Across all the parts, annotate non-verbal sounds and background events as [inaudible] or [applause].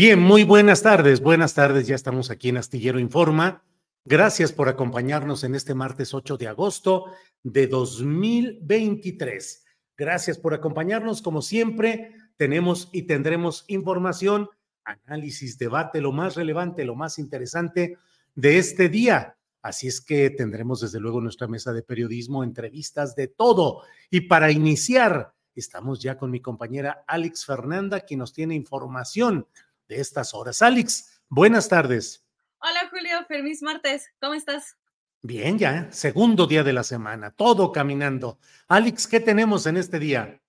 Bien, muy buenas tardes, buenas tardes, ya estamos aquí en Astillero Informa. Gracias por acompañarnos en este martes 8 de agosto de 2023. Gracias por acompañarnos, como siempre, tenemos y tendremos información, análisis, debate, lo más relevante, lo más interesante de este día. Así es que tendremos desde luego nuestra mesa de periodismo, entrevistas de todo. Y para iniciar, estamos ya con mi compañera Alex Fernanda, quien nos tiene información de estas horas. Alex, buenas tardes. Hola Julio, feliz martes, ¿cómo estás? Bien, ya, segundo día de la semana, todo caminando. Alex, ¿qué tenemos en este día?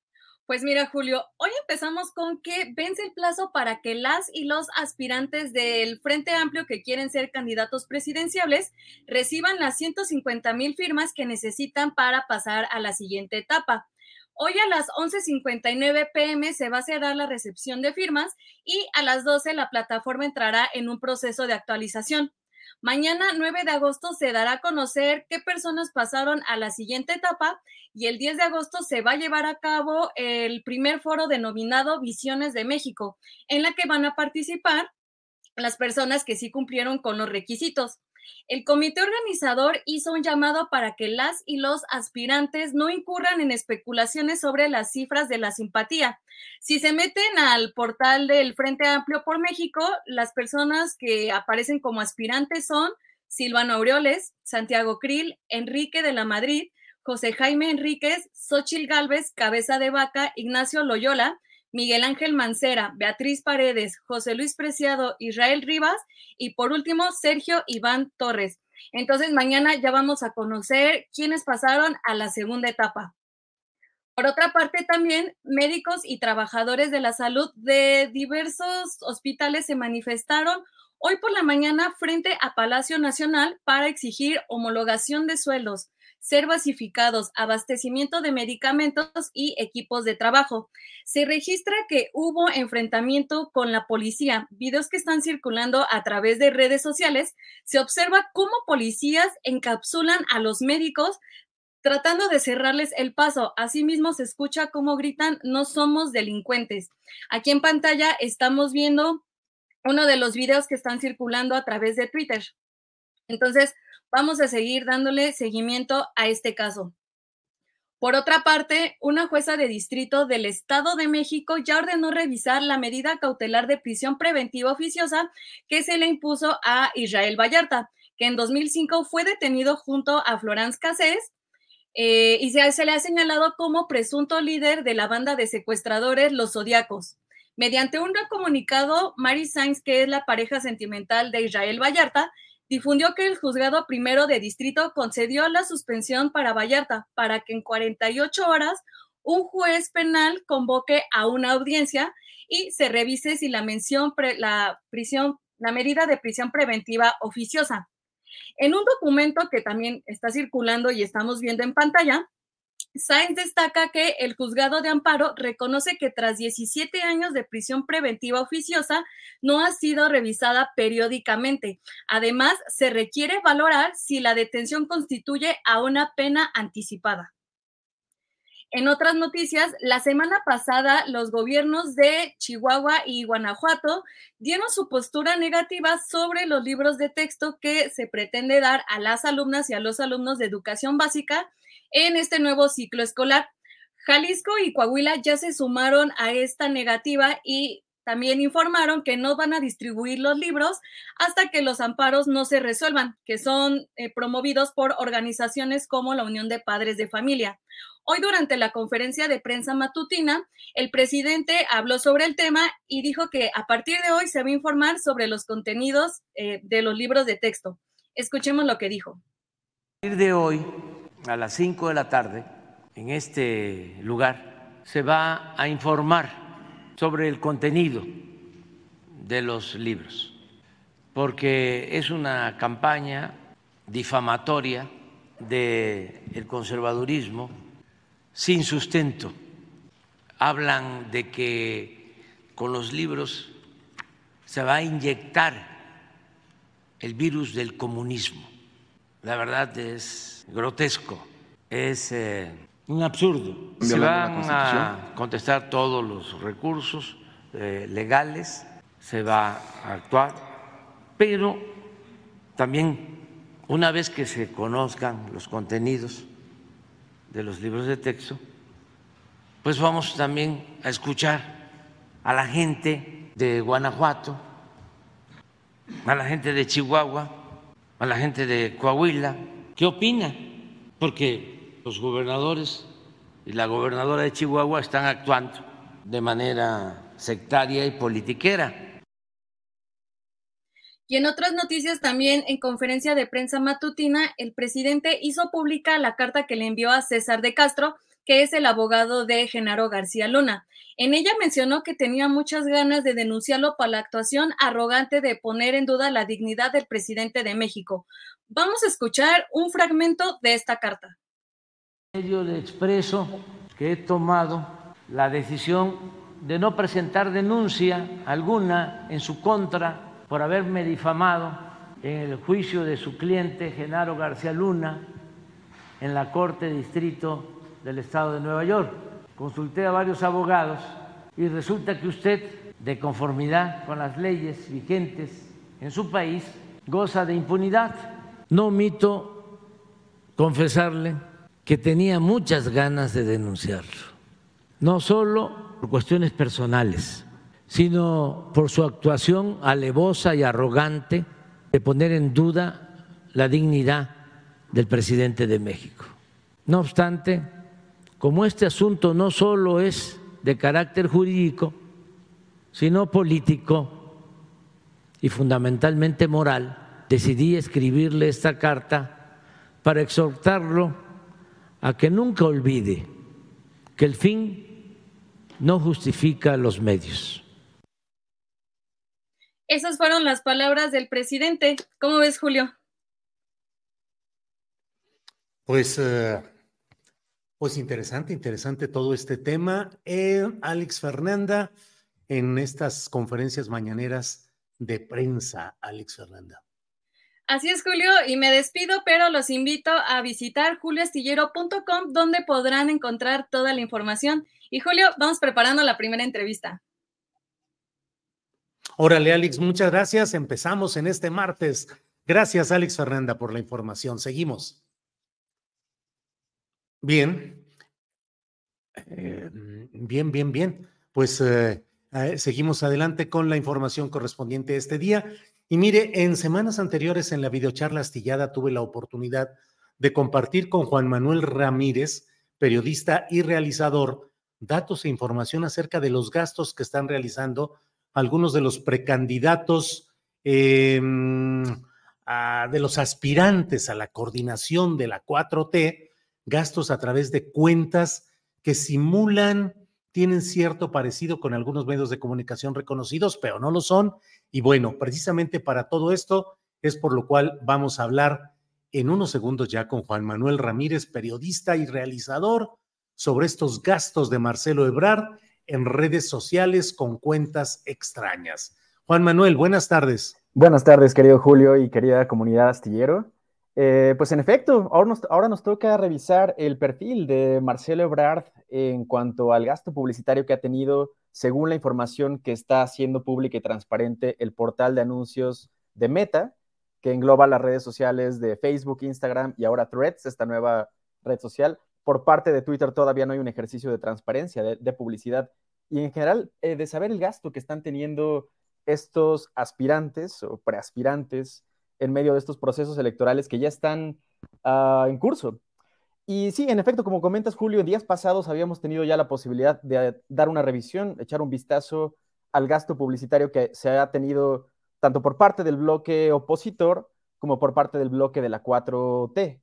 Pues mira Julio, hoy empezamos con que vence el plazo para que las y los aspirantes del Frente Amplio que quieren ser candidatos presidenciables reciban las 150 mil firmas que necesitan para pasar a la siguiente etapa. Hoy a las 11.59 pm se va a cerrar la recepción de firmas y a las 12 la plataforma entrará en un proceso de actualización. Mañana 9 de agosto se dará a conocer qué personas pasaron a la siguiente etapa y el 10 de agosto se va a llevar a cabo el primer foro denominado Visiones de México, en la que van a participar las personas que sí cumplieron con los requisitos. El comité organizador hizo un llamado para que las y los aspirantes no incurran en especulaciones sobre las cifras de la simpatía. Si se meten al portal del Frente Amplio por México, las personas que aparecen como aspirantes son Silvano Aureoles, Santiago Krill, Enrique de la Madrid, José Jaime Enríquez, Xochil Gálvez, Cabeza de Vaca, Ignacio Loyola, Miguel Ángel Mancera, Beatriz Paredes, José Luis Preciado, Israel Rivas y por último Sergio Iván Torres. Entonces mañana ya vamos a conocer quiénes pasaron a la segunda etapa. Por otra parte, también médicos y trabajadores de la salud de diversos hospitales se manifestaron hoy por la mañana frente a Palacio Nacional para exigir homologación de sueldos, ser basificados, abastecimiento de medicamentos y equipos de trabajo. Se registra que hubo enfrentamiento con la policía. Videos que están circulando a través de redes sociales, se observa cómo policías encapsulan a los médicos tratando de cerrarles el paso. Asimismo, se escucha cómo gritan, no somos delincuentes. Aquí en pantalla estamos viendo uno de los videos que están circulando a través de Twitter. Entonces, vamos a seguir dándole seguimiento a este caso. Por otra parte, una jueza de distrito del Estado de México ya ordenó revisar la medida cautelar de prisión preventiva oficiosa que se le impuso a Israel Vallarta, que en 2005 fue detenido junto a Florence Cassés eh, y se, le ha señalado como presunto líder de la banda de secuestradores Los Zodiacos. Mediante un comunicado, Mary Sainz, que es la pareja sentimental de Israel Vallarta, difundió que el juzgado primero de distrito concedió la suspensión para Vallarta para que en 48 horas un juez penal convoque a una audiencia y se revise si la mención, la prisión, la medida de prisión preventiva oficiosa. En un documento que también está circulando y estamos viendo en pantalla, Sainz destaca que el juzgado de amparo reconoce que tras 17 años de prisión preventiva oficiosa no ha sido revisada periódicamente. Además, se requiere valorar si la detención constituye a una pena anticipada. En otras noticias, la semana pasada los gobiernos de Chihuahua y Guanajuato dieron su postura negativa sobre los libros de texto que se pretende dar a las alumnas y a los alumnos de educación básica en este nuevo ciclo escolar. Jalisco y Coahuila ya se sumaron a esta negativa y también informaron que no van a distribuir los libros hasta que los amparos no se resuelvan, que son eh, promovidos por organizaciones como la Unión de Padres de Familia. Hoy durante la conferencia de prensa matutina, el presidente habló sobre el tema y dijo que a partir de hoy se va a informar sobre los contenidos eh, de los libros de texto. Escuchemos lo que dijo. A partir de hoy, a las 5 de la tarde, en este lugar, se va a informar sobre el contenido de los libros, porque es una campaña difamatoria del conservadurismo sin sustento. Hablan de que con los libros se va a inyectar el virus del comunismo. La verdad es grotesco, es eh, un absurdo. Se van a contestar todos los recursos eh, legales, se va a actuar, pero también una vez que se conozcan los contenidos de los libros de texto, pues vamos también a escuchar a la gente de Guanajuato, a la gente de Chihuahua, a la gente de Coahuila, ¿qué opina? Porque los gobernadores y la gobernadora de Chihuahua están actuando de manera sectaria y politiquera. Y en otras noticias también, en conferencia de prensa matutina, el presidente hizo pública la carta que le envió a César de Castro, que es el abogado de Genaro García Luna. En ella mencionó que tenía muchas ganas de denunciarlo por la actuación arrogante de poner en duda la dignidad del presidente de México. Vamos a escuchar un fragmento de esta carta. Medio de expreso que he tomado la decisión de no presentar denuncia alguna en su contra por haberme difamado en el juicio de su cliente Genaro García Luna en la Corte Distrito del Estado de Nueva York. Consulté a varios abogados y resulta que usted, de conformidad con las leyes vigentes en su país, goza de impunidad. No omito confesarle que tenía muchas ganas de denunciarlo, no solo por cuestiones personales, sino por su actuación alevosa y arrogante de poner en duda la dignidad del presidente de México. No obstante, como este asunto no solo es de carácter jurídico, sino político y fundamentalmente moral, decidí escribirle esta carta para exhortarlo a que nunca olvide que el fin no justifica los medios. Esas fueron las palabras del presidente. ¿Cómo ves, Julio? Pues, eh, pues interesante, interesante todo este tema. Eh, Alex Fernanda, en estas conferencias mañaneras de prensa, Alex Fernanda. Así es, Julio, y me despido, pero los invito a visitar julioastillero.com, donde podrán encontrar toda la información. Y Julio, vamos preparando la primera entrevista. Órale, Alex, muchas gracias. Empezamos en este martes. Gracias, Alex Fernanda, por la información. Seguimos. Bien. Eh, bien, bien, bien. Pues eh, eh, seguimos adelante con la información correspondiente a este día. Y mire, en semanas anteriores en la videocharla astillada tuve la oportunidad de compartir con Juan Manuel Ramírez, periodista y realizador, datos e información acerca de los gastos que están realizando algunos de los precandidatos, em, de los aspirantes a la coordinación de la 4T, gastos a través de cuentas que simulan tienen cierto parecido con algunos medios de comunicación reconocidos, pero no lo son. Y bueno, precisamente para todo esto es por lo cual vamos a hablar en unos segundos ya con Juan Manuel Ramírez, periodista y realizador, sobre estos gastos de Marcelo Ebrard en redes sociales con cuentas extrañas. Juan Manuel, buenas tardes. Buenas tardes, querido Julio y querida comunidad astillero. Eh, pues en efecto, ahora nos, toca revisar el perfil de Marcelo Ebrard en cuanto al gasto publicitario que ha tenido según la información que está haciendo pública y transparente el portal de anuncios de Meta, que engloba las redes sociales de Facebook, Instagram y ahora Threads, esta nueva red social. Por parte de Twitter todavía no hay un ejercicio de transparencia, de, publicidad y en general eh, de saber el gasto que están teniendo estos aspirantes o preaspirantes en medio de estos procesos electorales que ya están uh, en curso. Y sí, en efecto, como comentas, Julio, en días pasados habíamos tenido ya la posibilidad de dar una revisión, echar un vistazo al gasto publicitario que se ha tenido tanto por parte del bloque opositor como por parte del bloque de la 4T.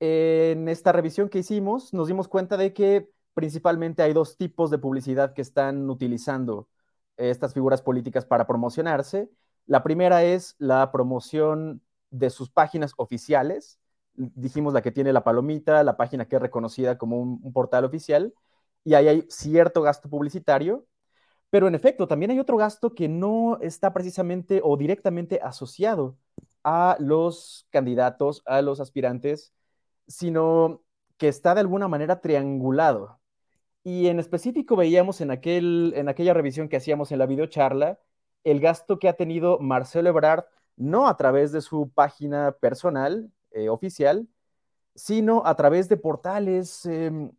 En esta revisión que hicimos, nos dimos cuenta de que principalmente hay dos tipos de publicidad que están utilizando estas figuras políticas para promocionarse la primera es la promoción de sus páginas oficiales. Dijimos la que tiene la palomita, la página que es reconocida como un, portal oficial, y ahí hay cierto gasto publicitario, pero en efecto, también hay otro gasto que no está precisamente o directamente asociado a los candidatos, a los aspirantes, sino que está de alguna manera triangulado. Y en específico veíamos en, aquel, en aquella revisión que hacíamos en la videocharla el gasto que ha tenido Marcelo Ebrard, no a través de su página personal eh, oficial, sino a través de portales em,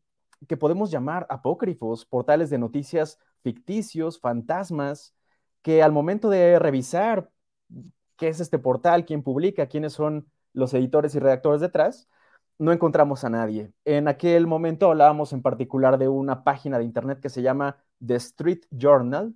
que podemos llamar apócrifos, portales de noticias ficticios, fantasmas, que al momento de revisar qué es este portal, quién publica, quiénes son los editores y redactores detrás, no encontramos a nadie. En aquel momento hablábamos en particular de una página de internet que se llama The Street Journal,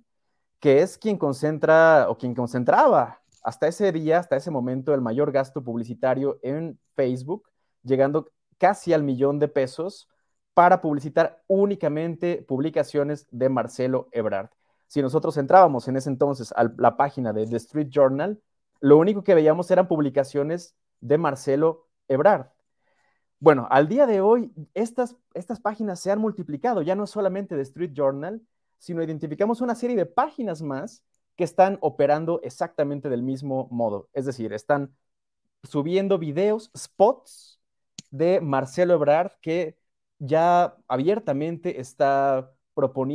que es quien concentra o quien concentraba hasta ese día, hasta ese momento, el mayor gasto publicitario en Facebook, llegando casi al millón de pesos para publicitar únicamente publicaciones de Marcelo Ebrard. Si nosotros entrábamos en ese entonces a la página de The Street Journal, lo único que veíamos eran publicaciones de Marcelo Ebrard. Bueno, al día de hoy, estas, estas páginas se han multiplicado, ya no es solamente The Street Journal, sino identificamos una serie de páginas más que están operando exactamente del mismo modo. Es decir, están subiendo videos, spots de Marcelo Ebrard que ya abiertamente está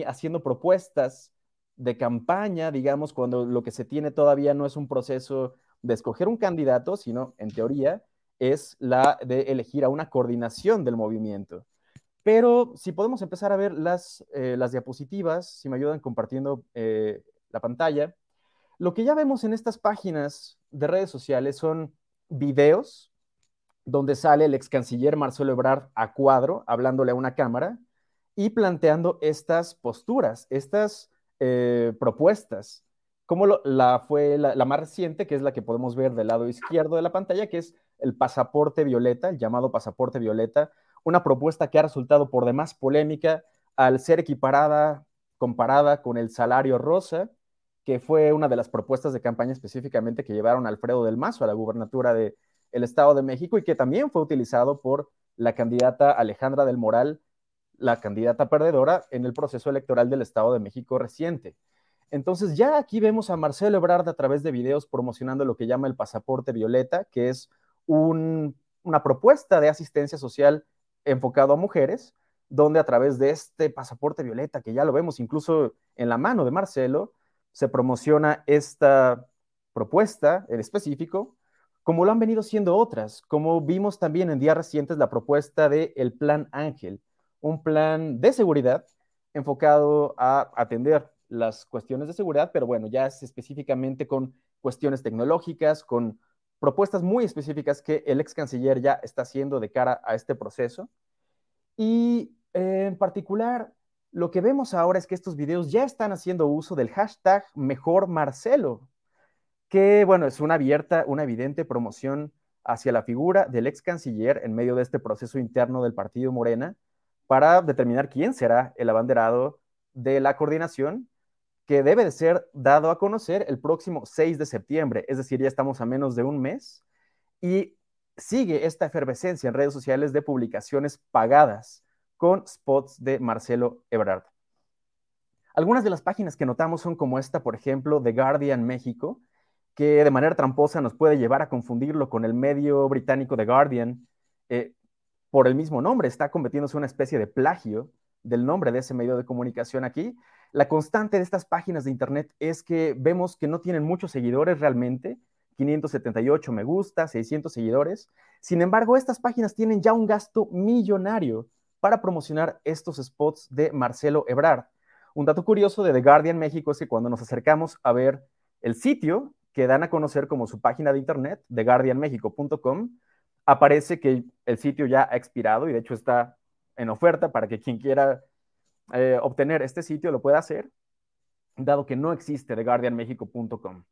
haciendo propuestas de campaña, digamos, cuando lo que se tiene todavía no es un proceso de escoger un candidato, sino en teoría es la de elegir a una coordinación del movimiento. Pero si podemos empezar a ver las, eh, las diapositivas, si me ayudan compartiendo eh, la pantalla, lo que ya vemos en estas páginas de redes sociales son videos donde sale el ex canciller Marcelo Ebrard a cuadro, hablándole a una cámara y planteando estas posturas, estas eh, propuestas, como la fue la, la, más reciente, que es la que podemos ver del lado izquierdo de la pantalla, que es el pasaporte violeta, el llamado pasaporte violeta, una propuesta que ha resultado por demás polémica al ser equiparada, comparada con el salario rosa, que fue una de las propuestas de campaña específicamente que llevaron Alfredo del Mazo a la gubernatura del Estado de México y que también fue utilizado por la candidata Alejandra del Moral, la candidata perdedora en el proceso electoral del Estado de México reciente. Entonces ya aquí vemos a Marcelo Ebrard a través de videos promocionando lo que llama el pasaporte violeta, que es una propuesta de asistencia social enfocado a mujeres, donde a través de este pasaporte violeta, que ya lo vemos incluso en la mano de Marcelo, se promociona esta propuesta en específico, como lo han venido siendo otras, como vimos también en días recientes la propuesta de el Plan Ángel, un plan de seguridad enfocado a atender las cuestiones de seguridad, pero bueno, ya es específicamente con cuestiones tecnológicas, con propuestas muy específicas que el ex canciller ya está haciendo de cara a este proceso. Y eh, en particular, lo que vemos ahora es que estos videos ya están haciendo uso del hashtag Mejor Marcelo, que bueno, es una abierta, una evidente promoción hacia la figura del ex canciller en medio de este proceso interno del partido Morena para determinar quién será el abanderado de la coordinación que debe de ser dado a conocer el próximo 6 de septiembre, es decir, ya estamos a menos de un mes, y sigue esta efervescencia en redes sociales de publicaciones pagadas con spots de Marcelo Ebrard. Algunas de las páginas que notamos son como esta, por ejemplo, The Guardian México, que de manera tramposa nos puede llevar a confundirlo con el medio británico The Guardian eh, por el mismo nombre. Está convirtiéndose en una especie de plagio del nombre de ese medio de comunicación aquí. La constante de estas páginas de Internet es que vemos que no tienen muchos seguidores realmente, 578 me gusta, 600 seguidores. Sin embargo, estas páginas tienen ya un gasto millonario para promocionar estos spots de Marcelo Ebrard. Un dato curioso de The Guardian México es que cuando nos acercamos a ver el sitio que dan a conocer como su página de internet, theguardianmexico.com, aparece que el sitio ya ha expirado y de hecho está en oferta para que quien quiera eh, obtener este sitio lo pueda hacer, dado que no existe theguardianmexico.com.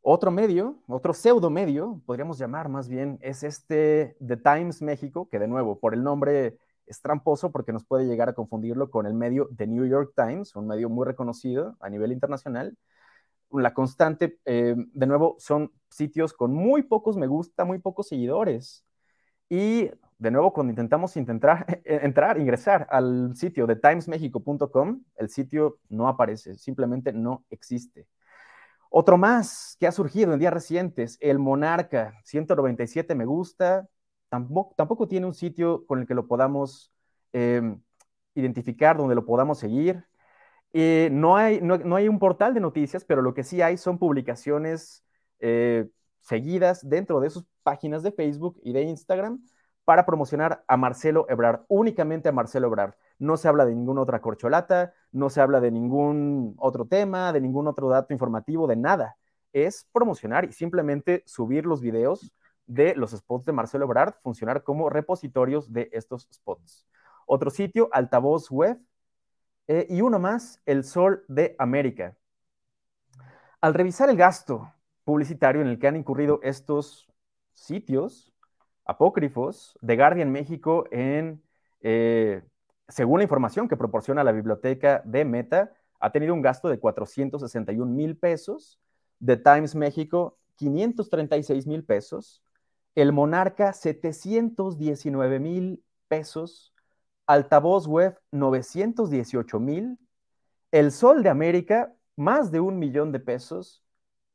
Otro medio, otro pseudo medio, podríamos llamar más bien, es este The Times México, que de nuevo, por el nombre es tramposo porque nos puede llegar a confundirlo con el medio The New York Times, un medio muy reconocido a nivel internacional. La constante, eh, de nuevo, son sitios con muy pocos me gusta, muy pocos seguidores. Y de nuevo, cuando intentamos intentar, [laughs] entrar, ingresar al sitio de timesmexico.com, el sitio no aparece, simplemente no existe. Otro más que ha surgido en días recientes, el Monarca, 197 me gusta, tampoco, tampoco tiene un sitio con el que lo podamos em, identificar, donde lo podamos seguir. Eh, no, hay, no, hay un portal de noticias, pero lo que sí hay son publicaciones eh, seguidas dentro de sus páginas de Facebook y de Instagram para promocionar a Marcelo Ebrard, únicamente a Marcelo Ebrard. No se habla de ninguna otra corcholata, no se habla de ningún otro tema, de ningún otro dato informativo, de nada. Es promocionar y simplemente subir los videos de los spots de Marcelo Ebrard, funcionar como repositorios de estos spots. Otro sitio, altavoz web, eh, y uno más, El Sol de América. Al revisar el gasto publicitario en el que han incurrido estos sitios, apócrifos de Guardian México en, eh, según la información que proporciona la biblioteca de Meta, ha tenido un gasto de 461 mil pesos, de Times México 536 mil pesos, el Monarca 719 mil pesos, Altavoz Web 918 mil, El Sol de América más de un millón de pesos,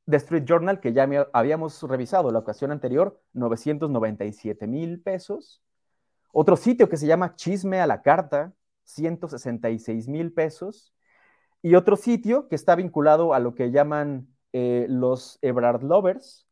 The Street Journal, que ya habíamos revisado la ocasión anterior, 997 mil pesos. Otro sitio que se llama Chisme a la Carta, 166 mil pesos. Y otro sitio que está vinculado a lo que llaman eh, los Ebrard Lovers,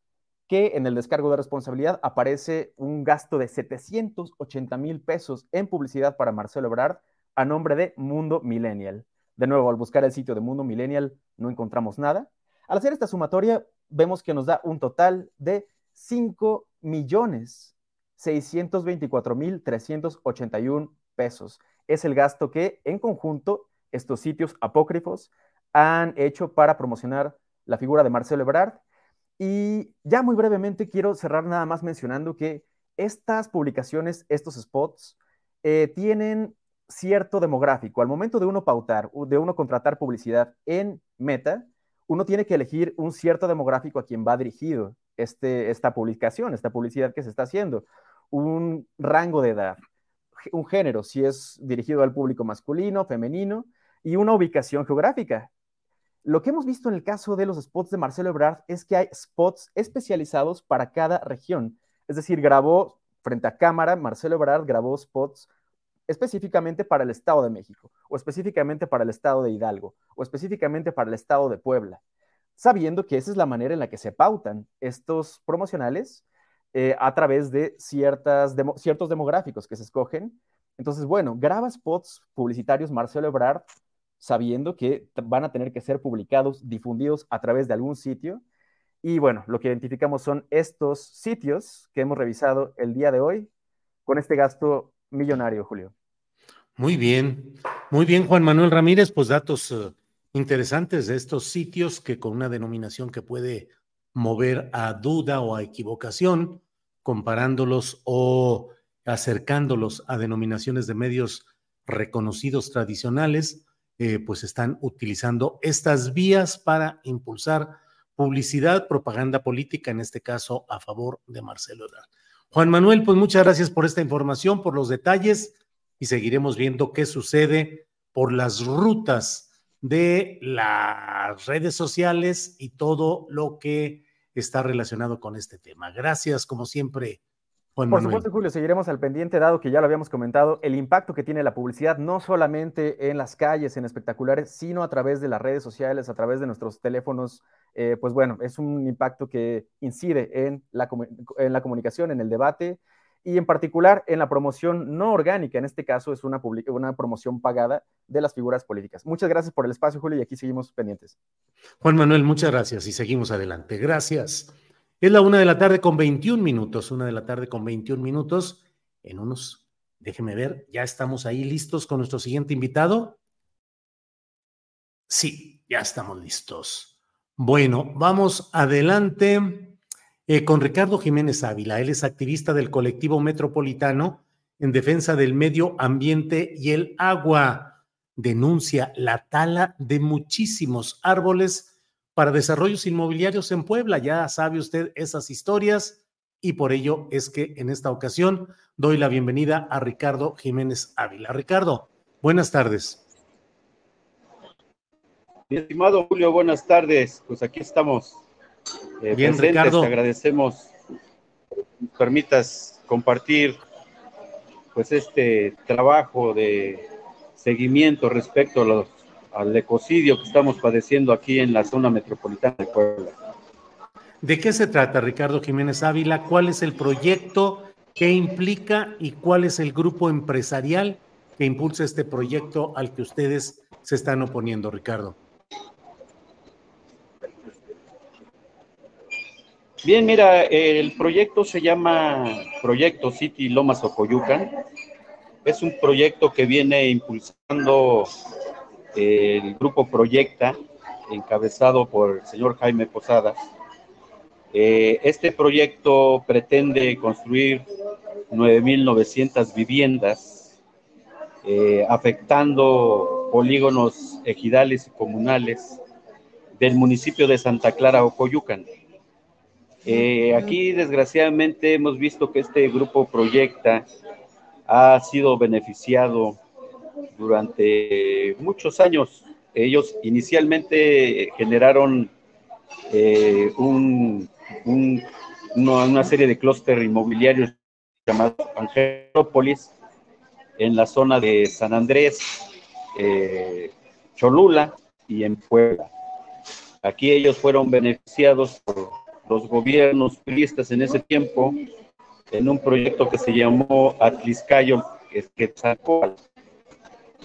que en el descargo de responsabilidad aparece un gasto de 780 mil pesos en publicidad para Marcelo Ebrard a nombre de Mundo Millennial. De nuevo, al buscar el sitio de Mundo Millennial no encontramos nada. Al hacer esta sumatoria, vemos que nos da un total de 5 millones 624 mil 381 pesos. Es el gasto que en conjunto estos sitios apócrifos han hecho para promocionar la figura de Marcelo Ebrard. Y ya muy brevemente quiero cerrar nada más mencionando que estas publicaciones, estos spots, eh, tienen cierto demográfico. Al momento de uno pautar, de uno contratar publicidad en Meta, uno tiene que elegir un cierto demográfico a quien va dirigido este, esta publicación, esta publicidad que se está haciendo, un rango de edad, un género, si es dirigido al público masculino, femenino, y una ubicación geográfica. Lo que hemos visto en el caso de los spots de Marcelo Ebrard es que hay spots especializados para cada región. Es decir, grabó frente a cámara, Marcelo Ebrard grabó spots específicamente para el Estado de México, o específicamente para el Estado de Hidalgo, o específicamente para el Estado de Puebla, sabiendo que esa es la manera en la que se pautan estos promocionales eh, a través de ciertas ciertos demográficos que se escogen. Entonces, bueno, graba spots publicitarios Marcelo Ebrard sabiendo que van a tener que ser publicados, difundidos a través de algún sitio. Y bueno, lo que identificamos son estos sitios que hemos revisado el día de hoy con este gasto millonario, Julio. Muy bien, muy bien, Juan Manuel Ramírez, pues datos eh, interesantes de estos sitios que con una denominación que puede mover a duda o a equivocación, comparándolos o acercándolos a denominaciones de medios reconocidos tradicionales, eh, pues están utilizando estas vías para impulsar publicidad, propaganda política, en este caso a favor de Marcelo Ebrard. Juan Manuel, pues muchas gracias por esta información, por los detalles y seguiremos viendo qué sucede por las rutas de las redes sociales y todo lo que está relacionado con este tema. Gracias, como siempre, por supuesto, Julio, seguiremos al pendiente, dado que ya lo habíamos comentado, el impacto que tiene la publicidad, no solamente en las calles, en espectaculares, sino a través de las redes sociales, a través de nuestros teléfonos. Eh, pues bueno, es un impacto que incide en la, en la comunicación, en el debate y en particular en la promoción no orgánica. En este caso es una, una promoción pagada de las figuras políticas. Muchas gracias por el espacio, Julio, y aquí seguimos pendientes. Juan Manuel, muchas gracias y seguimos adelante. Gracias. Es la una de la tarde con 21 minutos, una de la tarde con 21 minutos. En unos, déjeme ver, ya estamos ahí listos con nuestro siguiente invitado. Sí, ya estamos listos. Bueno, vamos adelante eh, con Ricardo Jiménez Ávila. Él es activista del colectivo metropolitano en defensa del medio ambiente y el agua. Denuncia la tala de muchísimos árboles para desarrollos inmobiliarios en Puebla. Ya sabe usted esas historias y por ello es que en esta ocasión doy la bienvenida a Ricardo Jiménez Ávila. Ricardo, buenas tardes. Mi estimado Julio, buenas tardes. Pues aquí estamos. Eh, Bien, Ricardo. Te agradecemos. Permitas compartir pues este trabajo de seguimiento respecto a los al ecocidio que estamos padeciendo aquí en la zona metropolitana de Puebla. ¿De qué se trata, Ricardo Jiménez Ávila? ¿Cuál es el proyecto? ¿Qué implica y cuál es el grupo empresarial que impulsa este proyecto al que ustedes se están oponiendo, Ricardo? Bien, mira, el proyecto se llama Proyecto City Lomas Ocoyucan. Es un proyecto que viene impulsando el grupo Proyecta, encabezado por el señor Jaime Posada. Eh, este proyecto pretende construir 9.900 viviendas, eh, afectando polígonos ejidales y comunales del municipio de Santa Clara, Ocoyucan. Eh, aquí, desgraciadamente, hemos visto que este grupo Proyecta ha sido beneficiado durante muchos años. Ellos inicialmente generaron eh, una serie de clúster inmobiliarios llamados Angelópolis en la zona de San Andrés, eh, Cholula y en Puebla. Aquí ellos fueron beneficiados por los gobiernos turistas en ese tiempo en un proyecto que se llamó Atliscayo Quetzalcóatl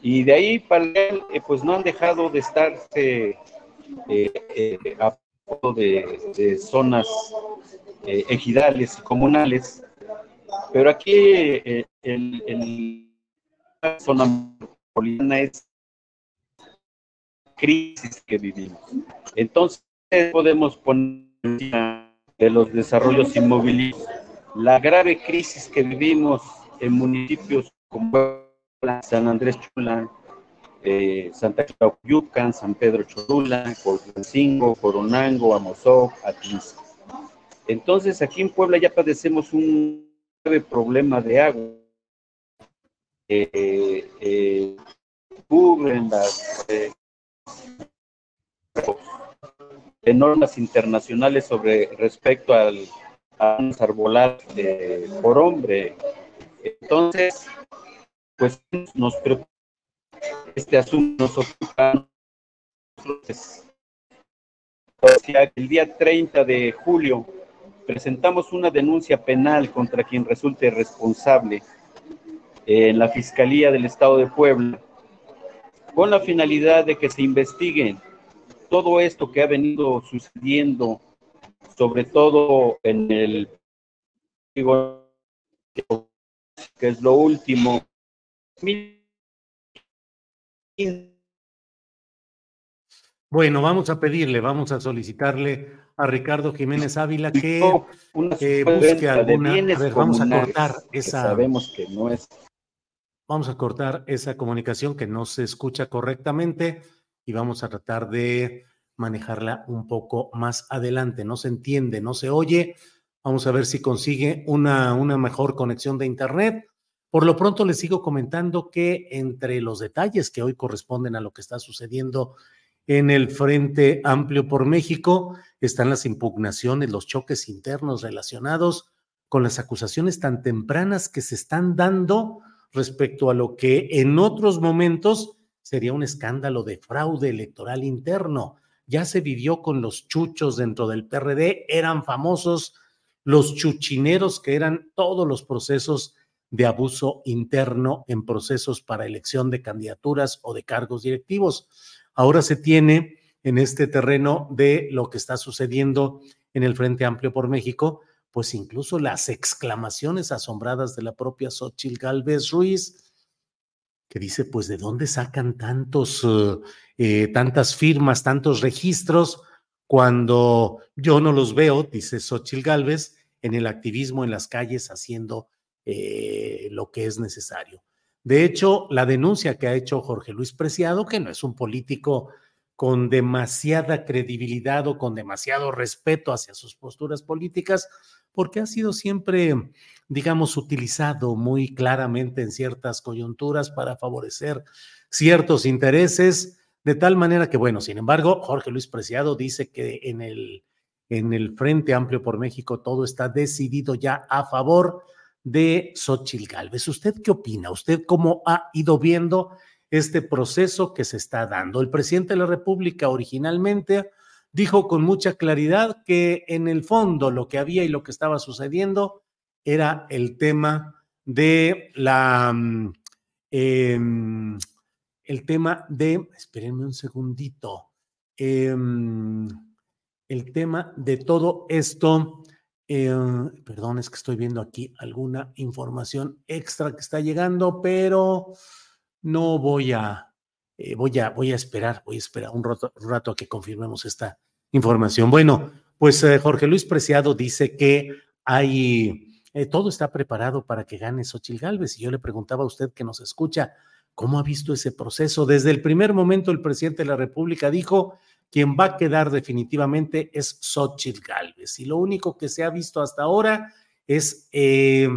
y de ahí para él, eh, pues no han dejado de estarse eh, eh, a de, de zonas ejidales y comunales, pero aquí el, la zona metropolitana es crisis que vivimos. Entonces podemos poner de los desarrollos inmobiliarios la grave crisis que vivimos en municipios como San Andrés Chula, eh, Santa Claudiucan, San Pedro Cholula, Colpancingo, Coronango, Amozoc, Atlisco. Entonces, aquí en Puebla ya padecemos un grave problema de agua. Eh, eh, cubren las eh, normas internacionales sobre respecto al, arbolar por hombre. Entonces, pues nos preocupa este asunto, nos ocupa el día 30 de julio presentamos una denuncia penal contra quien resulte responsable en la Fiscalía del Estado de Puebla, con la finalidad de que se investigue todo esto que ha venido sucediendo, sobre todo en el que es lo último bueno, vamos a pedirle, vamos a solicitarle a Ricardo Jiménez Ávila que busque alguna. A ver, vamos a cortar esa. Sabemos que no es. vamos a cortar esa comunicación que no se escucha correctamente y vamos a tratar de manejarla un poco más adelante. No se entiende, no se oye. Vamos a ver si consigue una, una mejor conexión de Internet. Por lo pronto les sigo comentando que entre los detalles que hoy corresponden a lo que está sucediendo en el Frente Amplio por México están las impugnaciones, los choques internos relacionados con las acusaciones tan tempranas que se están dando respecto a lo que en otros momentos sería un escándalo de fraude electoral interno. Ya se vivió con los chuchos dentro del PRD, eran famosos los chuchineros que eran todos los procesos de abuso interno en procesos para elección de candidaturas o de cargos directivos. Ahora se tiene en este terreno de lo que está sucediendo en el Frente Amplio por México, pues incluso las exclamaciones asombradas de la propia Xochitl Galvez Ruiz, que dice, pues, ¿de dónde sacan tantos, eh, eh, tantas firmas, tantos registros, cuando yo no los veo, dice Xochitl Galvez, en el activismo en las calles haciendo eh, lo que es necesario? De hecho, la denuncia que ha hecho Jorge Luis Preciado, que no es un político con demasiada credibilidad o con demasiado respeto hacia sus posturas políticas, porque ha sido siempre, digamos, utilizado muy claramente en ciertas coyunturas para favorecer ciertos intereses, de tal manera que, bueno, sin embargo, Jorge Luis Preciado dice que en el, en el Frente Amplio por México todo está decidido ya a favor de Xochitl Gálvez. ¿Usted qué opina? ¿Usted cómo ha ido viendo este proceso que se está dando? El presidente de la República originalmente dijo con mucha claridad que en el fondo lo que había y lo que estaba sucediendo era el tema de la... Eh, el tema de, espérenme un segundito, eh, el tema de todo esto, eh, perdón, es que estoy viendo aquí alguna información extra que está llegando, pero no voy a, eh, voy a, voy a esperar, voy a esperar un rato, un rato a que confirmemos esta información. Bueno, pues eh, Jorge Luis Preciado dice que hay, eh, todo está preparado para que gane Xochil Gálvez. Y yo le preguntaba a usted que nos escucha, ¿cómo ha visto ese proceso? Desde el primer momento el presidente de la República dijo, quien va a quedar definitivamente es Xochitl Gálvez. Y lo único que se ha visto hasta ahora es eh,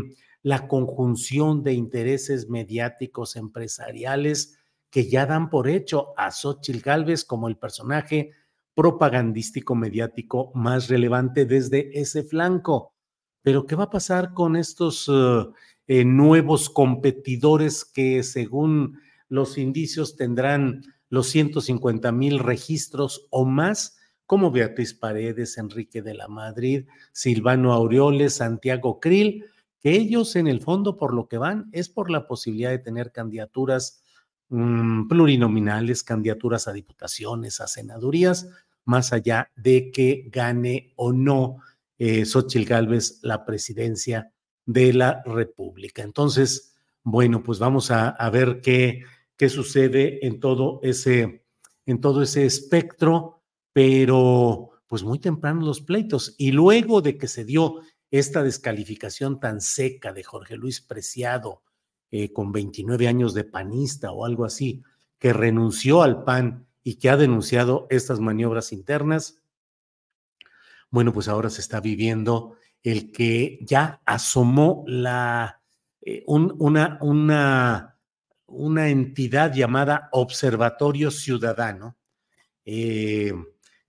la conjunción de intereses mediáticos empresariales que ya dan por hecho a Xochitl Gálvez como el personaje propagandístico mediático más relevante desde ese flanco. Pero ¿qué va a pasar con estos uh, eh, nuevos competidores que según los indicios tendrán los 150 mil registros o más, como Beatriz Paredes, Enrique de la Madrid, Silvano Aureoles, Santiago Krill, que ellos en el fondo por lo que van es por la posibilidad de tener candidaturas mmm, plurinominales, candidaturas a diputaciones, a senadurías, más allá de que gane o no eh, Xochitl Gálvez la presidencia de la República. Entonces, bueno, pues vamos a, ver qué, qué sucede en todo ese, en todo ese espectro, pero pues muy temprano los pleitos. Y luego de que se dio esta descalificación tan seca de Jorge Luis Preciado, eh, con 29 años de panista o algo así, que renunció al PAN y que ha denunciado estas maniobras internas, bueno, pues ahora se está viviendo el que ya asomó la, eh, un, una, una, una entidad llamada Observatorio Ciudadano, eh,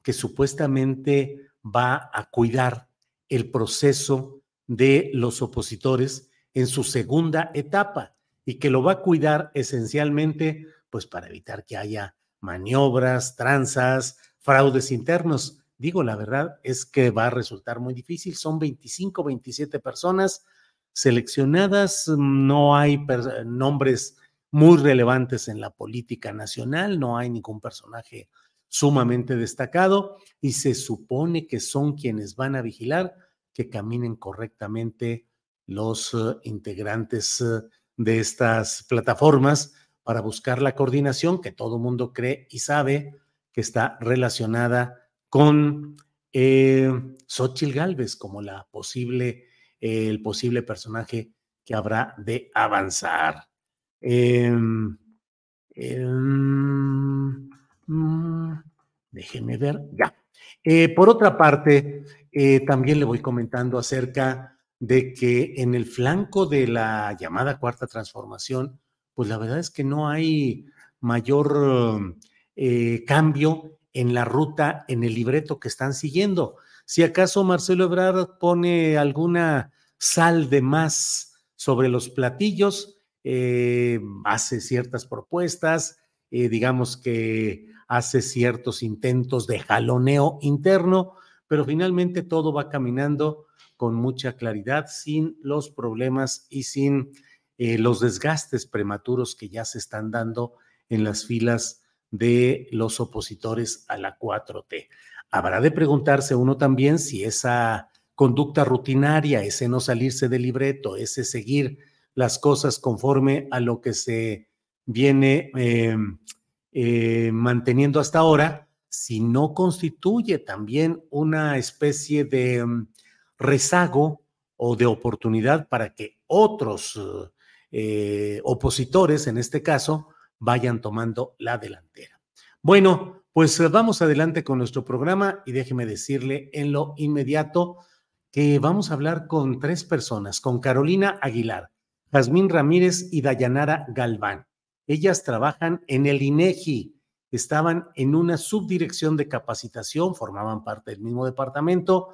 que supuestamente va a cuidar el proceso de los opositores en su segunda etapa y que lo va a cuidar esencialmente pues para evitar que haya maniobras, tranzas, fraudes internos. Digo, la verdad es que va a resultar muy difícil. Son 25, 27 personas seleccionadas, no hay nombres muy relevantes en la política nacional, no hay ningún personaje sumamente destacado y se supone que son quienes van a vigilar que caminen correctamente los uh, integrantes uh, de estas plataformas para buscar la coordinación que todo mundo cree y sabe que está relacionada con eh, Xochitl Galvez como la posible, eh, el posible personaje que habrá de avanzar. Em, em, mm, déjeme ver, ya. Eh, por otra parte, eh, también le voy comentando acerca de que en el flanco de la llamada cuarta transformación, pues la verdad es que no hay mayor cambio en la ruta, en el libreto que están siguiendo. Si acaso Marcelo Ebrard pone alguna sal de más sobre los platillos, eh, hace ciertas propuestas, eh, digamos que hace ciertos intentos de jaloneo interno, pero finalmente todo va caminando con mucha claridad, sin los problemas y sin eh, los desgastes prematuros que ya se están dando en las filas de los opositores a la 4T. Habrá de preguntarse uno también si esa conducta rutinaria, ese no salirse del libreto, ese seguir las cosas conforme a lo que se viene eh, eh, manteniendo hasta ahora, si no constituye también una especie de mm, rezago o de oportunidad para que otros eh, opositores, en este caso, vayan tomando la delantera. Bueno, pues vamos adelante con nuestro programa y déjeme decirle en lo inmediato que vamos a hablar con tres personas, con Carolina Aguilar, Jazmín Ramírez y Dayanara Galván. Ellas trabajan en el INEGI, estaban en una subdirección de capacitación, formaban parte del mismo departamento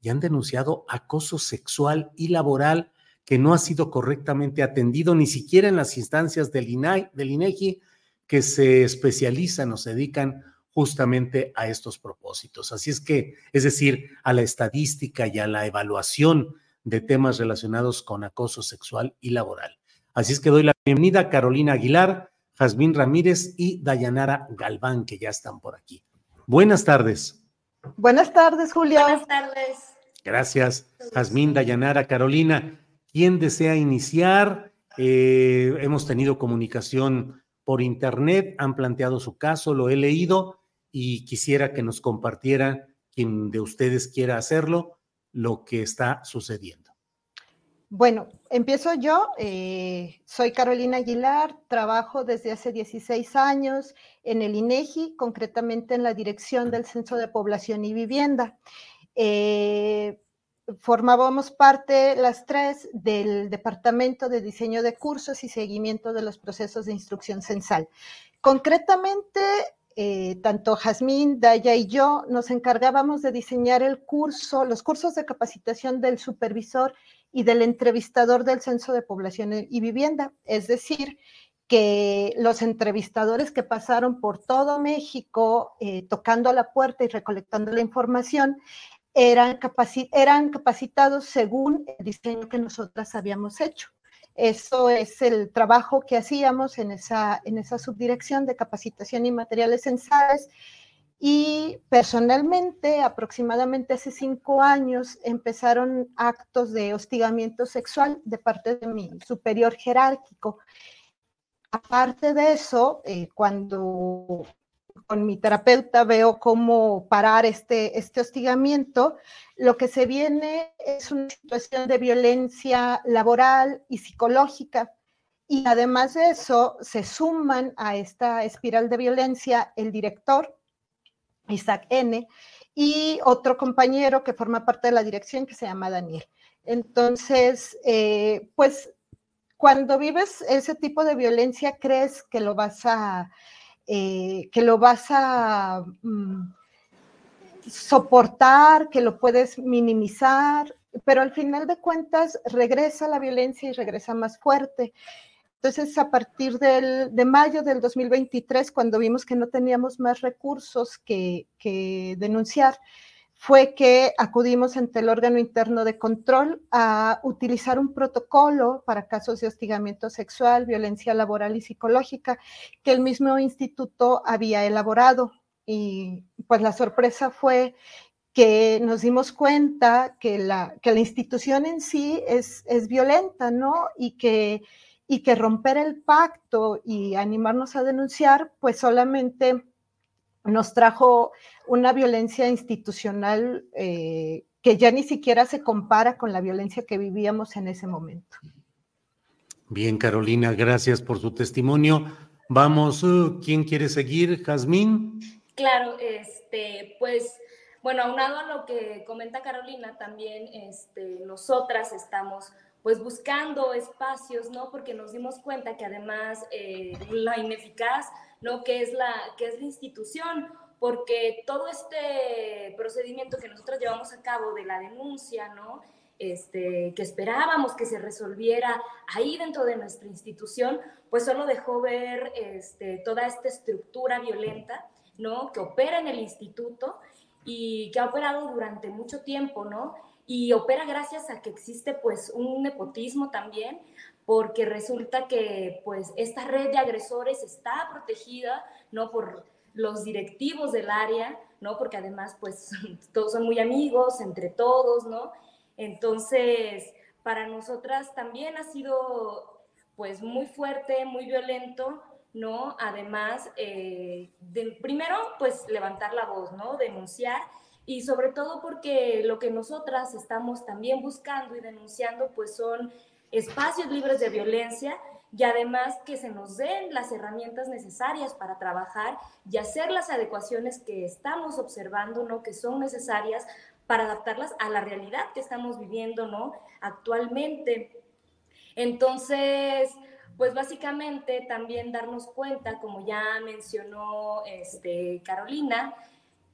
y han denunciado acoso sexual y laboral que no ha sido correctamente atendido ni siquiera en las instancias del, INAI, del INEGI que se especializan o se dedican justamente a estos propósitos. Así es que, es decir, a la estadística y a la evaluación de temas relacionados con acoso sexual y laboral. Así es que doy la bienvenida a Carolina Aguilar, Jazmín Ramírez y Dayanara Galván, que ya están por aquí. Buenas tardes. Buenas tardes, Julia. Buenas tardes. Gracias, Jazmín, Dayanara, Carolina. ¿Quién desea iniciar? Eh, hemos tenido comunicación por internet, han planteado su caso, lo he leído y quisiera que nos compartiera, quien de ustedes quiera hacerlo, lo que está sucediendo. Bueno, empiezo yo. Eh, soy Carolina Aguilar, trabajo desde hace 16 años en el INEGI, concretamente en la dirección del Censo de Población y Vivienda. Eh, formábamos parte las tres del Departamento de Diseño de Cursos y Seguimiento de los Procesos de Instrucción Censal. Concretamente, eh, tanto Jazmín, Daya y yo nos encargábamos de diseñar el curso, los cursos de capacitación del supervisor y del entrevistador del Censo de Población y Vivienda. Es decir, que los entrevistadores que pasaron por todo México eh, tocando la puerta y recolectando la información eran, eran capacitados según el diseño que nosotras habíamos hecho. Eso es el trabajo que hacíamos en esa, en esa subdirección de capacitación y materiales censales. Y personalmente, aproximadamente hace cinco años, empezaron actos de hostigamiento sexual de parte de mi superior jerárquico. Aparte de eso, eh, cuando con mi terapeuta veo cómo parar este, este hostigamiento, lo que se viene es una situación de violencia laboral y psicológica. Y además de eso, se suman a esta espiral de violencia el director, Isaac N., y otro compañero que forma parte de la dirección que se llama Daniel. Entonces, eh, pues cuando vives ese tipo de violencia, crees que lo vas a, eh, que lo vas a mm, soportar, que lo puedes minimizar, pero al final de cuentas regresa la violencia y regresa más fuerte. Entonces, a partir de mayo del 2023, cuando vimos que no teníamos más recursos que denunciar, fue que acudimos ante el órgano interno de control a utilizar un protocolo para casos de hostigamiento sexual, violencia laboral y psicológica que el mismo instituto había elaborado. Y pues la sorpresa fue que nos dimos cuenta que la, que la institución en sí es, es violenta, ¿no? Y que, y que romper el pacto y animarnos a denunciar, pues solamente nos trajo una violencia institucional eh, que ya ni siquiera se compara con la violencia que vivíamos en ese momento. Bien, Carolina, gracias por su testimonio. Vamos, uh, ¿quién quiere seguir? Jazmín. Claro, este, pues, bueno, aunado a lo que comenta Carolina, también este, nosotras estamos pues buscando espacios, ¿no? Porque nos dimos cuenta que además eh, la ineficaz, ¿no? Que es la, que es la institución, porque todo este procedimiento que nosotros llevamos a cabo de la denuncia, ¿no? Este, que esperábamos que se resolviera ahí dentro de nuestra institución, pues solo dejó ver este, toda esta estructura violenta, ¿no? Que opera en el instituto y que ha operado durante mucho tiempo, ¿no? y opera gracias a que existe pues un nepotismo también, porque resulta que pues esta red de agresores está protegida, ¿no? Por los directivos del área, ¿no? Porque además pues [laughs] todos son muy amigos entre todos, ¿no? Entonces, para nosotras también ha sido pues muy fuerte, muy violento, ¿no? Además, eh, primero pues levantar la voz, ¿no? Denunciar y sobre todo porque lo que nosotras estamos también buscando y denunciando pues son espacios libres de violencia y además que se nos den las herramientas necesarias para trabajar y hacer las adecuaciones que estamos observando, ¿no? Que son necesarias para adaptarlas a la realidad que estamos viviendo, ¿no? Actualmente. Entonces, pues básicamente también darnos cuenta, como ya mencionó este, Carolina,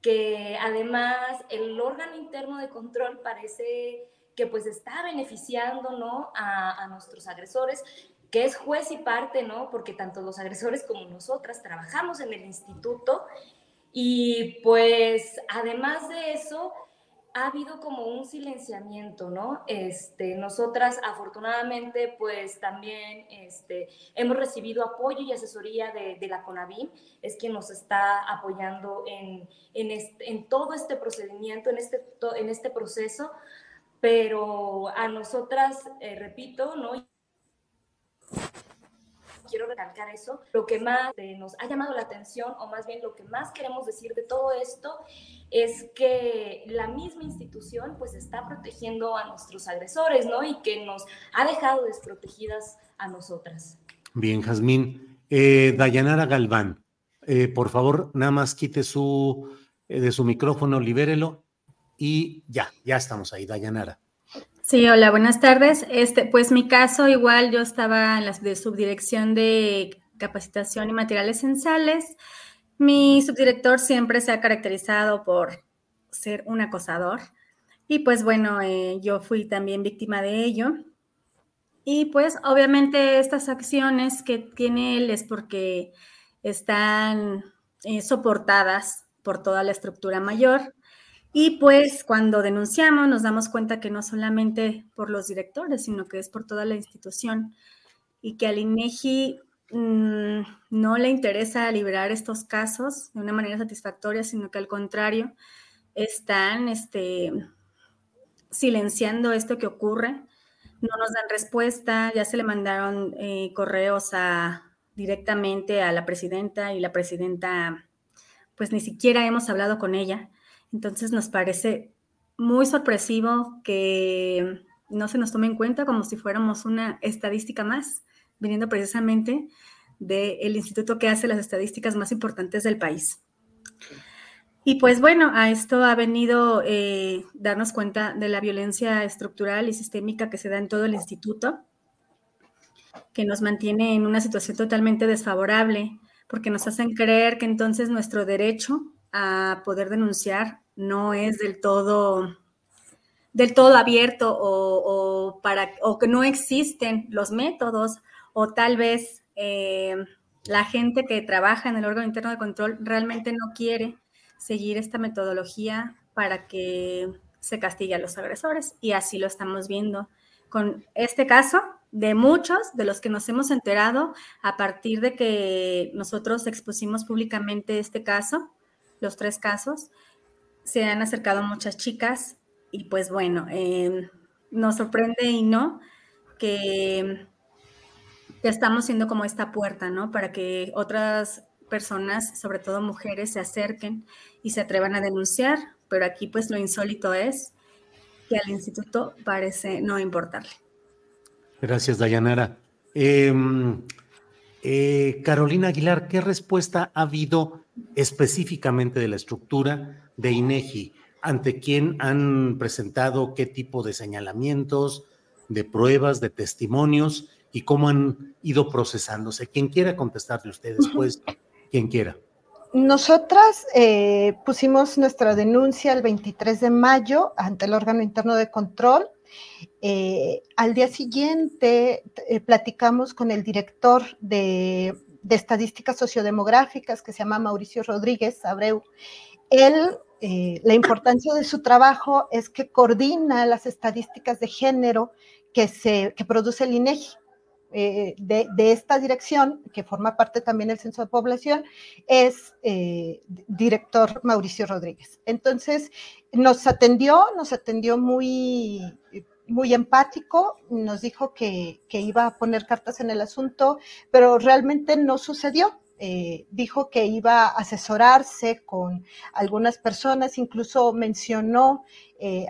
que además el órgano interno de control parece que pues está beneficiando, ¿no? A, nuestros agresores, que es juez y parte, ¿no? Porque tanto los agresores como nosotras trabajamos en el instituto y pues además de eso, ha habido como un silenciamiento, ¿no? Este, nosotras afortunadamente pues también este, hemos recibido apoyo y asesoría de, la CONAVIM, es quien nos está apoyando en, en, todo este procedimiento, en este, en este proceso, pero a nosotras, eh, repito, ¿no? quiero recalcar eso, lo que más nos ha llamado la atención, o más bien lo que más queremos decir de todo esto, es que la misma institución pues está protegiendo a nuestros agresores, ¿no? Y que nos ha dejado desprotegidas a nosotras. Bien, Jazmín. Eh, Dayanara Galván, eh, por favor, nada más quite su, eh, de su micrófono, libérelo y ya, ya estamos ahí, Dayanara. Sí, hola, buenas tardes. Este, pues mi caso, igual yo estaba en la de subdirección de capacitación y materiales censales. Mi subdirector siempre se ha caracterizado por ser un acosador y pues bueno, eh, yo fui también víctima de ello. Y pues obviamente estas acciones que tiene él es porque están eh, soportadas por toda la estructura mayor y pues cuando denunciamos nos damos cuenta que no solamente por los directores, sino que es por toda la institución y que al INEGI mm, no le interesa liberar estos casos de una manera satisfactoria, sino que al contrario están este, silenciando esto que ocurre. No nos dan respuesta, ya se le mandaron eh, correos directamente a la presidenta y la presidenta, pues ni siquiera hemos hablado con ella. Entonces nos parece muy sorpresivo que no se nos tome en cuenta como si fuéramos una estadística más, viniendo precisamente del instituto que hace las estadísticas más importantes del país. Y pues bueno, a esto ha venido eh, darnos cuenta de la violencia estructural y sistémica que se da en todo el instituto, que nos mantiene en una situación totalmente desfavorable, porque nos hacen creer que entonces nuestro derecho a poder denunciar no es del todo del todo abierto o, para, o que no existen los métodos o tal vez eh, la gente que trabaja en el órgano interno de control realmente no quiere seguir esta metodología para que se castigue a los agresores. Y así lo estamos viendo con este caso de muchos de los que nos hemos enterado a partir de que nosotros expusimos públicamente este caso, los tres casos, se han acercado muchas chicas y pues bueno, em, nos sorprende y no que, estamos siendo como esta puerta, ¿no? Para que otras personas, sobre todo mujeres, se acerquen y se atrevan a denunciar, pero aquí pues lo insólito es que al instituto parece no importarle. Gracias, Dayanara. Em, eh, Carolina Aguilar, ¿qué respuesta ha habido específicamente de la estructura de INEGI? ¿Ante quién han presentado qué tipo de señalamientos, de pruebas, de testimonios y cómo han ido procesándose? Quien quiera contestar de ustedes, pues, quien quiera. Nosotras eh, pusimos nuestra denuncia el 23 de mayo ante el órgano interno de control. Eh, al día siguiente eh, platicamos con el director de, estadísticas sociodemográficas que se llama Mauricio Rodríguez Abreu. Él, la importancia de su trabajo es que coordina las estadísticas de género que, se, que produce el INEGI. Eh, de, esta dirección, que forma parte también del Censo de Población, es eh, director Mauricio Rodríguez. Entonces, nos atendió, nos atendió muy, muy empático, nos dijo que, que iba a poner cartas en el asunto, pero realmente no sucedió. Eh, dijo que iba a asesorarse con algunas personas, incluso mencionó eh,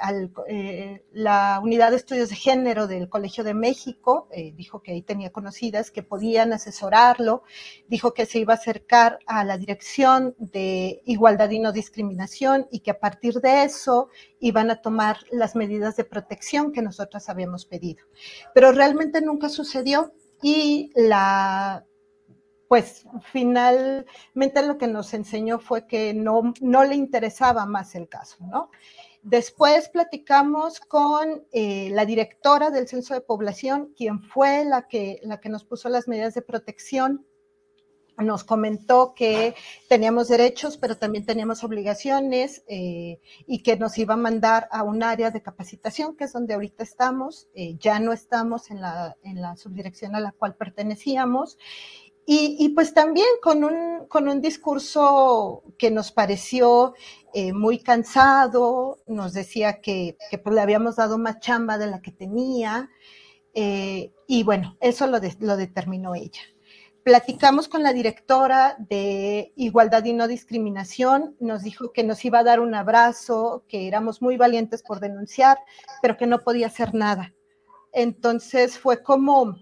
eh, la unidad de estudios de género del Colegio de México, dijo que ahí tenía conocidas que podían asesorarlo, dijo que se iba a acercar a la dirección de igualdad y no discriminación y que a partir de eso iban a tomar las medidas de protección que nosotros habíamos pedido. Pero realmente nunca sucedió y la pues finalmente lo que nos enseñó fue que no, no le interesaba más el caso, ¿no? Después platicamos con eh, la directora del Censo de Población, quien fue la que, la que nos puso las medidas de protección. Nos comentó que teníamos derechos, pero también teníamos obligaciones eh, y que nos iba a mandar a un área de capacitación, que es donde ahorita estamos. Eh, ya no estamos en la, en la subdirección a la cual pertenecíamos y, pues también con un, con un discurso que nos pareció eh, muy cansado, nos decía que, que pues, le habíamos dado más chamba de la que tenía, eh, y bueno, eso lo, lo determinó ella. Platicamos con la directora de Igualdad y No Discriminación, nos dijo que nos iba a dar un abrazo, que éramos muy valientes por denunciar, pero que no podía hacer nada. Entonces fue como,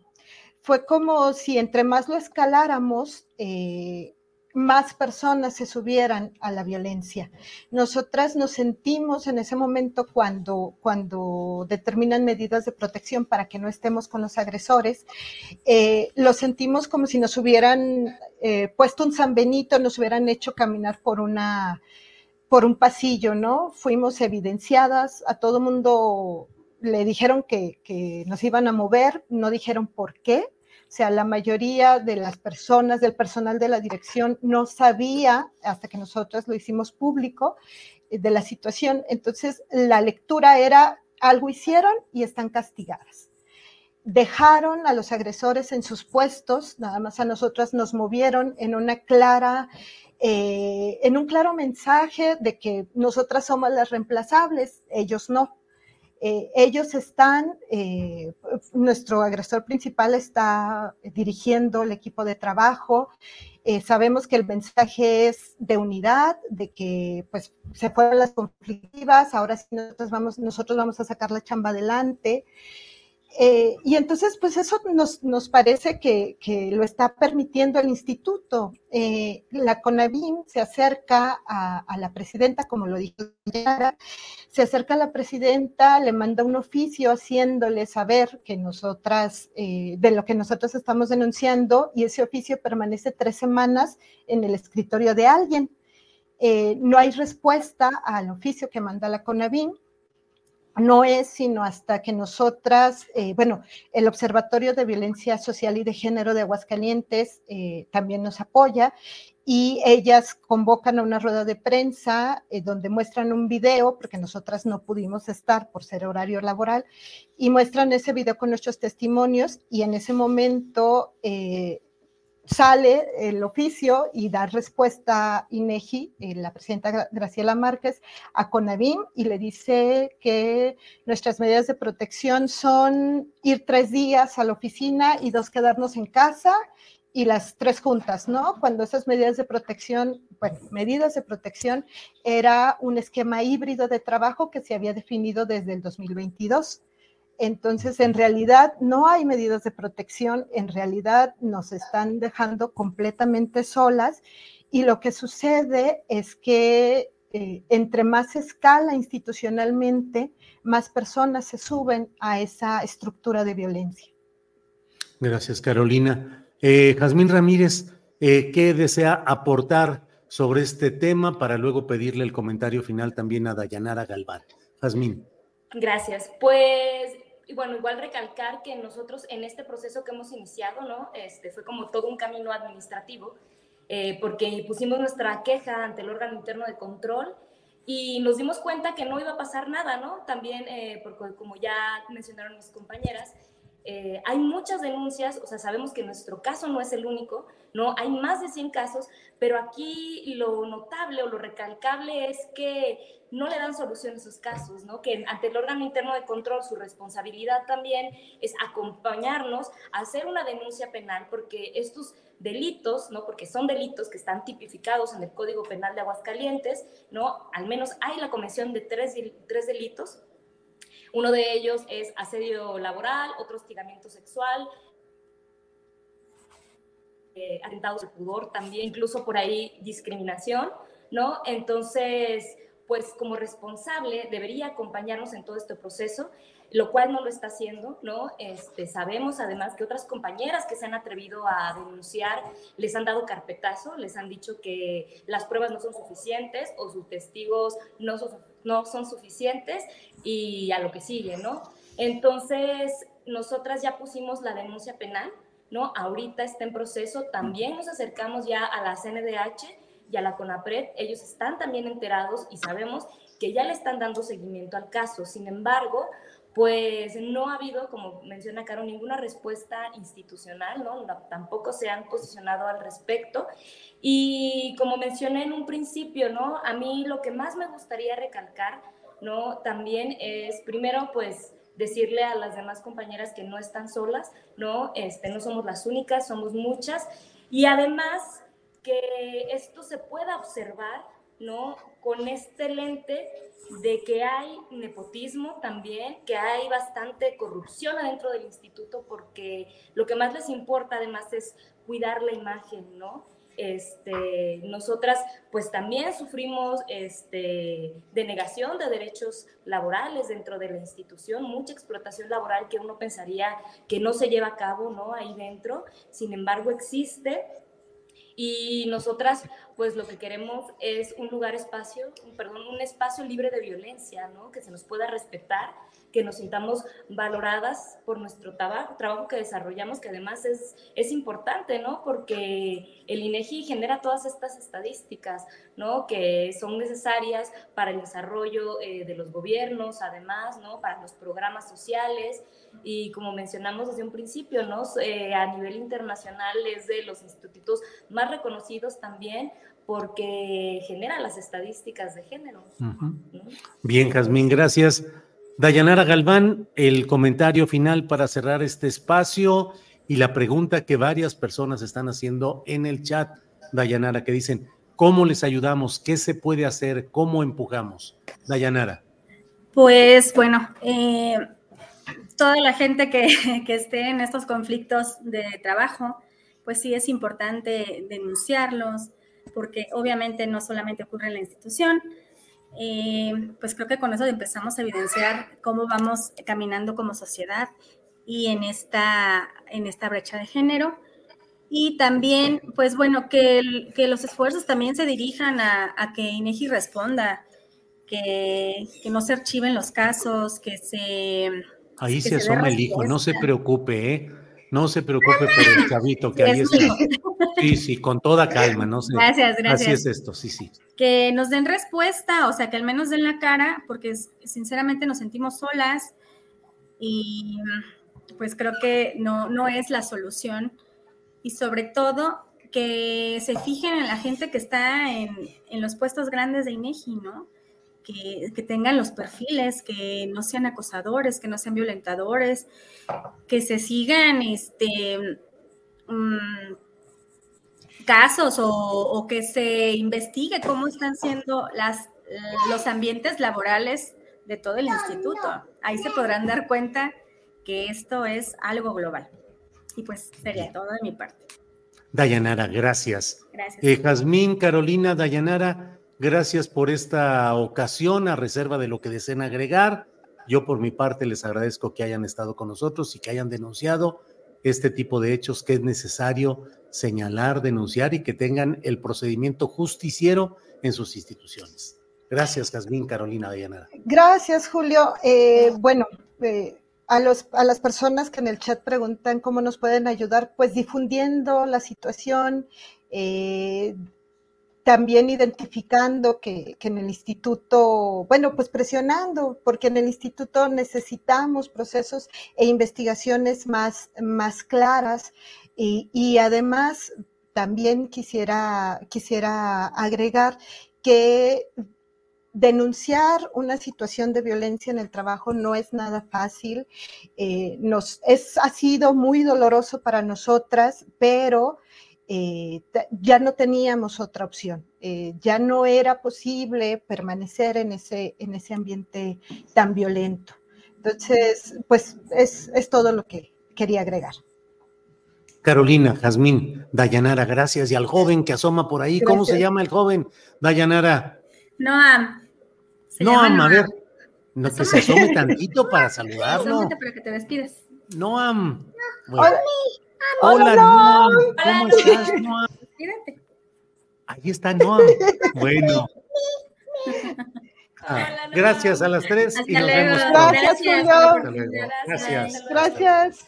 fue como si entre más lo escaláramos, eh, más personas se subieran a la violencia. Nosotras nos sentimos en ese momento cuando, cuando determinan medidas de protección para que no estemos con los agresores, eh, lo sentimos como si nos hubieran eh, puesto un San Benito, nos hubieran hecho caminar por una por un pasillo, ¿no? Fuimos evidenciadas, a todo mundo le dijeron que, nos iban a mover, no dijeron por qué. O sea, la mayoría de las personas, del personal de la dirección, no sabía, hasta que nosotros lo hicimos público, eh, de la situación. Entonces, la lectura era, algo hicieron y están castigadas. Dejaron a los agresores en sus puestos, nada más a nosotras nos movieron en una clara eh, en un claro mensaje de que nosotras somos las reemplazables, ellos no. Eh, ellos están, eh, nuestro agresor principal está dirigiendo el equipo de trabajo. Eh, sabemos que el mensaje es de unidad, de que pues se fueron las conflictivas, ahora sí nosotros vamos, nosotros vamos a sacar la chamba adelante. Eh, y entonces, pues eso nos, parece que, lo está permitiendo el instituto. Eh, la CONAVIM se acerca a, la presidenta, como lo dijo Yara, se acerca a la presidenta, le manda un oficio haciéndole saber que nosotras, eh, de lo que nosotros estamos denunciando, y ese oficio permanece tres semanas en el escritorio de alguien. no hay respuesta al oficio que manda la CONAVIM no es sino hasta que nosotras, eh, bueno, el Observatorio de Violencia Social y de Género de Aguascalientes eh, también nos apoya y ellas convocan a una rueda de prensa eh, donde muestran un video, porque nosotras no pudimos estar por ser horario laboral, y muestran ese video con nuestros testimonios y en ese momento sale el oficio y da respuesta INEGI, eh, la presidenta Graciela Márquez, a CONAVIM y le dice que nuestras medidas de protección son ir tres días a la oficina y dos quedarnos en casa y las tres juntas, ¿no? Cuando esas medidas de protección, bueno, medidas de protección era un esquema híbrido de trabajo que se había definido desde el 2022. Entonces, en realidad no hay medidas de protección, en realidad nos están dejando completamente solas y lo que sucede es que eh, entre más escala institucionalmente, más personas se suben a esa estructura de violencia. Gracias, Carolina. Eh, Jazmín Ramírez, eh, ¿qué desea aportar sobre este tema para luego pedirle el comentario final también a Dayanara Galván? Jazmín. Gracias. Pues y bueno, igual recalcar que nosotros en este proceso que hemos iniciado, ¿no? Este, fue como todo un camino administrativo, eh, porque pusimos nuestra queja ante el órgano interno de control y nos dimos cuenta que no iba a pasar nada, ¿no? También, eh, porque como ya mencionaron mis compañeras, eh, hay muchas denuncias, o sea, sabemos que nuestro caso no es el único, ¿no? Hay más de 100 casos, pero aquí lo notable o lo recalcable es que no le dan solución a esos casos, ¿no? Que ante el órgano interno de control su responsabilidad también es acompañarnos a hacer una denuncia penal porque estos delitos, ¿no? Porque son delitos que están tipificados en el Código Penal de Aguascalientes, ¿no? Al menos hay la comisión de tres, tres delitos. Uno de ellos es asedio laboral, otro hostigamiento sexual, eh, atentados de pudor también, incluso por ahí discriminación, ¿no? Entonces, pues como responsable debería acompañarnos en todo este proceso, lo cual no lo está haciendo, ¿no? Este, sabemos además que otras compañeras que se han atrevido a denunciar les han dado carpetazo, les han dicho que las pruebas no son suficientes o sus testigos no son, no son suficientes y a lo que sigue, ¿no? Entonces, nosotras ya pusimos la denuncia penal, ¿no? Ahorita está en proceso, también nos acercamos ya a la CNDH y a la CONAPRED, ellos están también enterados y sabemos que ya le están dando seguimiento al caso. Sin embargo, pues no ha habido, como menciona Caro, ninguna respuesta institucional, ¿no? Tampoco se han posicionado al respecto. Y como mencioné en un principio, ¿no? A mí lo que más me gustaría recalcar, ¿no? También es, primero, pues decirle a las demás compañeras que no están solas, ¿no? Este, no somos las únicas, somos muchas. Y además, que esto se pueda observar, ¿no? Con este lente de que hay nepotismo también, que hay bastante corrupción adentro del instituto, porque lo que más les importa además es cuidar la imagen, ¿no? Este, nosotras pues también sufrimos este, denegación de derechos laborales dentro de la institución, mucha explotación laboral que uno pensaría que no se lleva a cabo, ¿no? Ahí dentro, sin embargo existe y nosotras, pues lo que queremos es un lugar espacio, perdón, un espacio libre de violencia, ¿no? Que se nos pueda respetar, que nos sintamos valoradas por nuestro trabajo, trabajo que desarrollamos, que además es, es importante, ¿no? Porque el INEGI genera todas estas estadísticas, ¿no? Que son necesarias para el desarrollo eh, de los gobiernos, además, ¿no? Para los programas sociales y como mencionamos desde un principio, ¿no? Eh, a nivel internacional es de los institutos más reconocidos también porque genera las estadísticas de género. Bien, Jazmín, gracias. Dayanara Galván, el comentario final para cerrar este espacio y la pregunta que varias personas están haciendo en el chat, Dayanara, que dicen, ¿cómo les ayudamos? ¿Qué se puede hacer? ¿Cómo empujamos? Dayanara. Pues bueno, eh, toda la gente que, [laughs] que, esté en estos conflictos de trabajo, pues sí es importante denunciarlos, porque obviamente no solamente ocurre en la institución, eh, pues creo que con eso empezamos a evidenciar cómo vamos caminando como sociedad y en esta, en esta brecha de género. Y también, pues bueno, que, que los esfuerzos también se dirijan a, a que INEGI responda, que, que, no se archiven los casos, que se Ahí se, asoma el hijo, no se preocupe, ¿eh? No se preocupe por el chavito que ahí está. Sí, sí, con toda calma, no sé. Gracias, gracias. Así es esto, sí, sí. Que nos den respuesta, o sea, que al menos den la cara, porque sinceramente nos sentimos solas y pues creo que no, no es la solución. Y sobre todo, que se fijen en la gente que está en, en los puestos grandes de INEGI, ¿no? Que, tengan los perfiles, que no sean acosadores, que no sean violentadores, que se sigan este, mm, casos o, que se investigue cómo están siendo las, los ambientes laborales de todo el instituto. Ahí se podrán dar cuenta que esto es algo global. Y pues sería todo de mi parte. Dayanara, gracias. Gracias. Eh, Jazmín, Carolina, Dayanara, gracias por esta ocasión, a reserva de lo que deseen agregar. Yo por mi parte les agradezco que hayan estado con nosotros y que hayan denunciado este tipo de hechos que es necesario señalar, denunciar y que tengan el procedimiento justiciero en sus instituciones. Gracias, Jazmín, Carolina, Dayanara. Gracias, Julio. Eh, bueno, eh, a, los, a las personas que en el chat preguntan cómo nos pueden ayudar, pues difundiendo la situación, eh, también identificando que, que, en el instituto, bueno, pues presionando, porque en el instituto necesitamos procesos e investigaciones más, más claras y, y además también quisiera, quisiera agregar que denunciar una situación de violencia en el trabajo no es nada fácil. Eh, nos, es, ha sido muy doloroso para nosotras, pero eh, ya no teníamos otra opción. Eh, ya no era posible permanecer en ese, en ese ambiente tan violento. Entonces, pues es, es todo lo que quería agregar. Carolina, Jazmín, Dayanara, gracias. Y al joven que asoma por ahí, ¿cómo se llama el joven? Dayanara. Noam. Noam, a ver, no, que se asome tantito para [laughs] saludarlo. Asómate para que te despides. Noam. Bueno. Hola, Hola, Noam. Noam. ¿Cómo estás, Noam? Ahí está Noam. [laughs] Bueno. Ah, gracias a las tres y nos luego. vemos pronto. Gracias, Julio. Hasta luego. Gracias. Gracias.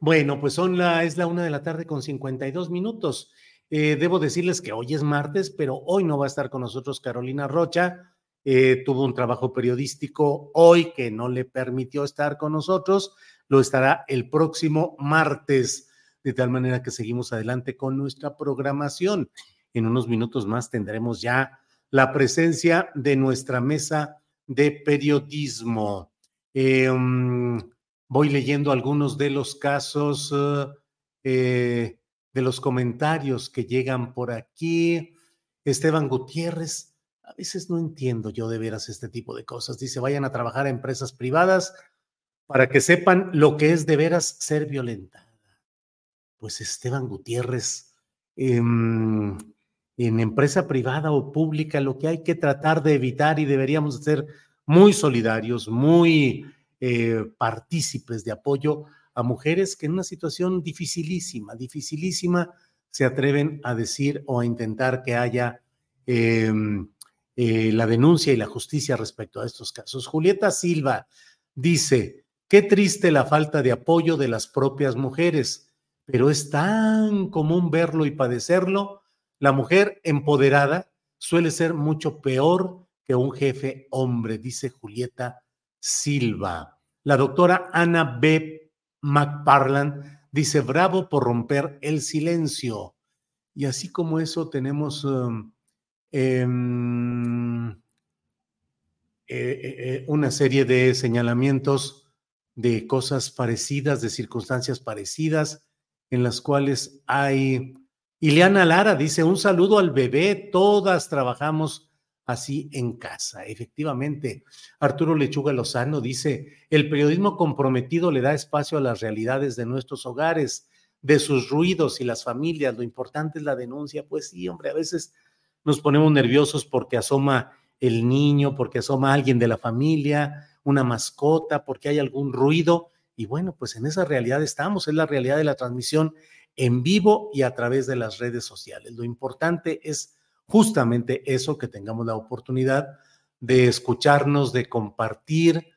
Bueno, pues son la, es la una de la tarde con 52 minutos. Eh, debo decirles que hoy es martes, pero hoy no va a estar con nosotros Carolina Rocha. Eh, tuvo un trabajo periodístico hoy que no le permitió estar con nosotros. Lo estará el próximo martes, de tal manera que seguimos adelante con nuestra programación. En unos minutos más tendremos ya la presencia de nuestra mesa de periodismo. Um, voy leyendo algunos de los casos. Eh, de los comentarios que llegan por aquí. Esteban Gutiérrez, a veces no entiendo yo de veras este tipo de cosas. Dice, vayan a trabajar a empresas privadas para que sepan lo que es de veras ser violentada. Pues Esteban Gutiérrez, eh, en empresa privada o pública, lo que hay que tratar de evitar y deberíamos ser muy solidarios, muy eh, partícipes de apoyo a mujeres que en una situación dificilísima, dificilísima, se atreven a decir o a intentar que haya eh, eh, la denuncia y la justicia respecto a estos casos. Julieta Silva dice, qué triste la falta de apoyo de las propias mujeres, pero es tan común verlo y padecerlo. La mujer empoderada suele ser mucho peor que un jefe hombre, dice Julieta Silva. La doctora Ana B. McParland dice, bravo por romper el silencio. Y así como eso tenemos um, em, eh, eh, una serie de señalamientos de cosas parecidas, de circunstancias parecidas, en las cuales hay... Ileana Lara dice, un saludo al bebé, todas trabajamos así en casa. Efectivamente, Arturo Lechuga Lozano dice, el periodismo comprometido le da espacio a las realidades de nuestros hogares, de sus ruidos y las familias. Lo importante es la denuncia. Pues sí, hombre, a veces nos ponemos nerviosos porque asoma el niño, porque asoma alguien de la familia, una mascota, porque hay algún ruido. Y bueno, pues en esa realidad estamos, es la realidad de la transmisión en vivo y a través de las redes sociales. Lo importante es justamente eso, que tengamos la oportunidad de escucharnos, de compartir,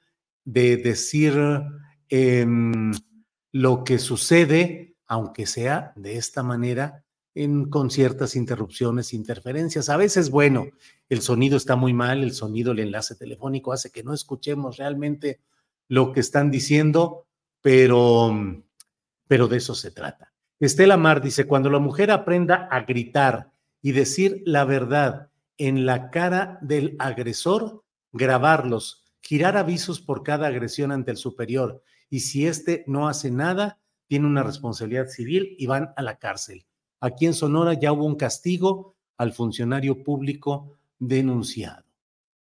de decir eh, lo que sucede, aunque sea de esta manera, con ciertas interrupciones, interferencias. A veces, bueno, el sonido está muy mal, el sonido, el enlace telefónico hace que no escuchemos realmente lo que están diciendo, pero, pero de eso se trata. Estela Mar dice, cuando la mujer aprenda a gritar, y decir la verdad en la cara del agresor, grabarlos, girar avisos por cada agresión ante el superior y si éste no hace nada, tiene una responsabilidad civil y van a la cárcel. Aquí en Sonora ya hubo un castigo al funcionario público denunciado.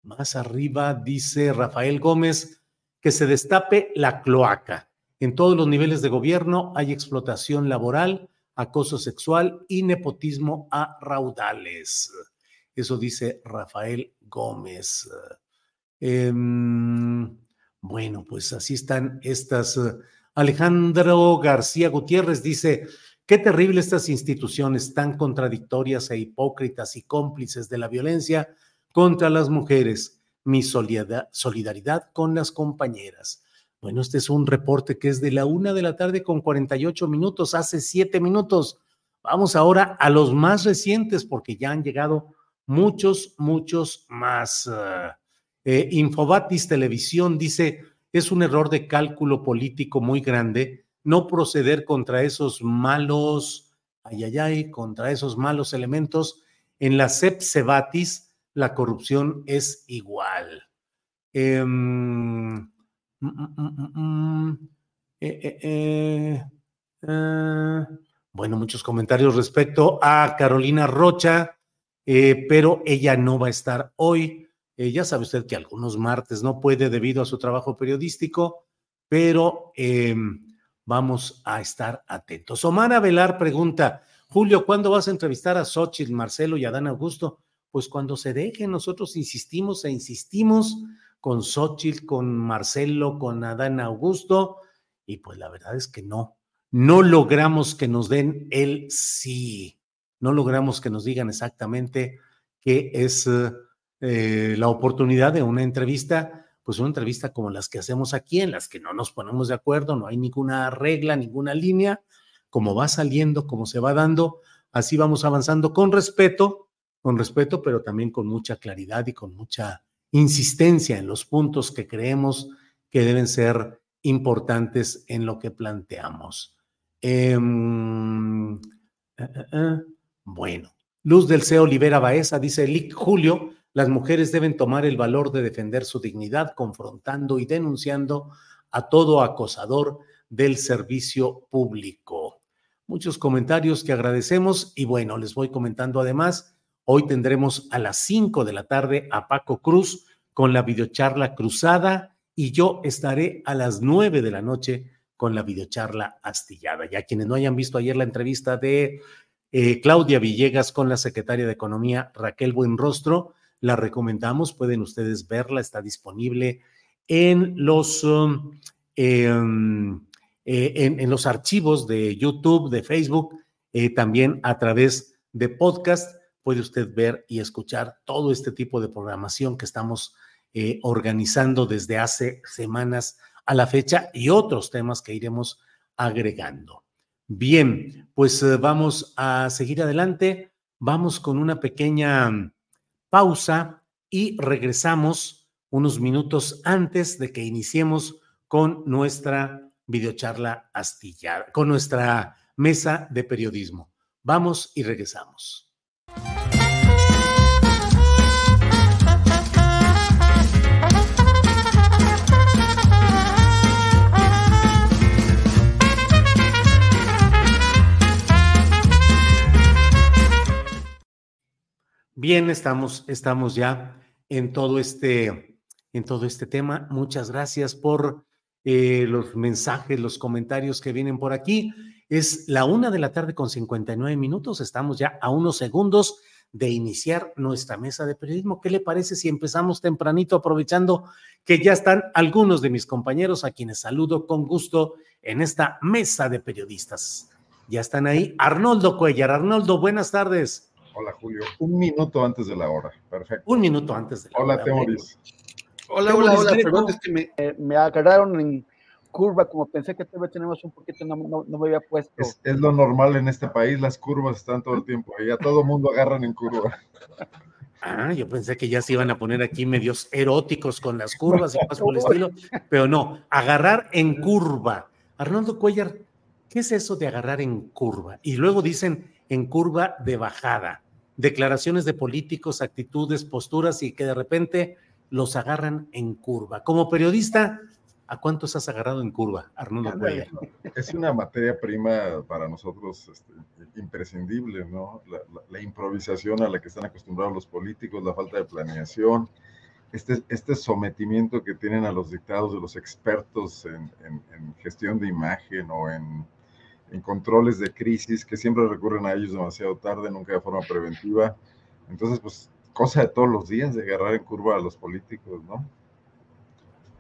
Más arriba dice Rafael Gómez que se destape la cloaca En todos los niveles de gobierno hay explotación laboral, acoso sexual y nepotismo a raudales. Eso dice Rafael Gómez. Em, bueno, pues así están estas. Alejandro García Gutiérrez dice, qué terrible estas instituciones tan contradictorias e hipócritas y cómplices de la violencia contra las mujeres. Mi solidaridad con las compañeras. Bueno, este es un reporte que es de la una de la tarde con 48 minutos, hace siete minutos. Vamos ahora a los más recientes porque ya han llegado muchos, muchos más. Eh, Infobatis Televisión dice, es un error de cálculo político muy grande no proceder contra esos malos, ay, ay, ay, contra esos malos elementos. En la CEP Cebatis, la corrupción es igual. Eh, eh, eh, eh, bueno, muchos comentarios respecto a Carolina Rocha, pero ella no va a estar hoy. ya sabe usted que algunos martes no puede debido a su trabajo periodístico, pero em, vamos a estar atentos. Omar Velar pregunta, Julio, ¿cuándo vas a entrevistar a Xochitl, Marcelo y Adán Augusto? Pues cuando se deje, nosotros insistimos e insistimos con Xochitl, con Marcelo, con Adán Augusto, y pues la verdad es que no, no logramos que nos den el sí, no logramos que nos digan exactamente qué es eh, la oportunidad de una entrevista, pues una entrevista como las que hacemos aquí, en las que no nos ponemos de acuerdo, no hay ninguna regla, ninguna línea, como va saliendo, como se va dando, así vamos avanzando con respeto, con respeto, pero también con mucha claridad y con mucha insistencia en los puntos que creemos que deben ser importantes en lo que planteamos. Em, eh, eh, eh, bueno, Luz del C. Olivera Baeza dice, Lic Julio, las mujeres deben tomar el valor de defender su dignidad confrontando y denunciando a todo acosador del servicio público. Muchos comentarios que agradecemos y bueno, les voy comentando además Hoy tendremos a las 5 de la tarde a Paco Cruz con la videocharla cruzada y yo estaré a las 9 de la noche con la videocharla astillada. Ya quienes no hayan visto ayer la entrevista de eh, Claudia Villegas con la secretaria de Economía Raquel Buenrostro, la recomendamos, pueden ustedes verla, está disponible en los, um, em, eh, en, los archivos de YouTube, de Facebook, eh, también a través de podcast puede usted ver y escuchar todo este tipo de programación que estamos eh, organizando desde hace semanas a la fecha y otros temas que iremos agregando. Bien, pues vamos a seguir adelante. Vamos con una pequeña pausa y regresamos unos minutos antes de que iniciemos con nuestra videocharla astillada, con nuestra mesa de periodismo. Vamos y regresamos. Bien, estamos, estamos ya en todo este, en todo este tema. Muchas gracias por eh, los mensajes, los comentarios que vienen por aquí. Es la una de la tarde con 59 minutos. Estamos ya a unos segundos de iniciar nuestra mesa de periodismo. ¿Qué le parece si empezamos tempranito aprovechando que ya están algunos de mis compañeros a quienes saludo con gusto en esta mesa de periodistas? Ya están ahí. Arnoldo Cuellar. Arnoldo, buenas tardes. Hola, Julio. Un minuto antes de la hora. Perfecto. Un minuto antes de la hola, hora. Temoris. Hola, hola, hola. Perdón, es que me, eh, me agarraron en curva, como pensé que todavía tenemos un poquito, no, no, me había puesto. Es, es, lo normal en este país, las curvas están todo el [laughs] tiempo, y a todo mundo agarran en curva. Ah, yo pensé que ya se iban a poner aquí medios eróticos con las curvas y cosas por el estilo, pero no, agarrar en curva. Arnoldo Cuellar, ¿qué es eso de agarrar en curva? Y luego dicen en curva de bajada declaraciones de políticos, actitudes, posturas y que de repente los agarran en curva. Como periodista, ¿a cuántos has agarrado en curva, Arnoldo Cuellar? Es una materia prima para nosotros este, imprescindible, ¿no? La, improvisación a la que están acostumbrados los políticos, la falta de planeación, este, este sometimiento que tienen a los dictados de los expertos en, gestión de imagen o en, en, controles de crisis, que siempre recurren a ellos demasiado tarde, nunca de forma preventiva. Entonces, pues, cosa de todos los días de agarrar en curva a los políticos, ¿no?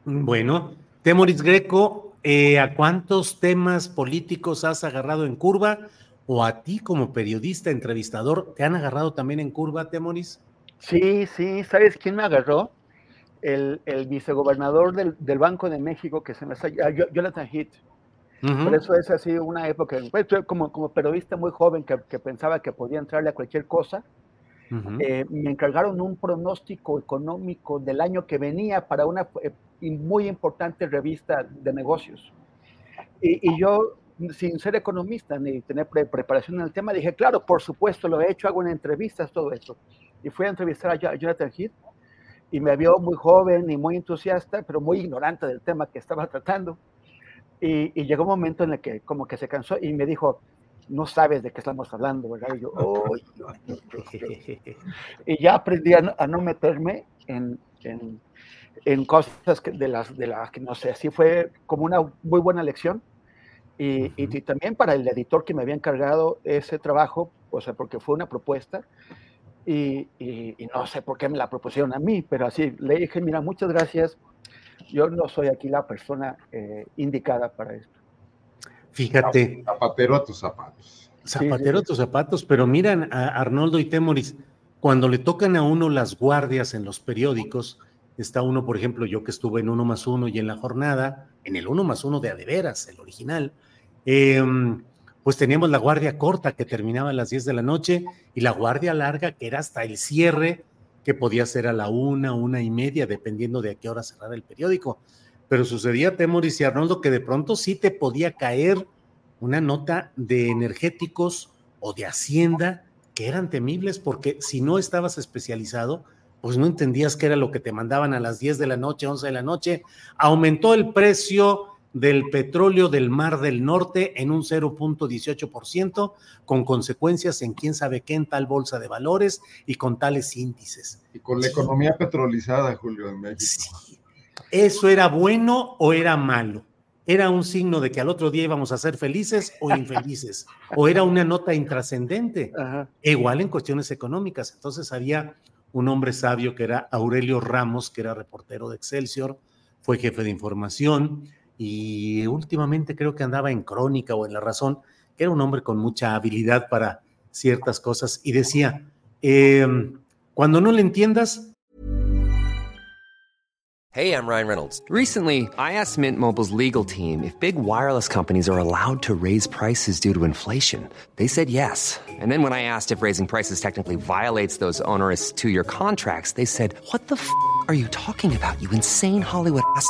Bueno, Temoris Greco, eh, ¿a cuántos temas políticos has agarrado en curva? ¿O a ti como periodista, entrevistador, te han agarrado también en curva, Temoris? Sí, sí, ¿sabes quién me agarró? El, el vicegobernador del, del, Banco de México, que se me está, Jonathan Heath. Por eso es así una época, pues, como, como periodista muy joven que, que, pensaba que podía entrarle a cualquier cosa, eh, me encargaron un pronóstico económico del año que venía para una eh, muy importante revista de negocios. Y, y yo, sin ser economista ni tener preparación en el tema, dije, claro, por supuesto, lo he hecho, hago una entrevistas, todo eso y fui a entrevistar a Jonathan Heath y me vio muy joven y muy entusiasta, pero muy ignorante del tema que estaba tratando. Y, llegó un momento en el que como que se cansó y me dijo, no sabes de qué estamos hablando, ¿verdad? Y yo, y ya aprendí a no, meterme en, en, en, cosas que, de, las, de las que no sé, así fue como una muy buena lección. Y, y, también para el editor que me había encargado ese trabajo, o sea, porque fue una propuesta, y, no sé por qué me la propusieron a mí, pero así le dije, mira, muchas gracias, yo no soy aquí la persona eh, indicada para esto. Fíjate. Zapatero a tus zapatos. Zapatero a tus zapatos, pero miran a Arnoldo y Temoris, cuando le tocan a uno las guardias en los periódicos, está uno, por ejemplo, yo que estuve en uno más uno y en la jornada, en el uno más uno de Adeveras, el original, eh, pues teníamos la guardia corta que terminaba a las 10 de la noche y la guardia larga que era hasta el cierre, que podía ser a la una, una y media, dependiendo de a qué hora cerrara el periódico. Pero sucedía, Temoris y Arnoldo, que de pronto sí te podía caer una nota de energéticos o de hacienda que eran temibles porque si no estabas especializado, pues no entendías qué era lo que te mandaban a las 10 de la noche, 11 de la noche. Aumentó el precio del petróleo del Mar del Norte en un 0.18%, con consecuencias en quién sabe qué en tal bolsa de valores y con tales índices. Y con la economía petrolizada, Julio, en México. ¿Eso era bueno o era malo? ¿Era un signo de que al otro día íbamos a ser felices o infelices? ¿O era una nota intrascendente? Igual en cuestiones económicas. Entonces había un hombre sabio que era Aurelio Ramos, que era reportero de Excelsior, fue jefe de información, y últimamente creo que andaba en Crónica o en La Razón, que era un hombre con mucha habilidad para ciertas cosas y decía, eh, cuando no le entiendas... Hey, I'm Ryan Reynolds. Recently, I asked Mint Mobile's legal team if big wireless companies are allowed to raise prices due to inflation. They said yes. And then when I asked if raising prices technically violates those onerous two-year contracts, they said, what the f*** are you talking about, you insane Hollywood ass?"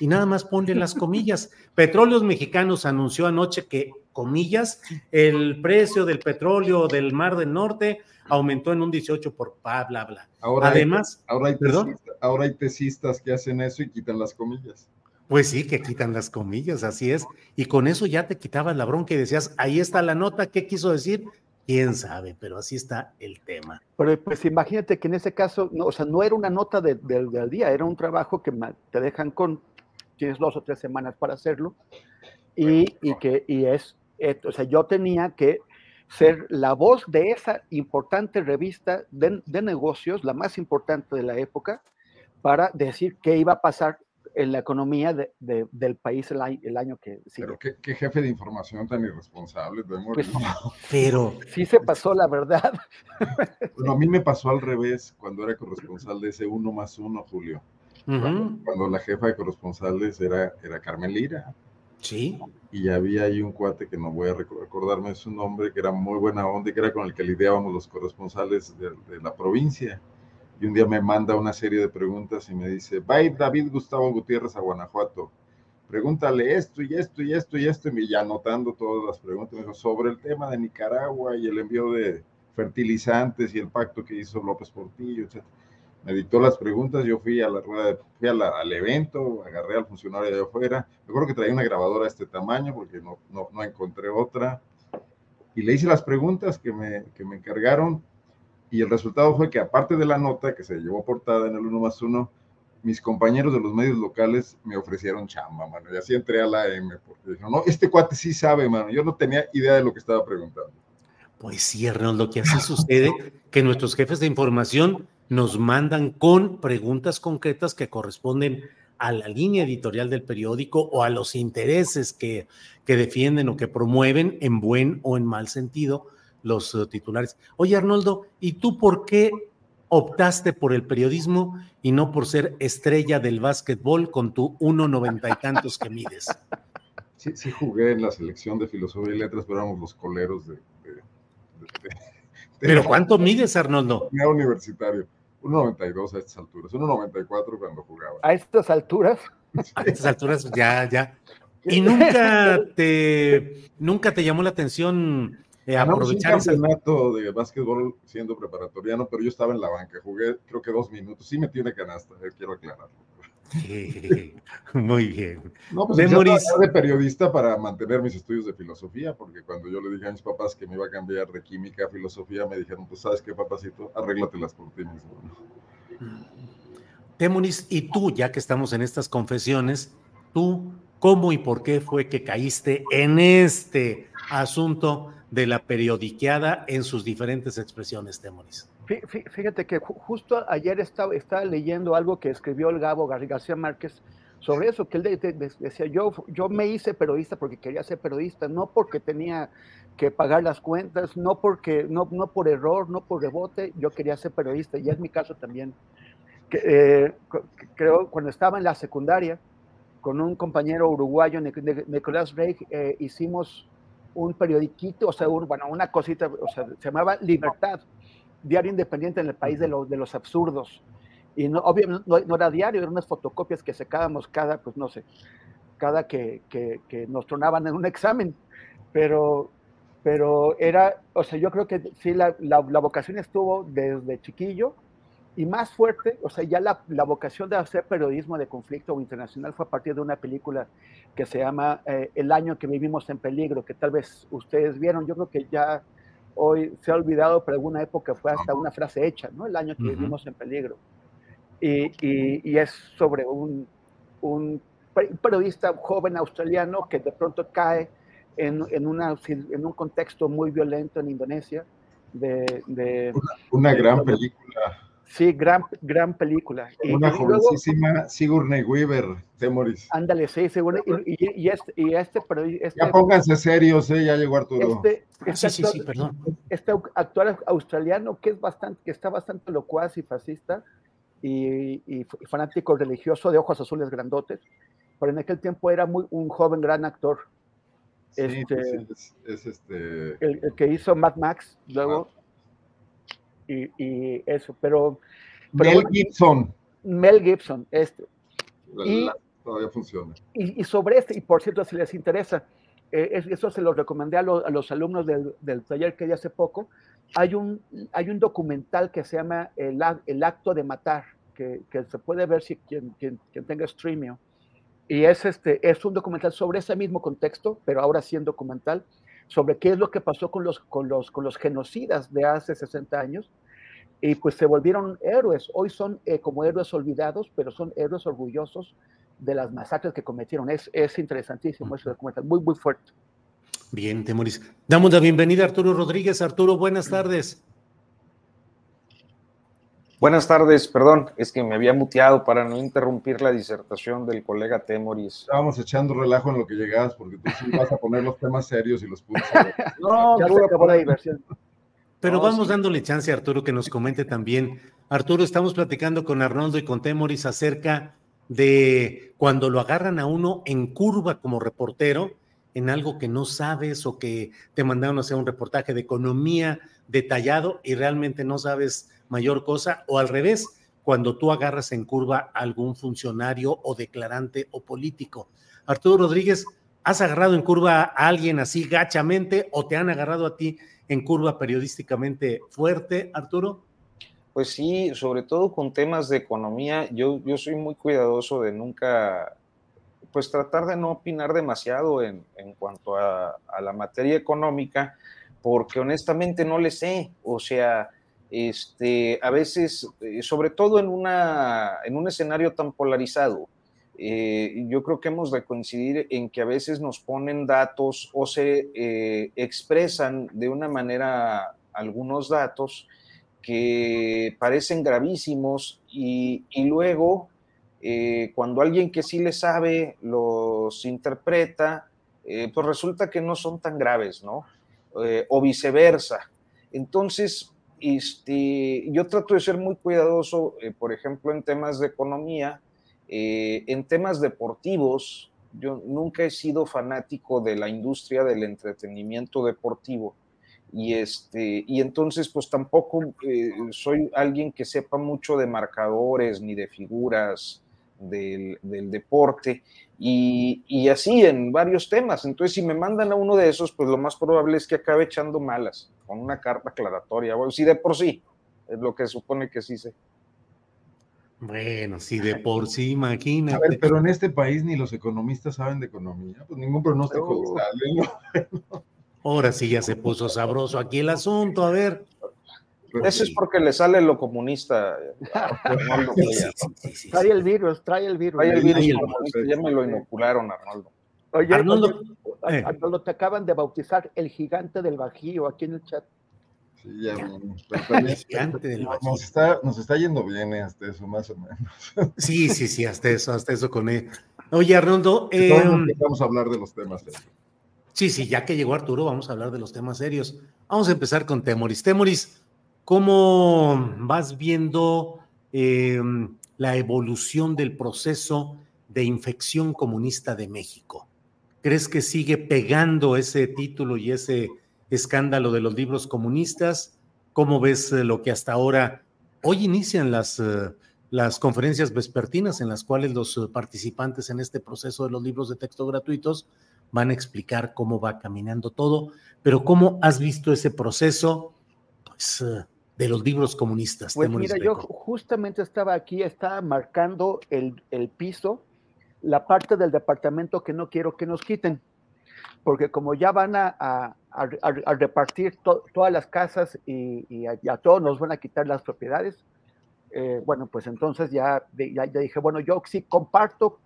Y nada más ponle las comillas. [laughs] Petróleos Mexicanos anunció anoche que, comillas, el precio del petróleo del Mar del Norte aumentó en un 18 por bla, bla, bla. Ahora Además, hay, ahora, hay ¿perdón? ahora hay tesistas que hacen eso y quitan las comillas. Pues sí, que quitan las comillas, así es. Y con eso ya te quitabas la bronca y decías, ahí está la nota, ¿qué quiso decir? Quién sabe, pero así está el tema. Pero pues imagínate que en ese caso, no, o sea, no era una nota del día, era un trabajo que te dejan con, tienes dos o tres semanas para hacerlo, y, y que, y es, o sea, yo tenía que ser la voz de esa importante revista de, negocios, la más importante de la época, para decir qué iba a pasar en la economía de, de, del país el año, el año que sigue. Pero qué, qué, jefe de información tan irresponsable, pues, [laughs] Pero sí se pasó, la verdad. [laughs] Bueno, a mí me pasó al revés cuando era corresponsal de ese uno más uno, Julio. Uh -huh. cuando, cuando, la jefa de corresponsales era, era Carmen Lira. Sí. Y había ahí un cuate que no voy a recordarme su nombre, que era muy buena onda y que era con el que lidiábamos los corresponsales de, de la provincia y un día me manda una serie de preguntas y me dice, va David Gustavo Gutiérrez a Guanajuato, pregúntale esto y esto y esto y esto, y ya anotando todas las preguntas, me dijo, sobre el tema de Nicaragua y el envío de fertilizantes y el pacto que hizo López Portillo, etc. Me dictó las preguntas, yo fui a la rueda, fui a la, al evento, agarré al funcionario de afuera, me acuerdo que traía una grabadora de este tamaño porque no, no, no encontré otra, y le hice las preguntas que me, que me encargaron, y el resultado fue que aparte de la nota que se llevó portada en el 1 más 1, mis compañeros de los medios locales me ofrecieron chamba, mano, y así entré a la M, porque dijeron, no, este cuate sí sabe, mano, yo no tenía idea de lo que estaba preguntando. Pues sí, Arnold, lo que así sucede, que nuestros jefes de información nos mandan con preguntas concretas que corresponden a la línea editorial del periódico o a los intereses que, que defienden o que promueven en buen o en mal sentido los uh, titulares. Oye, Arnoldo, ¿y tú por qué optaste por el periodismo y no por ser estrella del básquetbol con tu 1,90 y tantos que mides? Sí, sí, jugué en la selección de filosofía y letras, pero éramos los coleros de. de, de, de ¿Pero cuánto mides, Arnoldo? universitario. 1,92 a estas alturas, 1,94 cuando jugaba. ¿A estas alturas? A estas alturas, ya, ya. [laughs] ¿Y nunca te, nunca te llamó la atención eh, aprovechar un campeonato de básquetbol siendo preparatoriano, pero yo estaba en la banca, jugué creo que dos minutos, sí metí una canasta, eh, quiero aclararlo. [laughs] Muy bien. No, pues Memories... yo de periodista para mantener mis estudios de filosofía, porque cuando yo le dije a mis papás que me iba a cambiar de química a filosofía, me dijeron, pues sabes qué, papacito, arréglatelas por ti mismo. Temoris, y tú, ya que estamos en estas confesiones, tú, ¿cómo y por qué fue que caíste en este asunto de la periodiqueada en sus diferentes expresiones, Temoris? Fíjate que justo ayer estaba, estaba leyendo algo que escribió el Gabo García Márquez sobre eso, que él de, de, decía, yo, yo me hice periodista porque quería ser periodista, no porque tenía que pagar las cuentas, no, porque, no, no por error, no por rebote, yo quería ser periodista, y es mi caso también. Que, eh, creo, cuando estaba en la secundaria, con un compañero uruguayo, Nicolás Rey, eh, hicimos un periodiquito, o sea, un, bueno, una cosita, o sea, se llamaba Libertad, diario independiente en el país de, lo, de los absurdos. Y no, obviamente no, no, era diario, eran unas fotocopias que sacábamos cada, pues no sé, cada que, que, que, nos tronaban en un examen. Pero, pero era, o sea, yo creo que sí, la, la, la vocación estuvo desde chiquillo y más fuerte, o sea, ya la, la, vocación de hacer periodismo de conflicto internacional fue a partir de una película que se llama eh, El año que vivimos en peligro, que tal vez ustedes vieron, yo creo que ya hoy se ha olvidado, pero alguna época fue hasta una frase hecha, ¿no? El año que uh -huh. vivimos en peligro. Y, y, y es sobre un, un, periodista joven australiano que de pronto cae en, en, una, en un contexto muy violento en Indonesia. De, de una, una gran de, película. Sí, gran, gran película. Una y, jovencísima luego, Sigourney Weaver, Temoris. Ándale, sí, Sigourney. Y, y, este, y este, este, Ya pónganse serios, ¿eh? ya llegó Arturo. Este, este, sí, sí, sí, perdón. este actor australiano que, es bastante, que está bastante locuaz y fascista y, y, fanático religioso de ojos azules grandotes, pero en aquel tiempo era muy, un joven gran actor. Sí, este, es, es, este... El, el, que hizo Mad Max, luego. Ah y, y eso, pero, pero, Mel Gibson. Mel Gibson, este. La, y, la, todavía funciona. Y, y, sobre este, y por cierto, si les interesa, eh, eso se lo recomendé a, lo, a los alumnos del, del, taller que di hace poco, hay un, hay un documental que se llama El, el acto de matar, que, que, se puede ver si quien, quien, quien tenga streaming. Y es, este, es un documental sobre ese mismo contexto, pero ahora sí en documental, sobre qué es lo que pasó con los, con los, con los genocidas de hace 60 años, y pues se volvieron héroes. Hoy son eh, como héroes olvidados, pero son héroes orgullosos de las masacres que cometieron. Es, es interesantísimo ese documental, muy, muy fuerte. Bien, Temoris. Damos la bienvenida a Arturo Rodríguez. Arturo, buenas tardes. Buenas tardes, perdón, es que me había muteado para no interrumpir la disertación del colega Temoris. Estábamos echando relajo en lo que llegabas, porque tú sí vas a poner los temas serios y los puntos. [laughs] no, ya se acabó la diversión. Pero No, vamos sí. dándole chance a Arturo que nos comente también. Arturo, estamos platicando con Arnoldo y con Temoris acerca de cuando lo agarran a uno en curva como reportero, en algo que no sabes o que te mandaron a hacer un reportaje de economía detallado y realmente no sabes mayor cosa, o al revés, cuando tú agarras en curva a algún funcionario o declarante o político. Arturo Rodríguez, ¿has agarrado en curva a alguien así gachamente o te han agarrado a ti en curva periodísticamente fuerte, Arturo? Pues sí, sobre todo con temas de economía, yo, yo soy muy cuidadoso de nunca, pues tratar de no opinar demasiado en, en cuanto a, la materia económica, porque honestamente no le sé, o sea, este, a veces, eh, sobre todo en, una, en un escenario tan polarizado, eh, yo creo que hemos de coincidir en que a veces nos ponen datos o se eh, expresan de una manera algunos datos que parecen gravísimos y luego eh, cuando alguien que sí le sabe los interpreta, eh, pues resulta que no son tan graves, ¿no? Eh, o viceversa. Entonces, este, yo trato de ser muy cuidadoso, por ejemplo, en temas de economía, en temas deportivos. Yo nunca he sido fanático de la industria del entretenimiento deportivo y este y entonces pues tampoco soy alguien que sepa mucho de marcadores ni de figuras del, del deporte. Y, y, así en varios temas. Entonces si me mandan a uno de esos pues lo más probable es que acabe echando malas con una carta aclaratoria. Bueno, si de por sí es lo que supone que sí sé. Bueno, sí, de por sí, imagínate. A ver, pero en este país ni los economistas saben de economía, pues ningún pronóstico sale, ¿no? [laughs] Ahora sí ya se puso sabroso aquí el asunto, a ver. Eso es porque le sale lo comunista. Arnoldo Sí, Cuellar. sí, sí, sí, Trae el virus, trae el virus. Trae el virus el- ya me lo inocularon, Arnoldo. Oye, Arnoldo, oye, eh. Arnoldo, te acaban de bautizar el gigante del Bajío aquí en el chat. Sí, ya, pero también- Gigante del Bajío. nos, está, nos está yendo bien eh, hasta eso, más o menos. Sí, sí, sí, hasta eso, hasta eso con él. Oye, Arnoldo, no em, empezamos a hablar de los temas. eh. sí, sí, ya que llegó Arturo, vamos a hablar de los temas serios. Vamos a empezar con Temoris. Temoris, ¿cómo vas viendo em, la evolución del proceso de infección comunista de México? ¿Crees que sigue pegando ese título y ese escándalo de los libros comunistas? ¿Cómo ves eh, lo que hasta ahora, hoy inician las, eh, las conferencias vespertinas en las cuales los eh, participantes en este proceso de los libros de texto gratuitos van a explicar cómo va caminando todo, pero cómo has visto ese proceso pues, de los libros comunistas? Pues mira, yo justamente estaba aquí, estaba marcando el, el piso, la parte del departamento que no quiero que nos quiten, porque como ya van a, a- a- a- a repartir to- todas las casas y, y a, y a todos nos van a quitar las propiedades, eh, bueno, pues entonces ya, ya, ya dije, bueno, yo sí comparto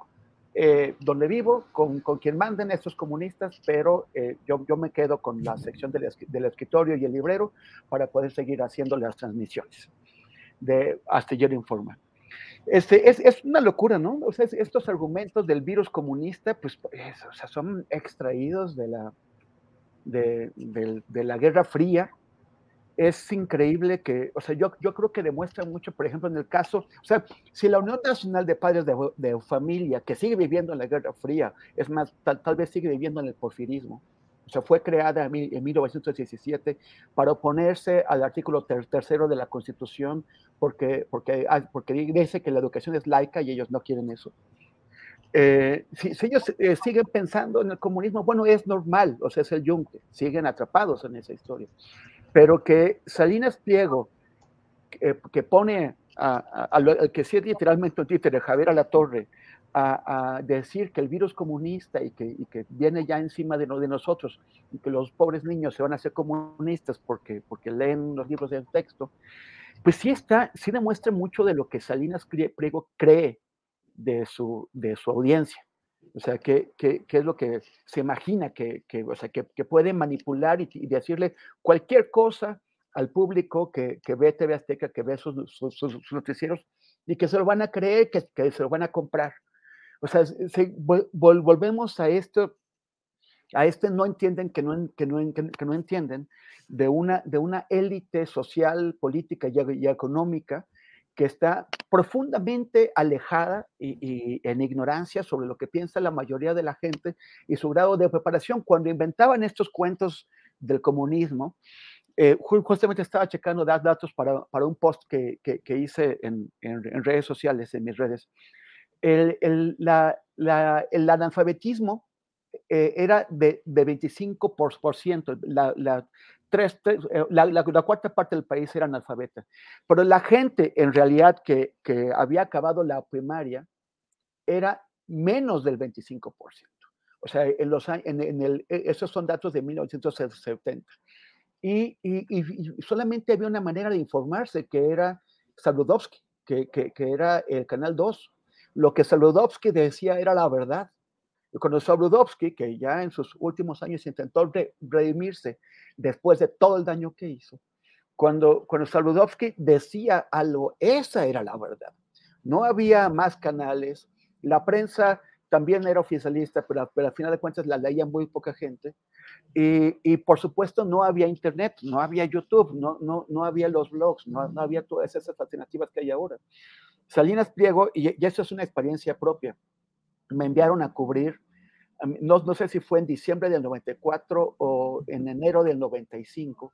eh, donde vivo con, con quien manden estos comunistas, pero eh, yo, yo me quedo con la sección del, del escritorio y el librero para poder seguir haciendo las transmisiones de Astillero Informa. Este, es, es una locura, ¿no? O sea, es- estos argumentos del virus comunista, pues, es- o sea, son extraídos de la, de, del- de la Guerra Fría. Es increíble que, o sea, yo, yo creo que demuestra mucho, por ejemplo, en el caso, o sea, si la Unión Nacional de Padres de, de Familia, que sigue viviendo en la Guerra Fría, es más, tal, tal vez sigue viviendo en el porfirismo, o sea, fue creada en, mil- en 1917 para oponerse al artículo ter- tercero de la Constitución porque, porque, ah, porque dice que la educación es laica y ellos no quieren eso. Eh, si, si ellos eh, siguen pensando en el comunismo, bueno, es normal, o sea, es el yunque, siguen atrapados en esa historia. Pero que Salinas Pliego, que, que pone a, que sí es literalmente un títere, Javier Alatorre, a, a decir que el virus comunista y que, viene ya encima de, no- de nosotros y que los pobres niños se van a hacer comunistas porque, porque leen los libros de texto, pues sí está, sí demuestra mucho de lo que Salinas Pliego cree de su, de su audiencia. O sea, ¿qué, qué, qué es lo que se imagina que, que, o sea, que, que puede manipular y, y decirle cualquier cosa al público que, que, ve TV Azteca, que ve sus, sus, noticieros y que se lo van a creer, que, que se lo van a comprar. O sea, se, vol, volvemos a esto, a este no entienden que no, que no, que no entienden de una, de una élite social, política y económica que está profundamente alejada y, y, en ignorancia sobre lo que piensa la mayoría de la gente y su grado de preparación. Cuando inventaban estos cuentos del comunismo, eh, justamente estaba checando datos para, para un post que, que, que hice en, en, en, redes sociales, en mis redes. El, el, la, la, el analfabetismo eh, era de, de 25%, la, la, tres, tres eh, la, la, la, cuarta parte del país era analfabeta, pero la gente en realidad que, que había acabado la primaria era menos del 25%. O sea, en los, en, en el, e, esos son datos de 1970. Y, y, y, solamente había una manera de informarse, que era Saludowski, que, que, que, era el Canal 2. Lo que Saludowski decía era la verdad. Cuando Saludowski, que ya en sus últimos años intentó re, redimirse después de todo el daño que hizo, cuando, cuando Saludowski decía algo, esa era la verdad. No había más canales, la prensa también era oficialista, pero, pero al final de cuentas la leía muy poca gente. Y, y, por supuesto no había internet, no había YouTube, no, no, no había los blogs, no, no, había todas esas alternativas que hay ahora. Salinas Pliego, y, y eso es una experiencia propia, me enviaron a cubrir, no, no sé si fue en diciembre del 94 o en enero del 95,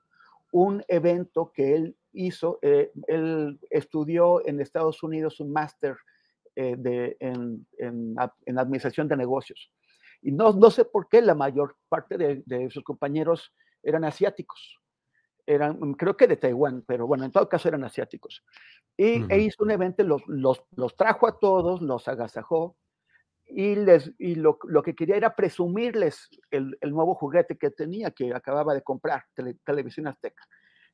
un evento que él hizo, eh, él estudió en Estados Unidos un máster eh, de, en, en, en, administración de negocios. Y no, no sé por qué la mayor parte de, de, sus compañeros eran asiáticos. Eran, creo que de Taiwán, pero bueno, en todo caso eran asiáticos. Y uh -huh. e hizo un evento, los, los, los, trajo a todos, los agasajó y, les, y lo, lo que quería era presumirles el, el, nuevo juguete que tenía, que acababa de comprar, tele, Televisión Azteca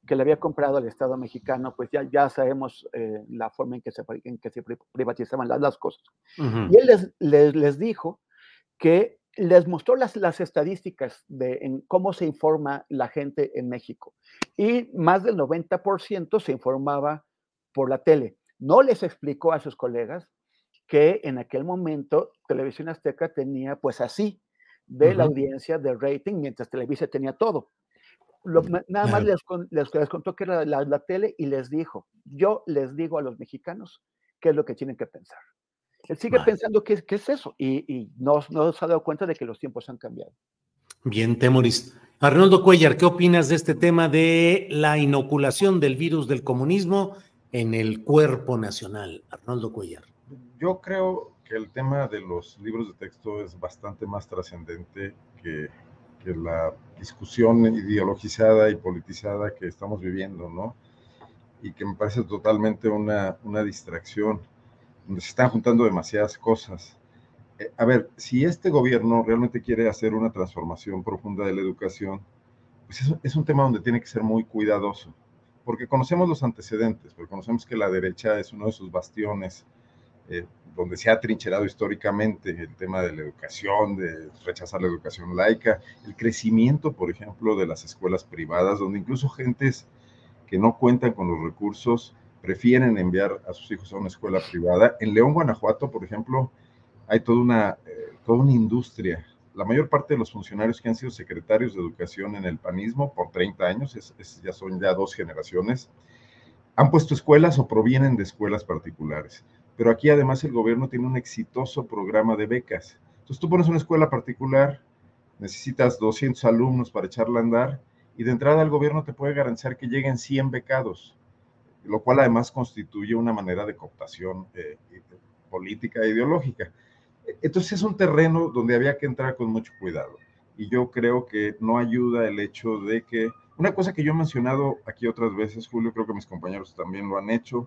que le había comprado al Estado mexicano, pues ya, ya sabemos eh, la forma en que se, en que se privatizaban las, las cosas. Uh -huh. Y él les, les, les, dijo que les mostró las, las estadísticas de en cómo se informa la gente en México. Y más del 90% se informaba por la tele. No les explicó a sus colegas que en aquel momento Televisión Azteca tenía pues así de uh -huh. la audiencia, de rating, mientras Televisa tenía todo. Lo, nada más les, les, les, contó que era la, la, tele y les dijo, yo les digo a los mexicanos qué es lo que tienen que pensar. Él sigue vale. pensando qué, qué, es eso y, y no, no, se ha dado cuenta de que los tiempos han cambiado. Bien, Temoris. Arnoldo Cuellar, ¿qué opinas de este tema de la inoculación del virus del comunismo en el cuerpo nacional? Arnoldo Cuellar. Yo creo que el tema de los libros de texto es bastante más trascendente que que la discusión ideologizada y politizada que estamos viviendo, ¿no? Y que me parece totalmente una, una distracción, donde se están juntando demasiadas cosas. Eh, a ver, si este gobierno realmente quiere hacer una transformación profunda de la educación, pues es, es un tema donde tiene que ser muy cuidadoso, porque conocemos los antecedentes, porque conocemos que la derecha es uno de sus bastiones eh, donde se ha trincherado históricamente el tema de la educación, de rechazar la educación laica, el crecimiento, por ejemplo, de las escuelas privadas, donde incluso gentes que no cuentan con los recursos prefieren enviar a sus hijos a una escuela privada. En León, Guanajuato, por ejemplo, hay toda una, eh, toda una industria. La mayor parte de los funcionarios que han sido secretarios de educación en el panismo por 30 años, es, ya son ya dos generaciones, han puesto escuelas o provienen de escuelas particulares pero aquí además el gobierno tiene un exitoso programa de becas. Entonces tú pones una escuela particular, necesitas 200 alumnos para echarla a andar y de entrada el gobierno te puede garantizar que lleguen 100 becados, lo cual además constituye una manera de cooptación eh, política e ideológica. Entonces es un terreno donde había que entrar con mucho cuidado y yo creo que no ayuda el hecho de que, una cosa que yo he mencionado aquí otras veces, Julio, creo que mis compañeros también lo han hecho,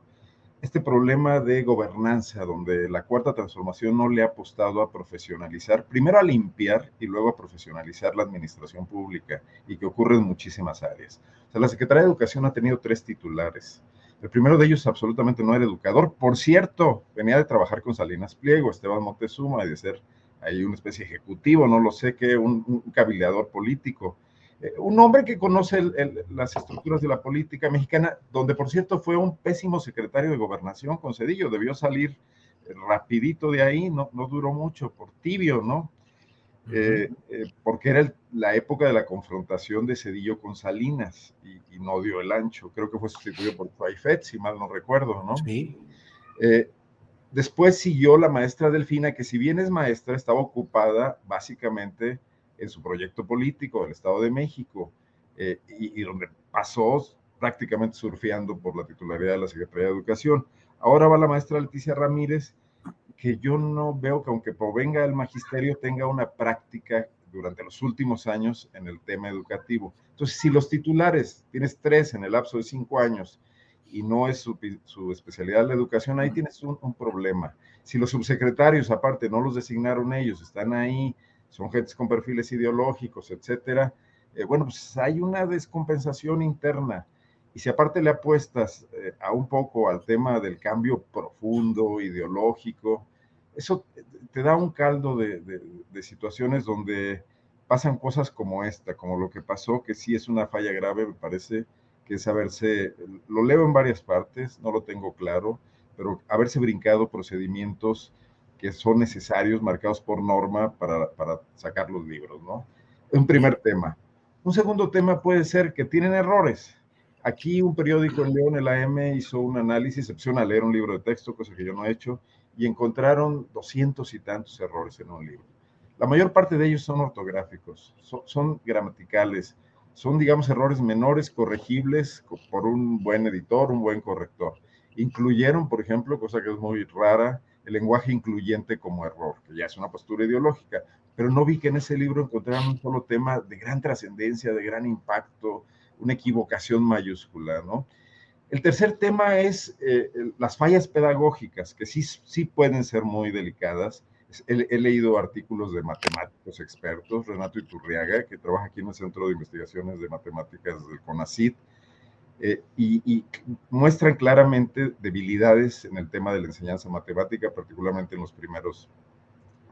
este problema de gobernanza, donde la cuarta transformación no le ha apostado a profesionalizar, primero a limpiar y luego a profesionalizar la administración pública, y que ocurre en muchísimas áreas. O sea, la Secretaría de Educación ha tenido tres titulares. El primero de ellos absolutamente no era educador. Por cierto, venía de trabajar con Salinas Pliego, Esteban Montezuma, y de ser ahí una especie ejecutivo, no lo sé qué, un, un político. Eh, un hombre que conoce las estructuras de la política mexicana, donde por cierto fue un pésimo secretario de gobernación con Cedillo, debió salir rapidito de ahí, no, no duró mucho, por tibio, ¿no? Eh, eh, porque era la época de la confrontación de Cedillo con Salinas y, no dio el ancho. Creo que fue sustituido por Faifet, si mal no recuerdo, ¿no? Sí. Eh, después siguió la maestra Delfina, que si bien es maestra, estaba ocupada básicamente en su proyecto político del Estado de México y, y donde pasó prácticamente surfeando por la titularidad de la Secretaría de Educación. Ahora va la maestra Leticia Ramírez, que yo no veo que aunque provenga del magisterio tenga una práctica durante los últimos años en el tema educativo. Entonces, si los titulares, tienes tres en el lapso de cinco años y no es su, especialidad la educación, ahí tienes un, problema. Si los subsecretarios, aparte, no los designaron ellos, están ahí, son gentes con perfiles ideológicos, etcétera, eh, bueno, pues hay una descompensación interna. Y si aparte le apuestas eh, a un poco al tema del cambio profundo, ideológico, eso te da un caldo de, situaciones donde pasan cosas como esta, como lo que pasó, que sí es una falla grave, me parece, que es haberse, lo leo en varias partes, no lo tengo claro, pero haberse brincado procedimientos que son necesarios, marcados por norma para, para sacar los libros, ¿no? Un primer tema. Un segundo tema puede ser que tienen errores, Aquí un periódico en León, el AM, hizo un análisis, excepción a leer un libro de texto, cosa que yo no he hecho, y encontraron doscientos y tantos errores en un libro. La mayor parte de ellos son ortográficos, son, gramaticales, son, digamos, errores menores corregibles por un buen editor, un buen corrector. Incluyeron, por ejemplo, cosa que es muy rara, el lenguaje incluyente como error, que ya es una postura ideológica, pero no vi que en ese libro encontraran un solo tema de gran trascendencia, de gran impacto, una equivocación mayúscula, ¿no? El tercer tema es eh, las fallas pedagógicas, que sí, sí pueden ser muy delicadas. He, leído artículos de matemáticos expertos, Renato Iturriaga, que trabaja aquí en el Centro de Investigaciones de Matemáticas del CONACIT, eh, y, muestran claramente debilidades en el tema de la enseñanza matemática, particularmente en los primeros,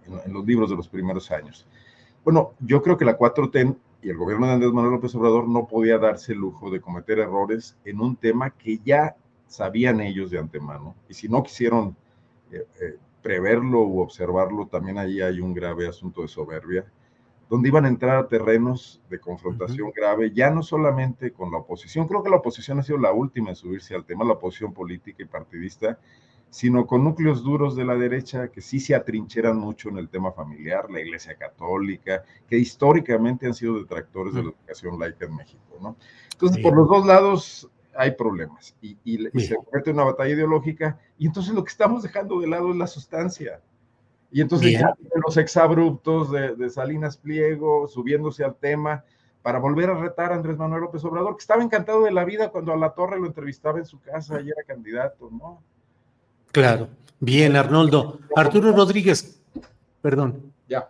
en los libros de los primeros años. Bueno, yo creo que la 4T y el gobierno de Andrés Manuel López Obrador no podía darse el lujo de cometer errores en un tema que ya sabían ellos de antemano. Y si no quisieron eh, eh, preverlo u observarlo, también ahí hay un grave asunto de soberbia, donde iban a entrar a terrenos de confrontación grave, ya no solamente con la oposición, creo que la oposición ha sido la última en subirse al tema, la oposición política y partidista, sino con núcleos duros de la derecha que sí se atrincheran mucho en el tema familiar, la Iglesia Católica, que históricamente han sido detractores de la educación laica en México, ¿no? Entonces, por los dos lados hay problemas y, se convierte en una batalla ideológica y entonces lo que estamos dejando de lado es la sustancia. Y entonces ya los exabruptos de, de Salinas Pliego subiéndose al tema para volver a retar a Andrés Manuel López Obrador, que estaba encantado de la vida cuando a la torre lo entrevistaba en su casa y era candidato, ¿no? Claro. Bien, Arnoldo. Arturo Rodríguez, perdón. Ya.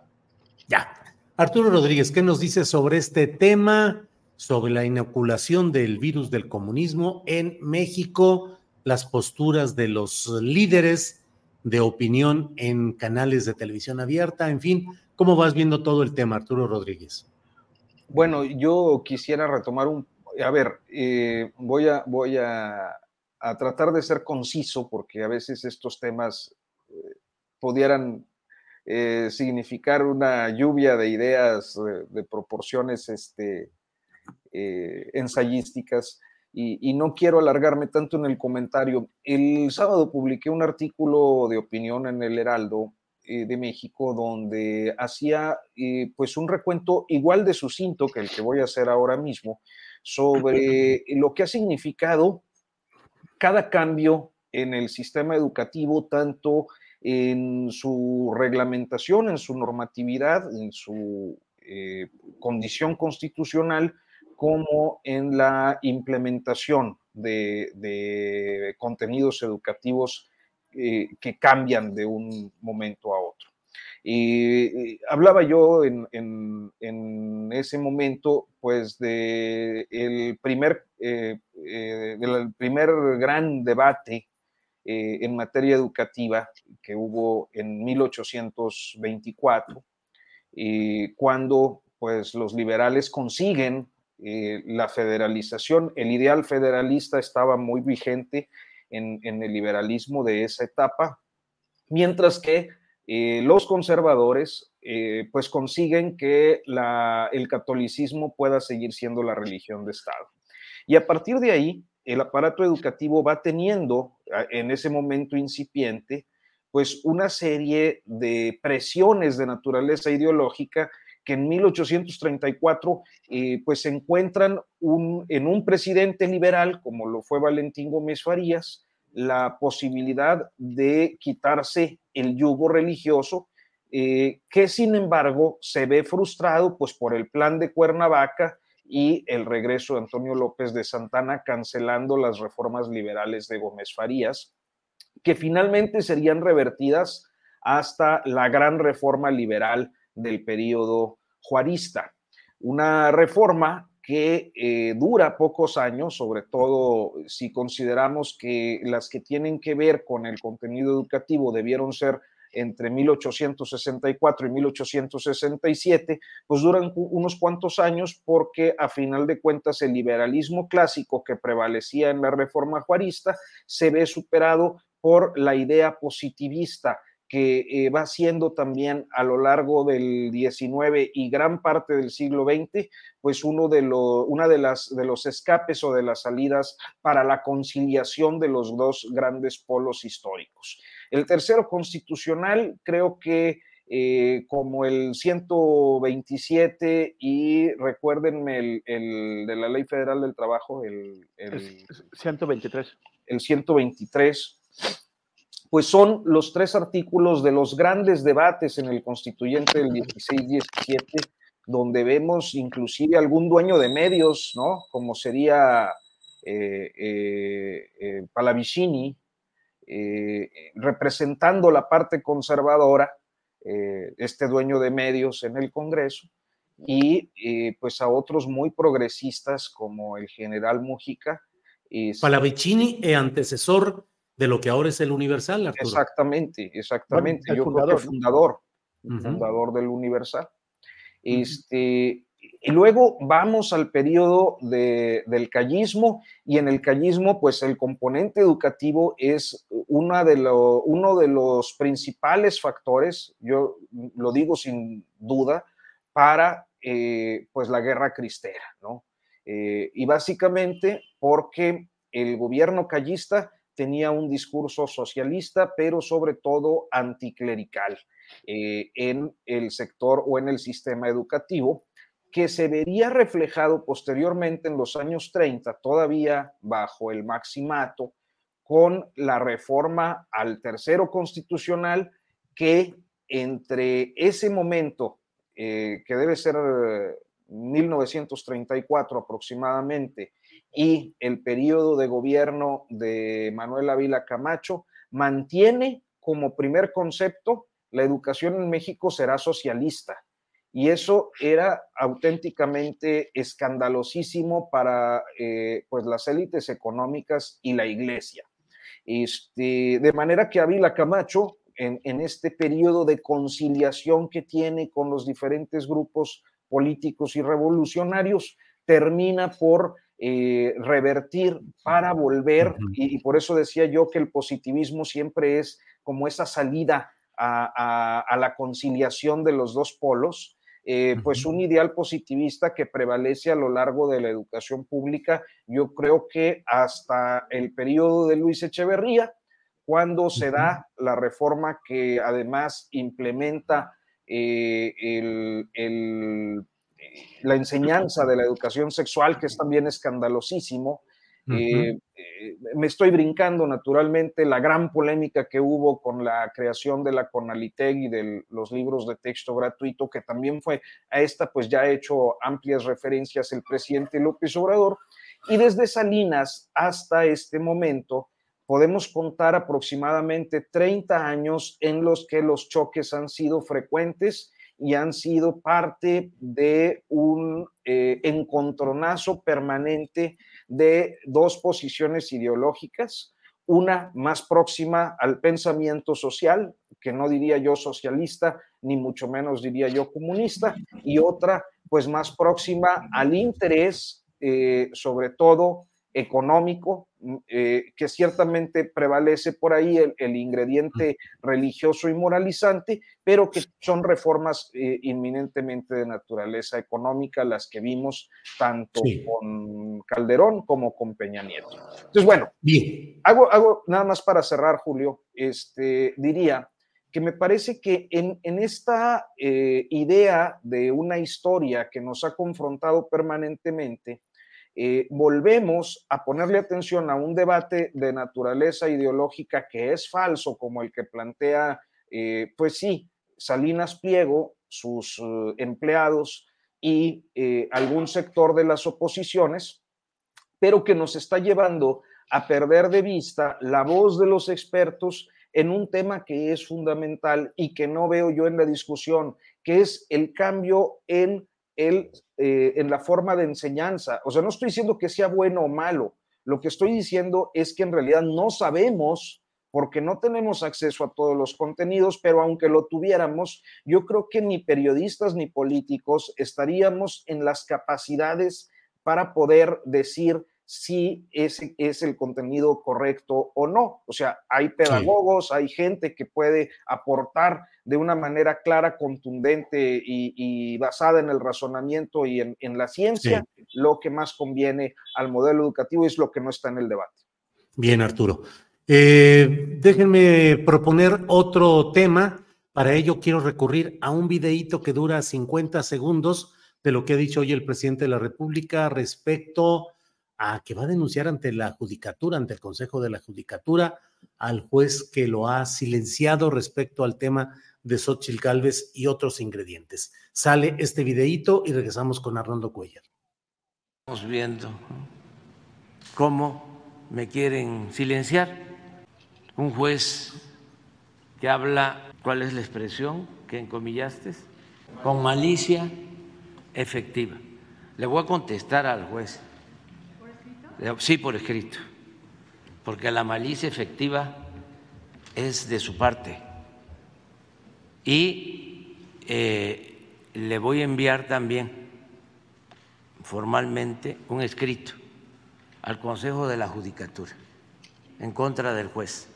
Ya. Arturo Rodríguez, ¿qué nos dice sobre este tema, sobre la inoculación del virus del comunismo en México, las posturas de los líderes de opinión en canales de televisión abierta, en fin, ¿cómo vas viendo todo el tema, Arturo Rodríguez? Bueno, yo quisiera retomar un, a ver, eh, voy a, voy a a tratar de ser conciso, porque a veces estos temas eh, pudieran eh, significar una lluvia de ideas de, proporciones este, ensayísticas. Y, no quiero alargarme tanto en el comentario. El sábado publiqué un artículo de opinión en el Heraldo de México donde hacía pues un recuento igual de sucinto que el que voy a hacer ahora mismo sobre lo que ha significado cada cambio en el sistema educativo, tanto en su reglamentación, en su normatividad, en su eh, condición constitucional, como en la implementación de, contenidos educativos eh, que cambian de un momento a otro. Y hablaba yo en, ese momento, pues, de primer, eh, eh, del primer gran debate en materia educativa que hubo en 1824, cuando pues los liberales consiguen eh, la federalización. El ideal federalista estaba muy vigente en, el liberalismo de esa etapa, mientras que eh, los conservadores eh, pues consiguen que el catolicismo pueda seguir siendo la religión de Estado. Y a partir de ahí, el aparato educativo va teniendo en ese momento incipiente pues una serie de presiones de naturaleza ideológica que en 1834 eh, pues se encuentran en un presidente liberal, como lo fue Valentín Gómez Farías, la posibilidad de quitarse el yugo religioso, eh, que sin embargo se ve frustrado pues por el plan de Cuernavaca y el regreso de Antonio López de Santana cancelando las reformas liberales de Gómez Farías, que finalmente serían revertidas hasta la gran reforma liberal del periodo juarista. Una reforma que eh, dura pocos años, sobre todo si consideramos que las que tienen que ver con el contenido educativo debieron ser entre 1864 y 1867, pues duran unos cuantos años porque a final de cuentas el liberalismo clásico que prevalecía en la reforma juarista se ve superado por la idea positivista que eh, va siendo también a lo largo del XIX y gran parte del siglo XX, pues uno de una de, las, de los escapes o de las salidas para la conciliación de los dos grandes polos históricos. El tercero constitucional, creo que eh, como el 127 y recuérdenme el, de la Ley Federal del Trabajo, el, el 123. El 123 pues son los tres artículos de los grandes debates en el constituyente del 16-17, donde vemos inclusive algún dueño de medios, ¿no? Como sería eh, eh, eh Palavicini, eh, representando la parte conservadora, este dueño de medios en el Congreso, y pues a otros muy progresistas como el general Mujica. Palavicini, antecesor de lo que ahora es el Universal, Arturo. Exactamente, exactamente. Yo fundador, creo que fundador, fundador del Universal. Este, y luego vamos al periodo del callismo y en el callismo pues el componente educativo es una de uno de los principales factores, yo lo digo sin duda, para eh, pues la guerra cristera, ¿no? Eh, y básicamente porque el gobierno callista tenía un discurso socialista, pero sobre todo anticlerical eh, en el sector o en el sistema educativo, que se vería reflejado posteriormente en los años 30, todavía bajo el maximato, con la reforma al tercero constitucional que entre ese momento, eh, que debe ser 1934 aproximadamente, y el periodo de gobierno de Manuel Ávila Camacho mantiene como primer concepto la educación en México será socialista. Y eso era auténticamente escandalosísimo para eh, pues las élites económicas y la iglesia. Este, de manera que Ávila Camacho, en, en este periodo de conciliación que tiene con los diferentes grupos políticos y revolucionarios, termina por eh, revertir para volver, y, por eso decía yo que el positivismo siempre es como esa salida a, la conciliación de los dos polos, eh, pues un ideal positivista que prevalece a lo largo de la educación pública, yo creo que hasta el periodo de Luis Echeverría, cuando se da la reforma que además implementa eh, el la enseñanza de la educación sexual, que es también escandalosísimo. Eh, eh, me estoy brincando naturalmente la gran polémica que hubo con la creación de la Conaliteg y de los libros de texto gratuito, que también fue a esta, pues ya ha hecho amplias referencias el presidente López Obrador. Y desde Salinas hasta este momento podemos contar aproximadamente 30 años en los que los choques han sido frecuentes y han sido parte de un eh, encontronazo permanente de dos posiciones ideológicas, una más próxima al pensamiento social, que no diría yo socialista, ni mucho menos diría yo comunista, y otra pues más próxima al interés, eh, sobre todo económico, eh, que ciertamente prevalece por ahí el, ingrediente religioso y moralizante, pero que son reformas eh, inminentemente de naturaleza económica las que vimos tanto con Calderón como con Peña Nieto. Entonces, bueno, Bien. Hago, hago nada más para cerrar, Julio, este, diría que me parece que en, esta eh, idea de una historia que nos ha confrontado permanentemente, eh, volvemos a ponerle atención a un debate de naturaleza ideológica que es falso, como el que plantea, eh, pues sí, Salinas Pliego, sus empleados y algún sector de las oposiciones, pero que nos está llevando a perder de vista la voz de los expertos en un tema que es fundamental y que no veo yo en la discusión, que es el cambio en, el, eh, en la forma de enseñanza. O sea, no estoy diciendo que sea bueno o malo, lo que estoy diciendo es que en realidad no sabemos porque no tenemos acceso a todos los contenidos, pero aunque lo tuviéramos, yo creo que ni periodistas ni políticos estaríamos en las capacidades para poder decir si ese es el contenido correcto o no. O sea, hay pedagogos, hay gente que puede aportar de una manera clara, contundente y, basada en el razonamiento y en, la ciencia lo que más conviene al modelo educativo y es lo que no está en el debate. Bien, Arturo. Eh, déjenme proponer otro tema. Para ello quiero recurrir a un videíto que dura 50 segundos de lo que ha dicho hoy el presidente de la República respecto a que va a denunciar ante la judicatura, ante el Consejo de la Judicatura, al juez que lo ha silenciado respecto al tema de Xochitl Galvez y otros ingredientes. Sale este videíto y regresamos con Arnoldo Cuellar. Estamos viendo cómo me quieren silenciar. Un juez que habla, ¿cuál es la expresión que encomillaste? Con malicia efectiva. Le voy a contestar al juez Sí, por escrito, porque la malicia efectiva es de su parte. Y eh, le voy a enviar también formalmente un escrito al Consejo de la Judicatura en contra del juez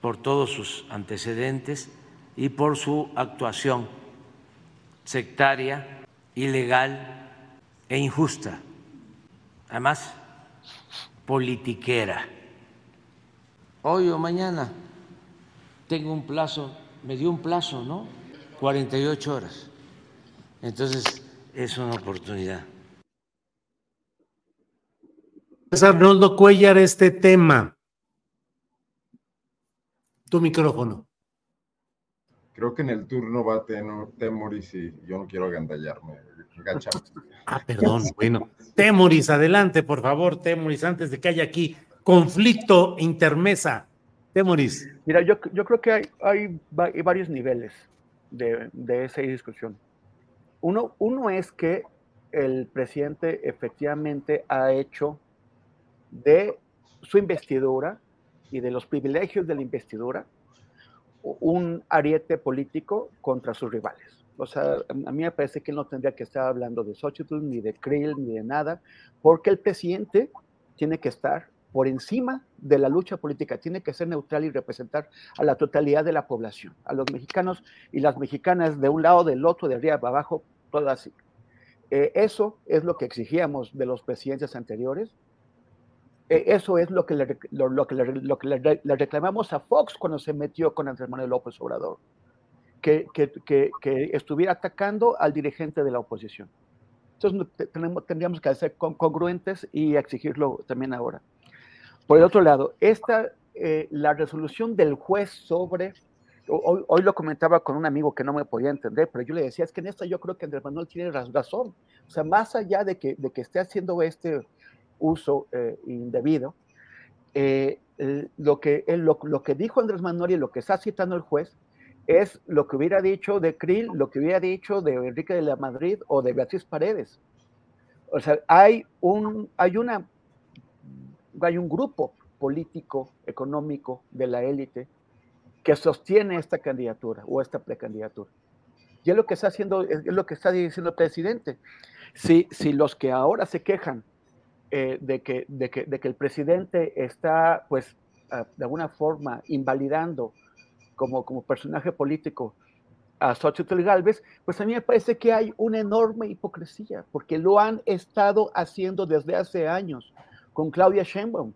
por todos sus antecedentes y por su actuación sectaria, ilegal e injusta además politiquera. Hoy o mañana tengo un plazo, me dio un plazo, ¿no? 48 horas. Entonces es una oportunidad. Es Arnoldo Cuellar este tema. Tu micrófono. Creo que en el turno va a tener Temoris y yo no quiero agandallarme. Ah, perdón, [laughs] bueno. Temoris, adelante, por favor, Temoris, antes de que haya aquí conflicto intermesa. Temoris. Mira, yo, yo creo que hay, hay, varios niveles de, de, esa discusión. Uno, uno es que el presidente efectivamente ha hecho de su investidura y de los privilegios de la investidura un ariete político contra sus rivales. O sea, a mí me parece que él no tendría que estar hablando de Xochitl, ni de Krill, ni de nada, porque el presidente tiene que estar por encima de la lucha política, tiene que ser neutral y representar a la totalidad de la población, a los mexicanos y las mexicanas de un lado, del otro, de arriba, abajo, todo así. Eh, eso es lo que exigíamos de los presidentes anteriores. Eh, eso es lo que, le, lo, que, le, reclamamos a Fox cuando se metió con Andrés Manuel López Obrador que, estuviera atacando al dirigente de la oposición. Entonces tenemos, tendríamos que ser congruentes y exigirlo también ahora. Por el otro lado, esta, eh, la resolución del juez sobre, hoy, hoy, lo comentaba con un amigo que no me podía entender, pero yo le decía, es que en esto yo creo que Andrés Manuel tiene razón. O sea, más allá de que, de que esté haciendo este uso eh, indebido, eh, lo, que, lo que dijo Andrés Manuel y lo que está citando el juez es lo que hubiera dicho de Krill, lo que hubiera dicho de Enrique de la Madrid o de Beatriz Paredes. O sea, hay un, hay una, hay un grupo político, económico de la élite que sostiene esta candidatura o esta precandidatura. Y es lo que está haciendo, es lo que está diciendo el presidente. Si, si los que ahora se quejan eh, de, que, de, que, de, que, el presidente está, pues, uh, de alguna forma invalidando como, como personaje político a Xochitl Galvez, pues a mí me parece que hay una enorme hipocresía, porque lo han estado haciendo desde hace años con Claudia Sheinbaum.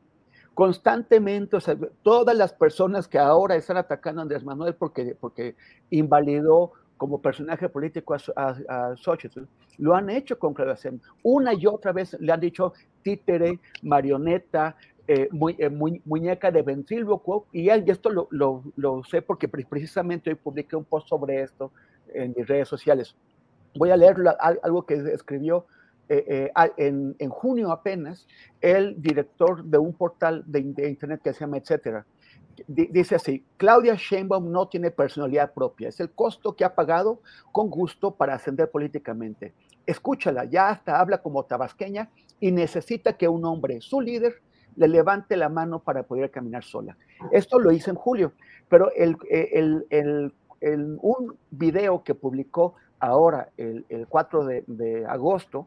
Constantemente, o sea, todas las personas que ahora están atacando a Andrés Manuel porque, porque invalidó como personaje político a, a, a Xochitl, lo han hecho con Claudia Sheinbaum. Una y otra vez le han dicho títere, marioneta, eh, muy, eh, muñeca de ventrílocuo, y, y esto lo, lo, lo, sé porque precisamente hoy publiqué un post sobre esto en mis redes sociales. Voy a leer algo que escribió eh, eh, en, en, junio apenas el director de un portal de, de internet que se llama Etcétera. Dice así, Claudia Sheinbaum no tiene personalidad propia, es el costo que ha pagado con gusto para ascender políticamente. Escúchala, ya hasta habla como tabasqueña y necesita que un hombre, su líder, le levante la mano para poder caminar sola. Esto lo hice en julio, pero el, el, el, el un video que publicó ahora, el, 4 de, de agosto,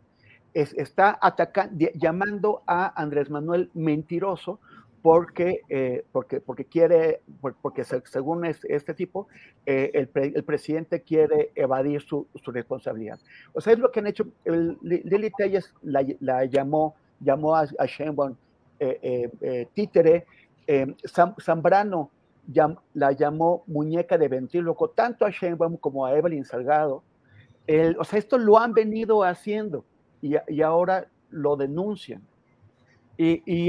es, está atacando, llamando a Andrés Manuel mentiroso porque, eh, porque, porque quiere, porque según este, tipo, eh, el, pre, el, presidente quiere evadir su, su, responsabilidad. O sea, es lo que han hecho. El, Lili Telles la, la, llamó, llamó a, a Sheinbaum eh, eh, títere, eh, Zambrano llam, la llamó muñeca de ventríloco, tanto a Sheinbaum como a Evelyn Salgado. El, o sea, esto lo han venido haciendo y, ahora lo denuncian. Y,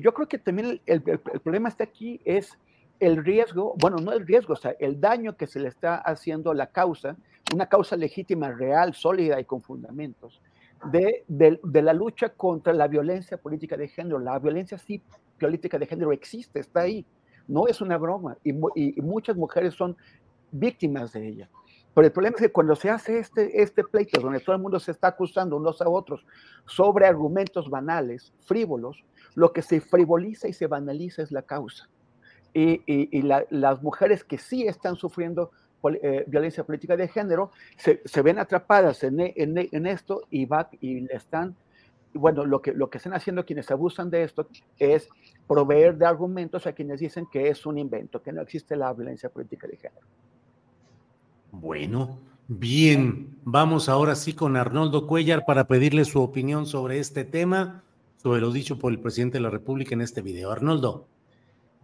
yo creo que también el, el, el, problema está aquí es el riesgo, bueno, no el riesgo, o sea, el daño que se le está haciendo a la causa, una causa legítima, real, sólida y con fundamentos, de, de, de, la lucha contra la violencia política de género. La violencia sí, política de género existe, está ahí, no es una broma, y, y, y muchas mujeres son víctimas de ella. Pero el problema es que cuando se hace este, este pleito, donde todo el mundo se está acusando unos a otros sobre argumentos banales, frívolos, lo que se frivoliza y se banaliza es la causa. Y, y, y la, las mujeres que sí están sufriendo eh, violencia política de género se, se ven atrapadas en, en, en, esto y, va, y están, bueno, lo que, lo que están haciendo quienes abusan de esto es proveer de argumentos a quienes dicen que es un invento, que no existe la violencia política de género. Bueno, bien, vamos ahora sí con Arnoldo Cuellar para pedirle su opinión sobre este tema, sobre lo dicho por el presidente de la República en este video. Arnoldo.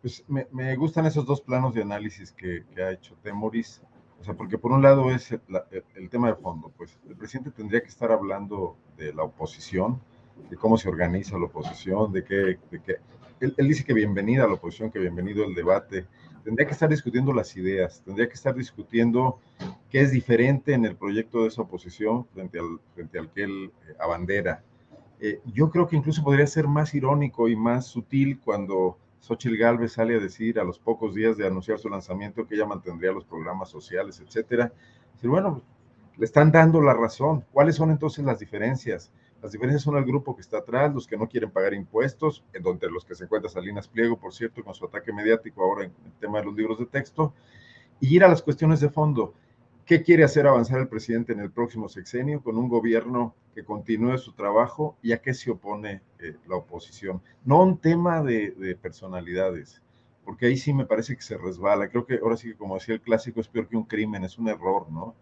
Pues me, gustan esos dos planos de análisis que, ha hecho Temoris, o sea, porque por un lado es el, tema de fondo, pues el presidente tendría que estar hablando de la oposición, de cómo se organiza la oposición, de qué, de qué. Él, él, dice que bienvenida a la oposición, que bienvenido el debate. Tendría que estar discutiendo las ideas, tendría que estar discutiendo qué es diferente en el proyecto de esa oposición frente al, frente al que él eh, abandera. Eh, yo creo que incluso podría ser más irónico y más sutil cuando Xochitl Galvez sale a decir a los pocos días de anunciar su lanzamiento que ella mantendría los programas sociales, etcétera. Bueno, le están dando la razón. ¿Cuáles son entonces las diferencias? Las diferencias son el grupo que está atrás, los que no quieren pagar impuestos, en donde los que se encuentra Salinas Pliego, por cierto, con su ataque mediático ahora en el tema de los libros de texto, y ir a las cuestiones de fondo. ¿Qué quiere hacer avanzar el presidente en el próximo sexenio con un gobierno que continúe su trabajo y a qué se opone eh, la oposición? No un tema de, de, personalidades, porque ahí sí me parece que se resbala. Creo que ahora sí que, como decía el clásico, es peor que un crimen, es un error, ¿no?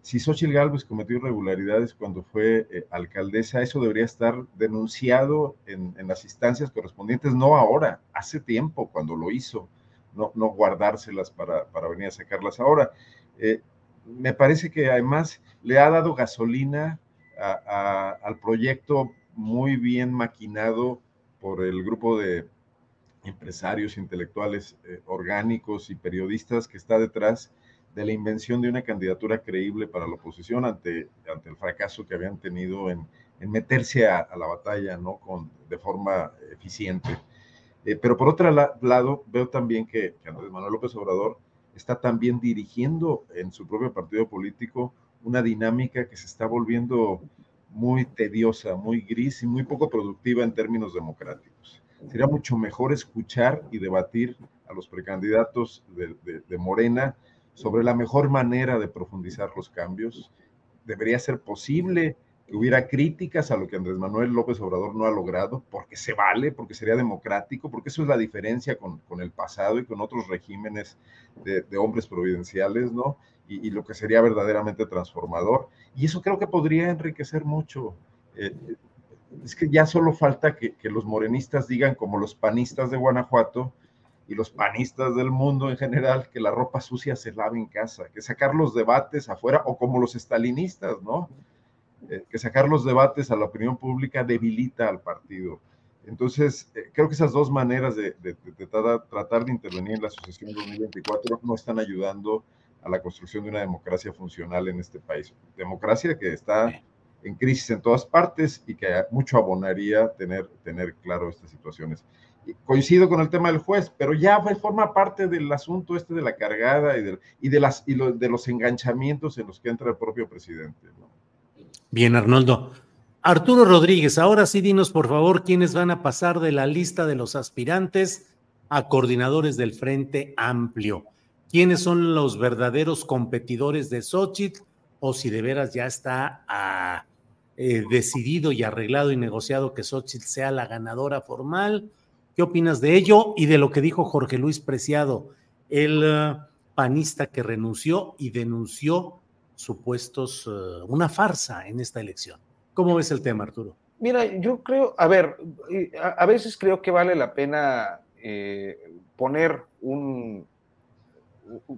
Si Xochitl Galvez cometió irregularidades cuando fue eh, alcaldesa, eso debería estar denunciado en, en, las instancias correspondientes, no ahora, hace tiempo cuando lo hizo, no, guardárselas para, para venir a sacarlas ahora. Eh, me parece que además le ha dado gasolina a, al proyecto muy bien maquinado por el grupo de empresarios intelectuales eh, orgánicos y periodistas que está detrás de la invención de una candidatura creíble para la oposición ante, ante el fracaso que habían tenido en, en meterse a, la batalla ¿no? Con, de forma eficiente. Eh, pero por otro la, lado, veo también que, que Andrés Manuel López Obrador está también dirigiendo en su propio partido político una dinámica que se está volviendo muy tediosa, muy gris y muy poco productiva en términos democráticos. Sería mucho mejor escuchar y debatir a los precandidatos de, de, Morena sobre la mejor manera de profundizar los cambios. Debería ser posible que hubiera críticas a lo que Andrés Manuel López Obrador no ha logrado, porque se vale, porque sería democrático, porque eso es la diferencia con, el pasado y con otros regímenes de, hombres providenciales, ¿no? Y, lo que sería verdaderamente transformador. Y eso creo que podría enriquecer mucho. Eh, es que ya solo falta que, que, los morenistas digan, como los panistas de Guanajuato y los panistas del mundo en general, que la ropa sucia se lave en casa, que sacar los debates afuera, o como los estalinistas, ¿no? Eh, que sacar los debates a la opinión pública debilita al partido. Entonces, eh, creo que esas dos maneras de, tratar, de intervenir en la sucesión 2024 no están ayudando a la construcción de una democracia funcional en este país. Democracia que está en crisis en todas partes y que mucho abonaría tener, tener claro estas situaciones. coincido con el tema del juez, pero ya forma parte del asunto este de la cargada y de, y de, las, y de los enganchamientos en los que entra el propio presidente. ¿no? Bien, Arnoldo. Arturo Rodríguez, ahora sí dinos por favor quiénes van a pasar de la lista de los aspirantes a coordinadores del Frente Amplio. ¿Quiénes son los verdaderos competidores de Xochitl? O si de veras ya está ah, eh, decidido y arreglado y negociado que Xochitl sea la ganadora formal. ¿Qué opinas de ello y de lo que dijo Jorge Luis Preciado, el ah, panista que renunció y denunció supuestos, eh, una farsa en esta elección. ¿Cómo ves el tema, Arturo? Mira, yo creo, a ver, a, veces creo que vale la pena eh, poner un,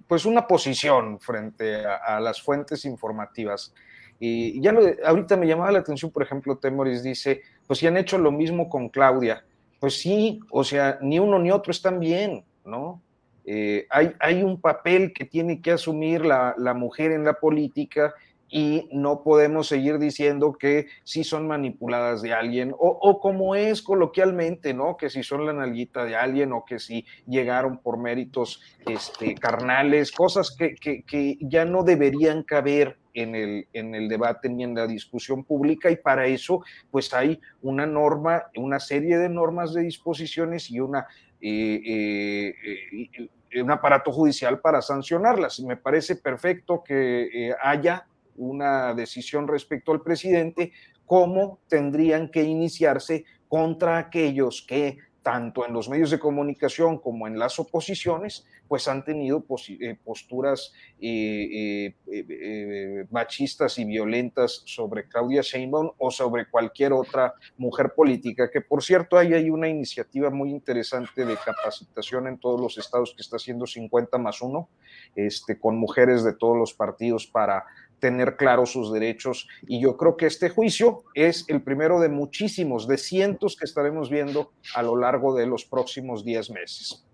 pues una posición frente a, las fuentes informativas. Y ya lo, ahorita me llamaba la atención, por ejemplo, Temoris dice, pues si han hecho lo mismo con Claudia. Pues sí, o sea, ni uno ni otro están bien, ¿no? Eh, hay, un papel que tiene que asumir la, mujer en la política y no podemos seguir diciendo que si son manipuladas de alguien o, como es coloquialmente, ¿no? Que si son la nalguita de alguien o que si llegaron por méritos este, carnales, cosas que, ya no deberían caber en el, en el debate ni en la discusión pública y para eso pues hay una norma, una serie de normas de disposiciones y una eh, eh, un aparato judicial para sancionarlas. Me parece perfecto que eh, haya una decisión respecto al presidente, cómo tendrían que iniciarse contra aquellos que tanto en los medios de comunicación como en las oposiciones, pues han tenido eh, posturas eh, eh, machistas y violentas sobre Claudia Sheinbaum o sobre cualquier otra mujer política, que por cierto hay, hay una iniciativa muy interesante de capacitación en todos los estados que está haciendo 50 más 1, este, con mujeres de todos los partidos para tener claros sus derechos. Y yo creo que este juicio es el primero de muchísimos, de cientos que estaremos viendo a lo largo de los próximos 10 meses.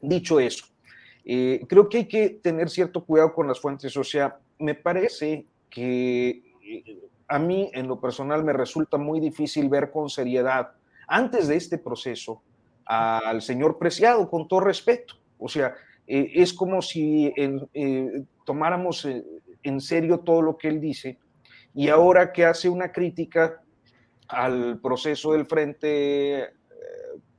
Dicho eso, eh, creo que hay que tener cierto cuidado con las fuentes. O sea, me parece que eh, a mí en lo personal me resulta muy difícil ver con seriedad antes de este proceso al señor Preciado, con todo respeto. O sea, eh, es como si tomáramos en serio todo lo que él dice y ahora que hace una crítica al proceso del frente, eh,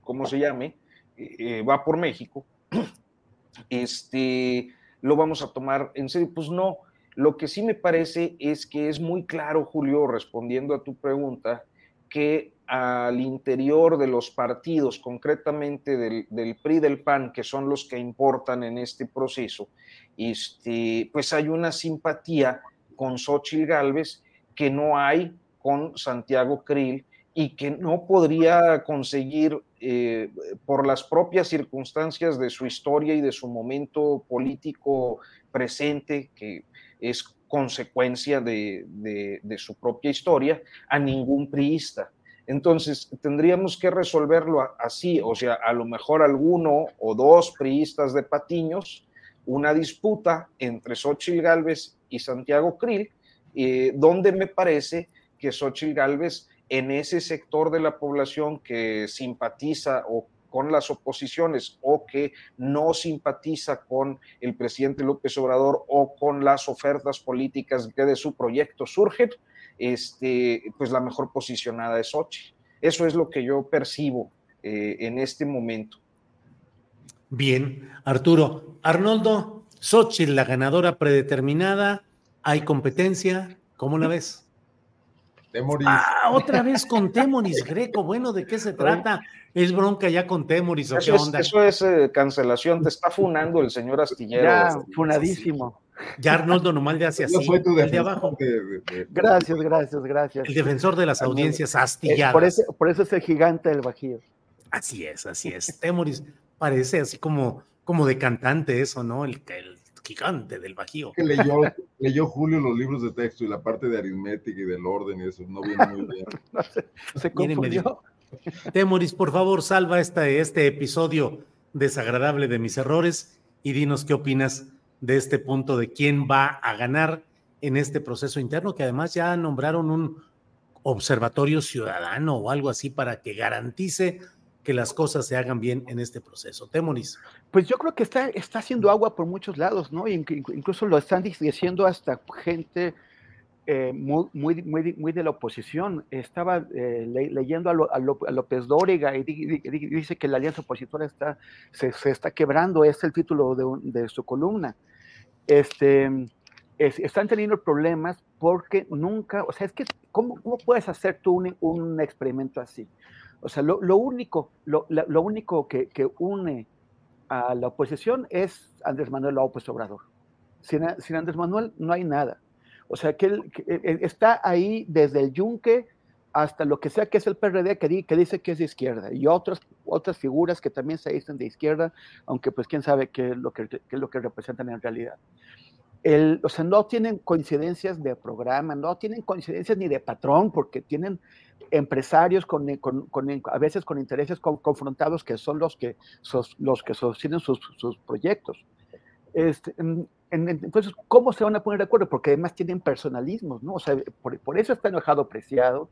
¿cómo se llame? Eh, va por México, [clears throat] este, lo vamos a tomar en serio. Pues no, lo que sí me parece es que es muy claro, Julio, respondiendo a tu pregunta, que al interior de los partidos, concretamente del, del PRI del PAN, que son los que importan en este proceso, este, pues hay una simpatía con Xochitl Galvez que no hay con Santiago Krill y que no podría conseguir eh, por las propias circunstancias de su historia y de su momento político presente, que es consecuencia de, de su propia historia, a ningún priista. Entonces, tendríamos que resolverlo así, o sea, a lo mejor alguno o dos priistas de Patiños una disputa entre Xochitl Galvez y Santiago Krill, eh, donde me parece que Xochitl Galvez en ese sector de la población que simpatiza o con las oposiciones o que no simpatiza con el presidente López Obrador o con las ofertas políticas que de su proyecto surgen, este, pues la mejor posicionada es Xochitl. Eso es lo que yo percibo eh, en este momento. Bien, Arturo. Arnoldo, Xochitl, la ganadora predeterminada, hay competencia, ¿cómo la ves? Temoris. Ah, otra vez [laughs] con Temoris Greco. Bueno, ¿de qué se trata? ¿Es bronca ya con Temoris o qué Eso es, onda? eso es, eh, cancelación, te está funando el señor Astillero. Ya, funadísimo. Ya Arnoldo nomás le hace así. Yo soy tu el de defensor abajo. de- de- de- Gracias, gracias, gracias. El defensor de las audiencias Eh, astilladas. por, eso, por eso es el gigante del Bajío. Así es, así es. Temoris parece así como, como de cantante eso, ¿no? El, el gigante del Bajío. que leyó, leyó Julio los libros de texto y la parte de aritmética y del orden y eso no viene muy bien. [laughs] Se Viene medio- confundió. Temoris, por favor, salva esta, este episodio desagradable de mis errores y dinos qué opinas de este punto de quién va a ganar en este proceso interno, que además ya nombraron un observatorio ciudadano o algo así para que garantice que las cosas se hagan bien en este proceso. Temoris. Pues yo creo que está, está haciendo agua por muchos lados, ¿no? Inc- inc- Incluso lo están diciendo hasta gente eh, muy, muy, muy, muy de la oposición. Estaba eh, le- leyendo a, Lo- a López Dóriga y di- di- di- dice que la alianza opositora está, se, se está quebrando, es el título de, de su columna. Este, es- están teniendo problemas porque nunca, o sea, es que, ¿cómo, cómo puedes hacer tú un, un experimento así? O sea, lo, lo único, lo, lo único que, que une a la oposición es Andrés Manuel López Obrador. Sin, Andrés Manuel no hay nada. O sea, que, él, que, eh, está ahí desde el yunque hasta lo que sea que es el PRD, que, que dice que es de izquierda, y otras, otras figuras que también se dicen de izquierda, aunque pues quién sabe qué es lo que, lo que representan en realidad. El, o sea, no tienen coincidencias de programa, no tienen coincidencias ni de patrón, porque tienen empresarios a veces con intereses con- confrontados que son los que, sos- los que sostienen sus, sus proyectos. Este, en- en- entonces, ¿cómo se van a poner de acuerdo? Porque además tienen personalismos, ¿no? O sea, por, eso está enojado Preciado,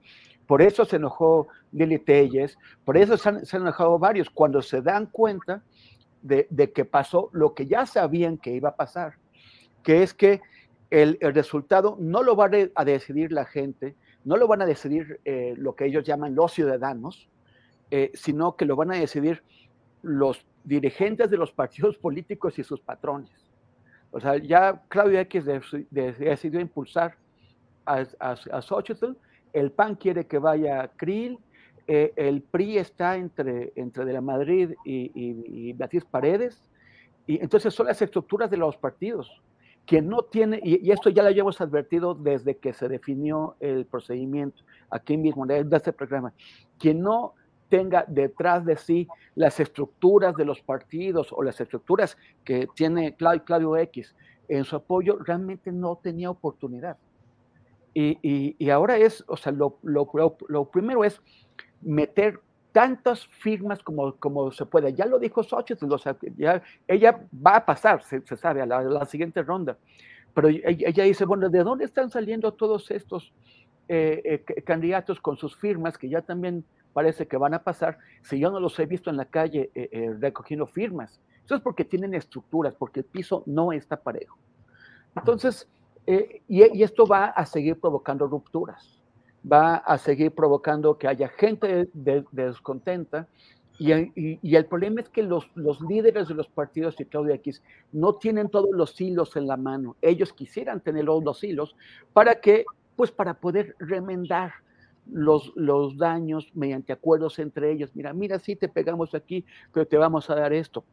por eso se enojó Lili Telles, por eso se han, enojado varios, cuando se dan cuenta de, que pasó lo que ya sabían que iba a pasar, que es que el, resultado no lo va a decidir la gente, no lo van a decidir eh, lo que ellos llaman los ciudadanos, eh, sino que lo van a decidir los dirigentes de los partidos políticos y sus patrones. O sea, ya Claudio X de- de- decidió impulsar a, a, a Xochitl, el PAN quiere que vaya Krill, eh, el PRI está entre, entre de la Madrid y, y, y Beatriz Paredes, y entonces son las estructuras de los partidos. Quien no tiene, y, y esto ya lo habíamos advertido desde que se definió el procedimiento aquí mismo, de de este programa, quien no tenga detrás de sí las estructuras de los partidos o las estructuras que tiene Claudio, Claudio X en su apoyo, realmente no tenía oportunidad. Y, y- y ahora es, o sea, lo, lo- lo- lo primero es meter tantas firmas como, como se puede. Ya lo dijo Xochitl, o sea, ya, ella va a pasar, se, se sabe, a la, a la siguiente ronda. Pero ella, dice, bueno, ¿de dónde están saliendo todos estos eh, eh, candidatos con sus firmas que ya también parece que van a pasar si yo no los he visto en la calle eh, eh, recogiendo firmas? Eso es porque tienen estructuras, porque el piso no está parejo. Entonces, eh, y, esto va a seguir provocando rupturas, va a seguir provocando que haya gente de- de- descontenta. Y, el problema es que los, líderes de los partidos y Claudia X no tienen todos los hilos en la mano. Ellos quisieran tener los hilos para que, pues para poder remendar los, los daños mediante acuerdos entre ellos. Mira, mira, sí te pegamos aquí, pero te vamos a dar esto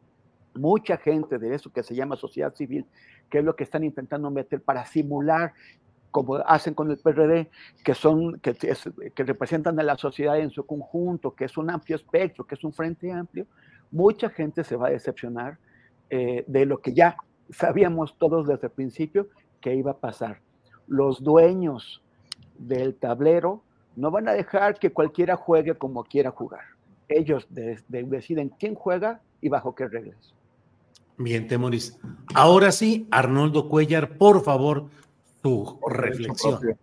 mucha gente de eso que se llama sociedad civil, que es lo que están intentando meter para simular, como hacen con el PRD, que son, que, es- que representan a la sociedad en su conjunto, que es un amplio espectro, que es un frente amplio, mucha gente se va a decepcionar eh, de lo que ya sabíamos todos desde el principio que iba a pasar. Los dueños del tablero no van a dejar que cualquiera juegue como quiera jugar. Ellos de- de- deciden quién juega y bajo qué reglas. Bien, Temoris. Ahora sí, Arnoldo Cuellar, por favor, tu reflexión.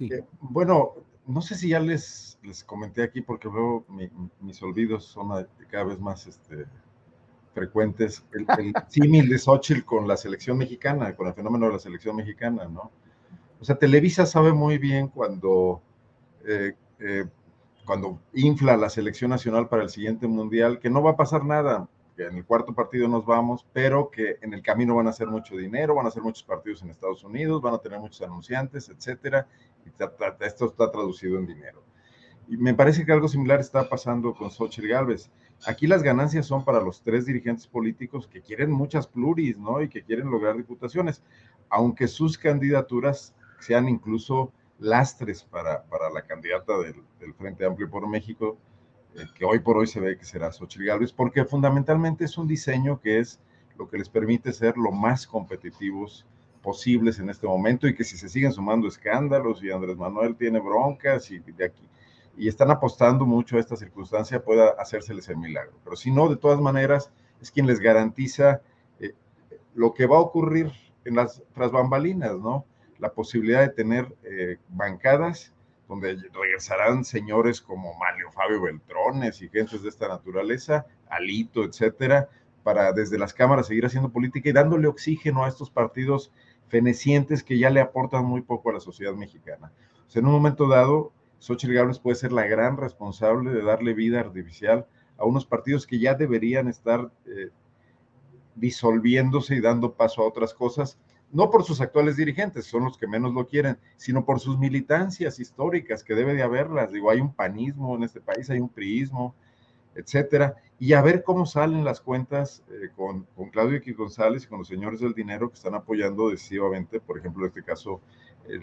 Eh, bueno, no sé si ya les, les comenté aquí porque luego mi- mis olvidos son cada vez más este, frecuentes. El, el [laughs] símil de Xochitl con la selección mexicana, con el fenómeno de la selección mexicana, ¿no? O sea, Televisa sabe muy bien cuando, eh, eh, cuando infla la selección nacional para el siguiente mundial que no va a pasar nada, que en el cuarto partido nos vamos, pero que en el camino van a hacer mucho dinero, van a hacer muchos partidos en Estados Unidos, van a tener muchos anunciantes, etcétera, y esto está traducido en dinero. Y me parece que algo similar está pasando con Xochitl Galvez. Aquí las ganancias son para los tres dirigentes políticos que quieren muchas pluris, ¿no? Y que quieren lograr diputaciones, aunque sus candidaturas sean incluso lastres para, para la candidata del, del, Frente Amplio por México, eh, que hoy por hoy se ve que será Xochitl Gálvez, porque fundamentalmente es un diseño que es lo que les permite ser lo más competitivos posibles en este momento y que si se siguen sumando escándalos y Andrés Manuel tiene broncas y de aquí y están apostando mucho a esta circunstancia pueda hacérseles el milagro. Pero si no, de todas maneras, es quien les garantiza eh, lo que va a ocurrir en las tras bambalinas, ¿no? La posibilidad de tener eh, bancadas donde regresarán señores como Mario Fabio Beltrones y gentes de esta naturaleza, Alito, etcétera, para desde las cámaras seguir haciendo política y dándole oxígeno a estos partidos fenecientes que ya le aportan muy poco a la sociedad mexicana. En un momento dado, Xochitl Gálvez puede ser la gran responsable de darle vida artificial a unos partidos que ya deberían estar eh, disolviéndose y dando paso a otras cosas, no por sus actuales dirigentes, son los que menos lo quieren, sino por sus militancias históricas, que debe de haberlas. Digo, hay un panismo en este país, hay un priismo, etcétera, y a ver cómo salen las cuentas eh, con, con, Claudio X González y con los señores del dinero que están apoyando decisivamente, por ejemplo, en este caso, eh,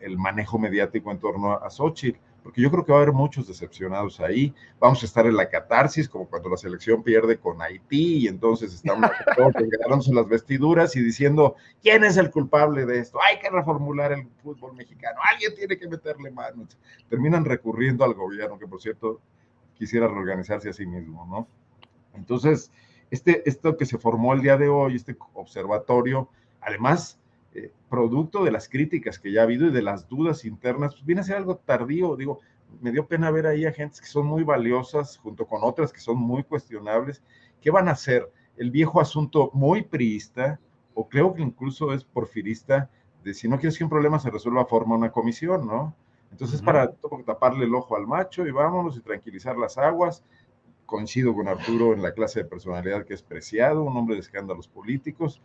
el manejo mediático en torno a, a Xochitl, porque yo creo que va a haber muchos decepcionados ahí. Vamos a estar en la catarsis, como cuando la selección pierde con Haití, y entonces estamos [laughs] en las vestiduras y diciendo, ¿quién es el culpable de esto? Hay que reformular el fútbol mexicano, alguien tiene que meterle manos. Terminan recurriendo al gobierno, que por cierto quisiera reorganizarse a sí mismo, ¿no? Entonces, este, esto que se formó el día de hoy, este observatorio, además eh, producto de las críticas que ya ha habido y de las dudas internas, pues viene a ser algo tardío. Digo, me dio pena ver ahí a gente que son muy valiosas junto con otras que son muy cuestionables. ¿Qué van a hacer? El viejo asunto muy priista, o creo que incluso es porfirista, de si no quieres que un problema se resuelva, forma una comisión, ¿no? Entonces, para taparle el ojo al macho y vámonos y tranquilizar las aguas. Coincido con Arturo en la clase de personalidad que es preciado, un hombre de escándalos políticos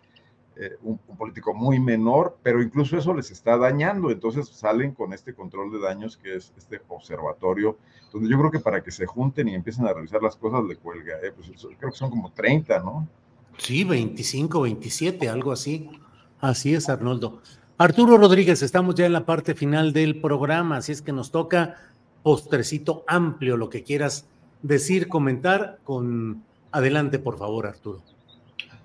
eh, un, político muy menor, pero incluso eso les está dañando. Entonces salen con este control de daños que es este observatorio, donde yo creo que para que se junten y empiecen a revisar las cosas le cuelga. Eh, pues creo que son como 30, ¿no? Sí, 25, 27, algo así. Así es, Arnoldo. Arturo Rodríguez, estamos ya en la parte final del programa, así es que nos toca postrecito amplio, lo que quieras decir, comentar, con adelante, por favor, Arturo.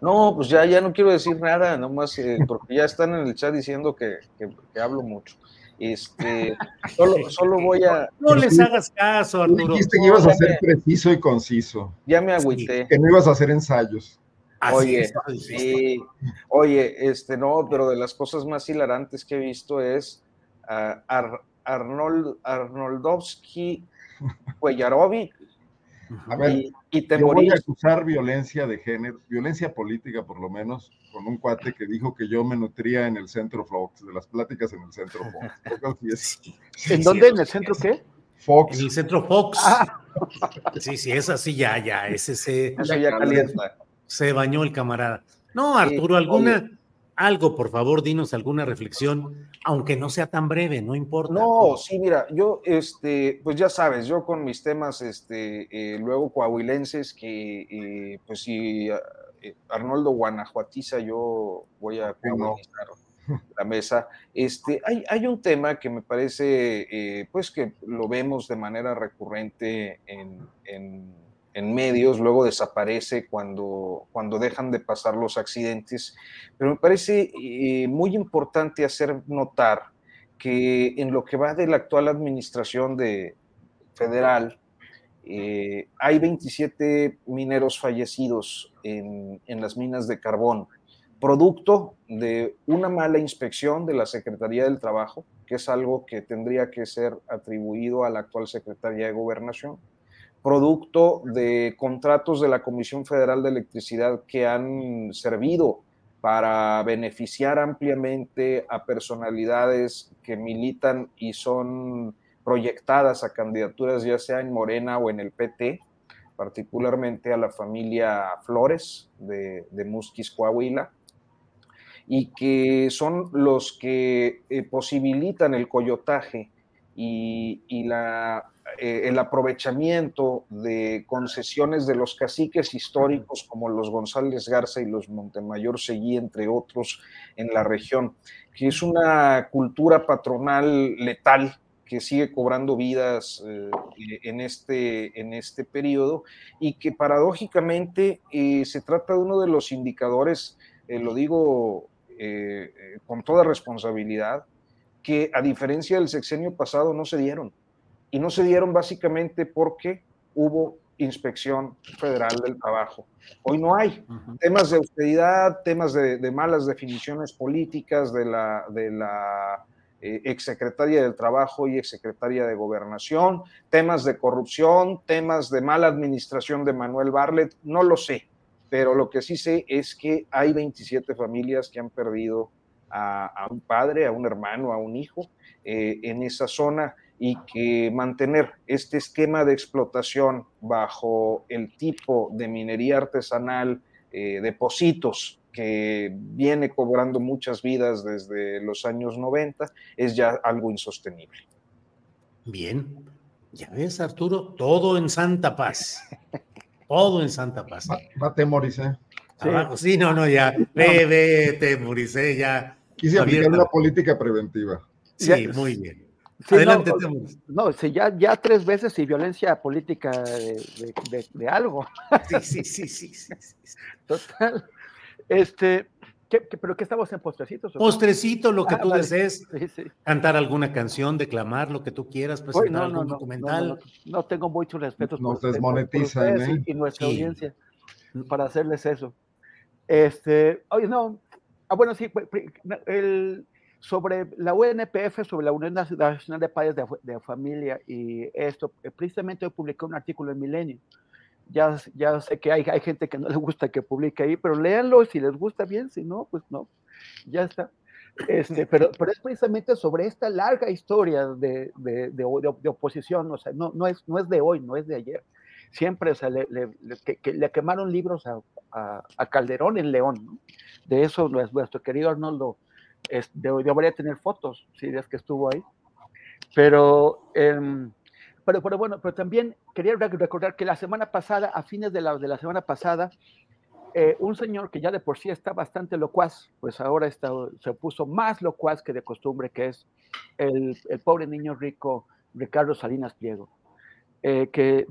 No, pues ya, ya no quiero decir nada, nomás eh, [laughs] porque ya están en el chat diciendo que, que, hablo mucho. Este, [laughs] solo, solo, voy a. No les hagas caso, Arturo. Dijiste que ibas a ser preciso y conciso. Ya me agüité. que no ibas a hacer ensayos. Oye, sí, oye, este, no, pero de las cosas más hilarantes que he visto es Arnold, Arnoldowski Cuellarovic a ver, y, te yo voy a acusar violencia de género, violencia política por lo menos, con un cuate que dijo que yo me nutría en el centro Fox, de las pláticas en el centro Fox. [laughs] ¿En dónde? ¿En el centro qué? Fox. En el centro Fox. Ah. Sí, sí, es así, ya, ya, ese se, ya se bañó el camarada. No, Arturo, ¿alguna, algo, por favor, dinos alguna reflexión, aunque no sea tan breve, no importa. No, sí, mira, yo, este, pues ya sabes, yo con mis temas, este, eh, luego coahuilenses, que, eh, pues si eh, Arnoldo Guanajuatiza, yo voy a coahuilizar la mesa. Este, hay, hay un tema que me parece, pues que lo vemos de manera recurrente en, en en medios, luego desaparece cuando, cuando dejan de pasar los accidentes. Pero me parece eh, muy importante hacer notar que en lo que va de la actual administración de, federal, eh, hay 27 mineros fallecidos en, en las minas de carbón, producto de una mala inspección de la Secretaría del Trabajo, que es algo que tendría que ser atribuido a la actual Secretaría de Gobernación producto de contratos de la Comisión Federal de Electricidad que han servido para beneficiar ampliamente a personalidades que militan y son proyectadas a candidaturas ya sea en Morena o en el PT, particularmente a la familia Flores de, de Musquis, Coahuila, y que son los que eh, posibilitan el coyotaje y, la, eh, el aprovechamiento de concesiones de los caciques históricos como los González Garza y los Montemayor Seguí, entre otros, en la región, que es una cultura patronal letal que sigue cobrando vidas eh, en, este, en este periodo y que paradójicamente se trata de uno de los indicadores, lo digo eh, eh, con toda responsabilidad, que a diferencia del sexenio pasado no se dieron. Y no se dieron básicamente porque hubo inspección federal del trabajo. Hoy no hay temas de austeridad, temas de, malas definiciones políticas de la, de la eh, exsecretaria del Trabajo y exsecretaria de Gobernación, temas de corrupción, temas de mala administración de Manuel Barlet, no lo sé pero lo que sí sé es que hay 27 familias que han perdido a, un padre, a un hermano, a un hijo eh, en esa zona y que mantener este esquema de explotación bajo el tipo de minería artesanal, eh, depósitos que viene cobrando muchas vidas desde los años 90, es ya algo insostenible. Bien, ya ves Arturo, todo en santa paz. Todo en Santa Paz. Va, Temoricé. Sí. sí, no, no, ya. Ve, ve, Temoricé, ya. Quise aplicar una política preventiva. Sí, muy bien. Adelante, no, no, si ya, ya tres veces y violencia política de, de, algo. Sí, sí, sí, sí, Total. Este, pero qué estamos en postrecitos? Postrecito, lo que ah, tú desees. Cantar alguna canción, declamar lo que tú quieras, presentar algún documental. No, tengo mucho respeto Nos por, desmonetizan, ¿eh? y, nuestra audiencia para hacerles eso. Este, oye, no. Ah, bueno, sí, el, sobre la UNPF, sobre la Unión Nacional de Padres de, de Familia y esto, eh, precisamente publiqué un artículo en Milenio ya, ya sé que hay, hay gente que no le gusta que publique ahí, pero léanlo si les gusta bien, si no, pues no, ya está. Este, [laughs] pero, pero es precisamente sobre esta larga historia de, de, de, de oposición, o sea, no, no, es, no es de hoy, no es de ayer. Siempre, o sea, le, le, que, le quemaron libros a, a, Calderón en León, ¿no? De eso nuestro querido Arnoldo es, debería tener fotos, si es que estuvo ahí. Pero... Eh, pero, bueno, pero también quería recordar que la semana pasada, a fines de la, de la semana pasada, eh, un señor que ya de por sí está bastante locuaz, pues ahora está, se puso más locuaz que de costumbre, que es el, el pobre niño rico Ricardo Salinas Pliego, eh, que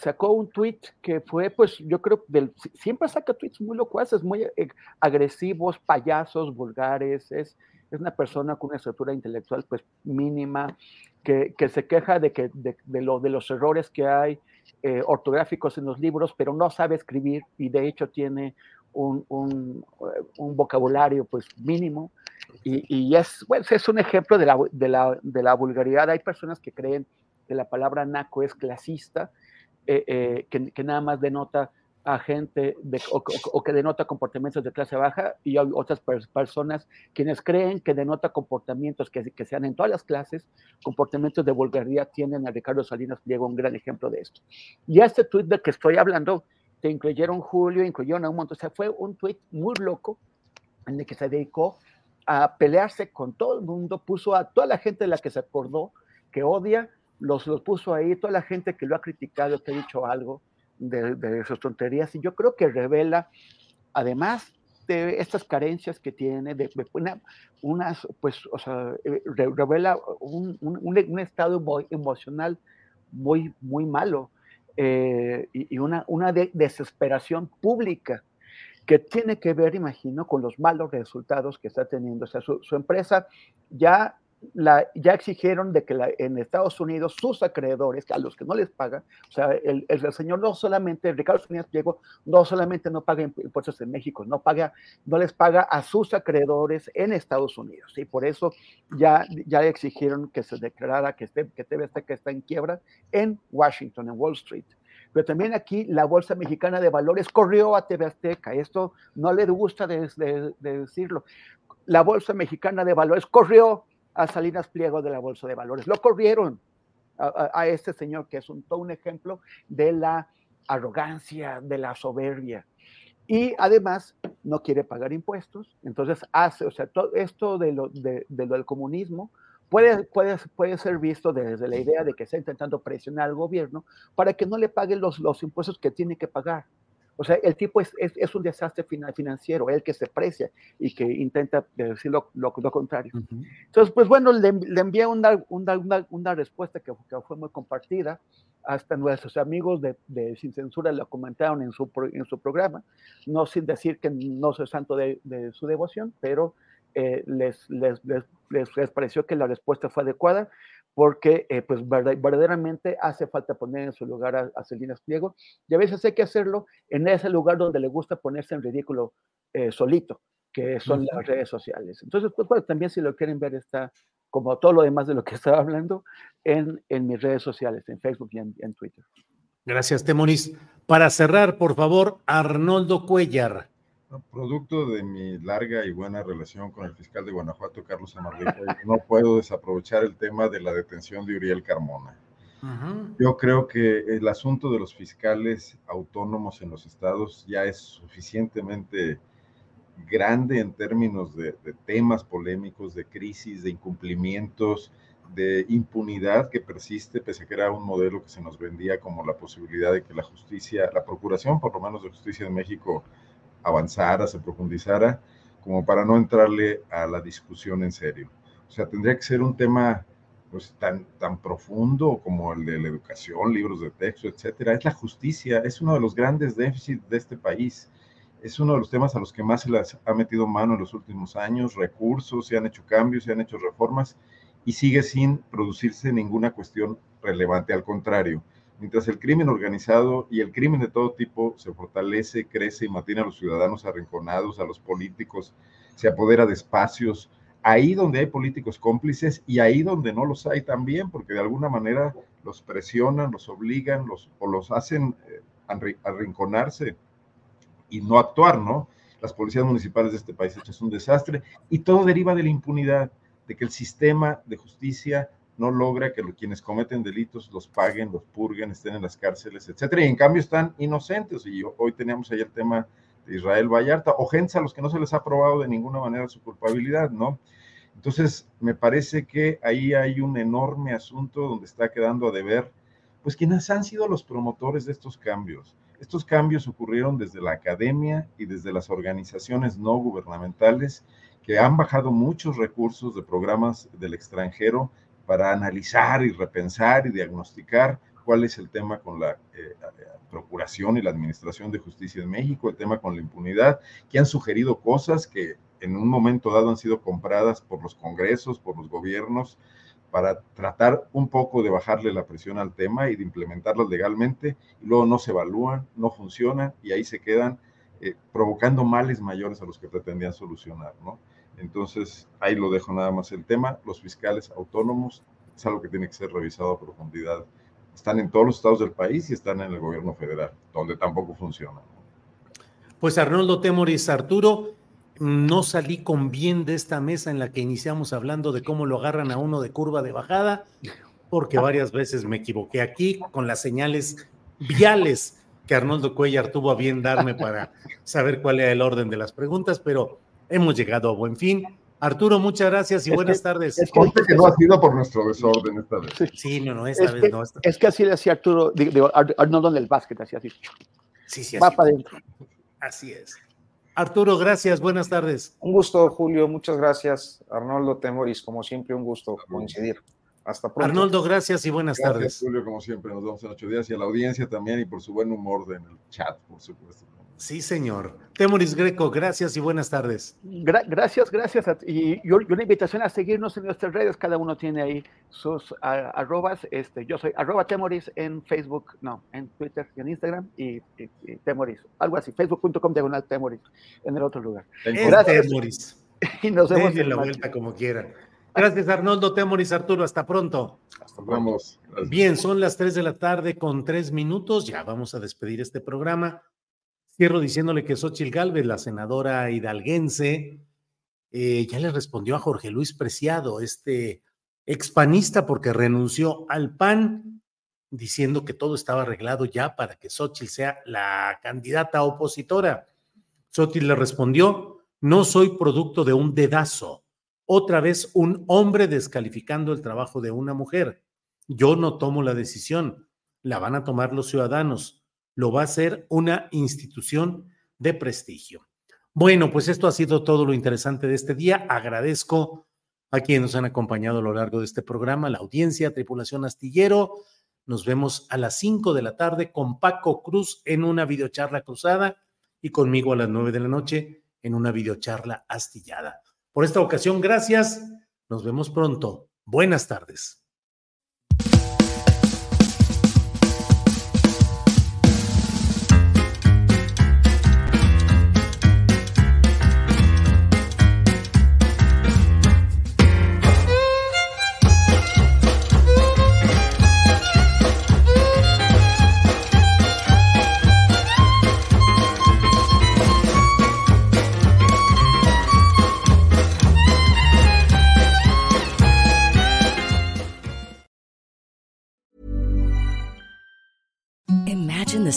sacó un tweet que fue, pues yo creo, del, siempre saca tweets muy locuaces, muy eh, agresivos, payasos, vulgares, es, es una persona con una estructura intelectual pues mínima, que, se queja de, que, de, lo, de los errores que hay eh, ortográficos en los libros, pero no sabe escribir y de hecho tiene un, un, un vocabulario pues mínimo. Y, y es, bueno, es un ejemplo de la, de, la, de la, vulgaridad. Hay personas que creen que la palabra naco es clasista, eh, eh, que, que, nada más denota a gente de, o, que denota comportamientos de clase baja y hay otras personas quienes creen que denota comportamientos que, que, sean en todas las clases, comportamientos de vulgaridad, tienen a Ricardo Salinas Pliego un gran ejemplo de esto. Y este tuit del que estoy hablando, te incluyeron Julio, incluyeron a un montón, o sea, fue un tuit muy loco en el que se dedicó a pelearse con todo el mundo, puso a toda la gente de la que se acordó, que odia, los, los puso ahí, toda la gente que lo ha criticado, que ha dicho algo, de, de sus tonterías y yo creo que revela, además de estas carencias que tiene, de, una, unas, pues, o sea, eh, revela un, un, estado emocional muy, muy malo eh, y, una, una desesperación pública que tiene que ver, imagino, con los malos resultados que está teniendo. O sea, su empresa ya ya exigieron de que en Estados Unidos sus acreedores, a los que no les pagan, o sea, el, el señor no solamente, Ricardo Salinas Pliego, no solamente no paga impuestos en México, no, paga, no les paga a sus acreedores en Estados Unidos, y por eso ya, ya exigieron que se declarara que, esté, que TV que está en quiebra en Washington, en Wall Street. Pero también aquí la Bolsa Mexicana de Valores corrió a TV Azteca. Esto no le gusta de, de decirlo. La Bolsa Mexicana de Valores corrió a Salinas Pliego de la Bolsa de Valores. Lo corrieron a, este señor, que es un, ejemplo de la arrogancia, de la soberbia. Y además no quiere pagar impuestos, entonces hace, o sea, todo esto de lo, de, de lo del comunismo puede, puede, puede ser visto desde la idea de que está intentando presionar al gobierno para que no le pague los, los impuestos que tiene que pagar. O sea, el tipo es, es, es un desastre financiero, el que se precia y que intenta decir lo, lo, lo contrario. Uh -huh. Entonces, pues bueno, le, le envié una, una, una, una respuesta que, que, fue muy compartida. Hasta nuestros amigos de, de, Sin Censura lo comentaron en su, en su programa, no sin decir que no soy santo de, de su devoción, pero eh, les, les, les, les, pareció que la respuesta fue adecuada porque eh, pues verdaderamente hace falta poner en su lugar a, a Salinas Pliego y a veces hay que hacerlo en ese lugar donde le gusta ponerse en ridículo eh, solito, que son las redes sociales. Entonces, pues bueno, también si lo quieren ver está como todo lo demás de lo que [laughs] estaba hablando en, en mis redes sociales, en Facebook y en, en Twitter. Gracias, Temoris. Para cerrar, por favor, Arnoldo Cuellar. Producto de mi larga y buena relación con el fiscal de Guanajuato, Carlos Amarrico, no puedo desaprovechar el tema de la detención de Uriel Carmona. Uh -huh. Yo creo que el asunto de los fiscales autónomos en los estados ya es suficientemente grande en términos de, de temas polémicos, de crisis, de incumplimientos, de impunidad que persiste, pese a que era un modelo que se nos vendía como la posibilidad de que la justicia, la procuración por lo menos de justicia de México, avanzara, se profundizara, como para no entrarle a la discusión en serio. O sea, tendría que ser un tema pues tan, tan profundo como el de la educación, libros de texto, etcétera. Es la justicia, es uno de los grandes déficits de este país. Es uno de los temas a los que más se les ha metido mano en los últimos años, recursos, se han hecho cambios, se han hecho reformas y sigue sin producirse ninguna cuestión relevante. Al contrario, mientras el crimen organizado y el crimen de todo tipo se fortalece, crece y mantiene a los ciudadanos arrinconados, a los políticos, se apodera de espacios, ahí donde hay políticos cómplices y ahí donde no los hay también, porque de alguna manera los presionan, los obligan, los, o los hacen eh, arrinconarse y no actuar, ¿no? Las policías municipales de este país es un desastre y todo deriva de la impunidad, de que el sistema de justicia no logra que quienes cometen delitos los paguen, los purguen, estén en las cárceles, etcétera, y en cambio están inocentes. Y hoy teníamos ahí el tema de Israel Vallarta, o gente a los que no se les ha probado de ninguna manera su culpabilidad, ¿no? Entonces, me parece que ahí hay un enorme asunto donde está quedando a deber, pues quienes han sido los promotores de estos cambios. Estos cambios ocurrieron desde la academia y desde las organizaciones no gubernamentales que han bajado muchos recursos de programas del extranjero para analizar y repensar y diagnosticar cuál es el tema con la eh, Procuración y la Administración de Justicia en México, el tema con la impunidad, que han sugerido cosas que en un momento dado han sido compradas por los congresos, por los gobiernos, para tratar un poco de bajarle la presión al tema y de implementarlas legalmente, y luego no se evalúan, no funcionan y ahí se quedan eh, provocando males mayores a los que pretendían solucionar, ¿no? Entonces, ahí lo dejo nada más el tema. Los fiscales autónomos es algo que tiene que ser revisado a profundidad. Están en todos los estados del país y están en el gobierno federal, donde tampoco funciona. Pues Arnoldo Temoris Arturo, no salí con bien de esta mesa en la que iniciamos hablando de cómo lo agarran a uno de curva de bajada, porque varias veces me equivoqué aquí con las señales viales que Arnoldo Cuellar tuvo a bien darme para saber cuál era el orden de las preguntas, pero hemos llegado a buen fin. Arturo, muchas gracias y es buenas que, tardes. Es que, que, no ha sido por nuestro desorden esta vez. Sí, no, no, esta es vez que, no. Esta... Es que así le hacía Arturo, digo, Arnoldo en el básquet, así, así. Sí, sí, Va así. para adentro. Así es. Arturo, gracias, buenas tardes. Un gusto, Julio, muchas gracias. Arnoldo Temoris, como siempre, un gusto coincidir. Hasta pronto. Arnoldo, gracias y buenas gracias, tardes. Julio, como siempre, nos vemos en ocho días y a la audiencia también y por su buen humor en el chat, por supuesto. Sí, señor. Temoris Greco, gracias y buenas tardes. Gra gracias, gracias. A, y yo, yo, una invitación a seguirnos en nuestras redes. Cada uno tiene ahí sus a, arrobas. Este, yo soy arroba Temoris en Facebook, no, en Twitter y en Instagram y, y, y Temoris. Algo así, facebook.com diagonal Temoris en el otro lugar. Gracias. Temoris. [laughs] Y nos vemos. en la vuelta como quieran. Gracias, Arnoldo Temoris Arturo. Hasta pronto. Hasta vamos. Bien, son las 3 de la tarde con 3 minutos. Ya vamos a despedir este programa. Cierro diciéndole que Xochil Gálvez, la senadora hidalguense, eh, ya le respondió a Jorge Luis Preciado, este expanista, porque renunció al PAN diciendo que todo estaba arreglado ya para que Xochitl sea la candidata opositora. Xochitl le respondió, no soy producto de un dedazo. Otra vez un hombre descalificando el trabajo de una mujer. Yo no tomo la decisión, la van a tomar los ciudadanos. Lo va a hacer una institución de prestigio. Bueno, pues esto ha sido todo lo interesante de este día. Agradezco a quienes nos han acompañado a lo largo de este programa, la audiencia, tripulación astillero. Nos vemos a las 5 de la tarde con Paco Cruz en una videocharla cruzada y conmigo a las 9 de la noche en una videocharla astillada. Por esta ocasión, gracias. Nos vemos pronto. Buenas tardes.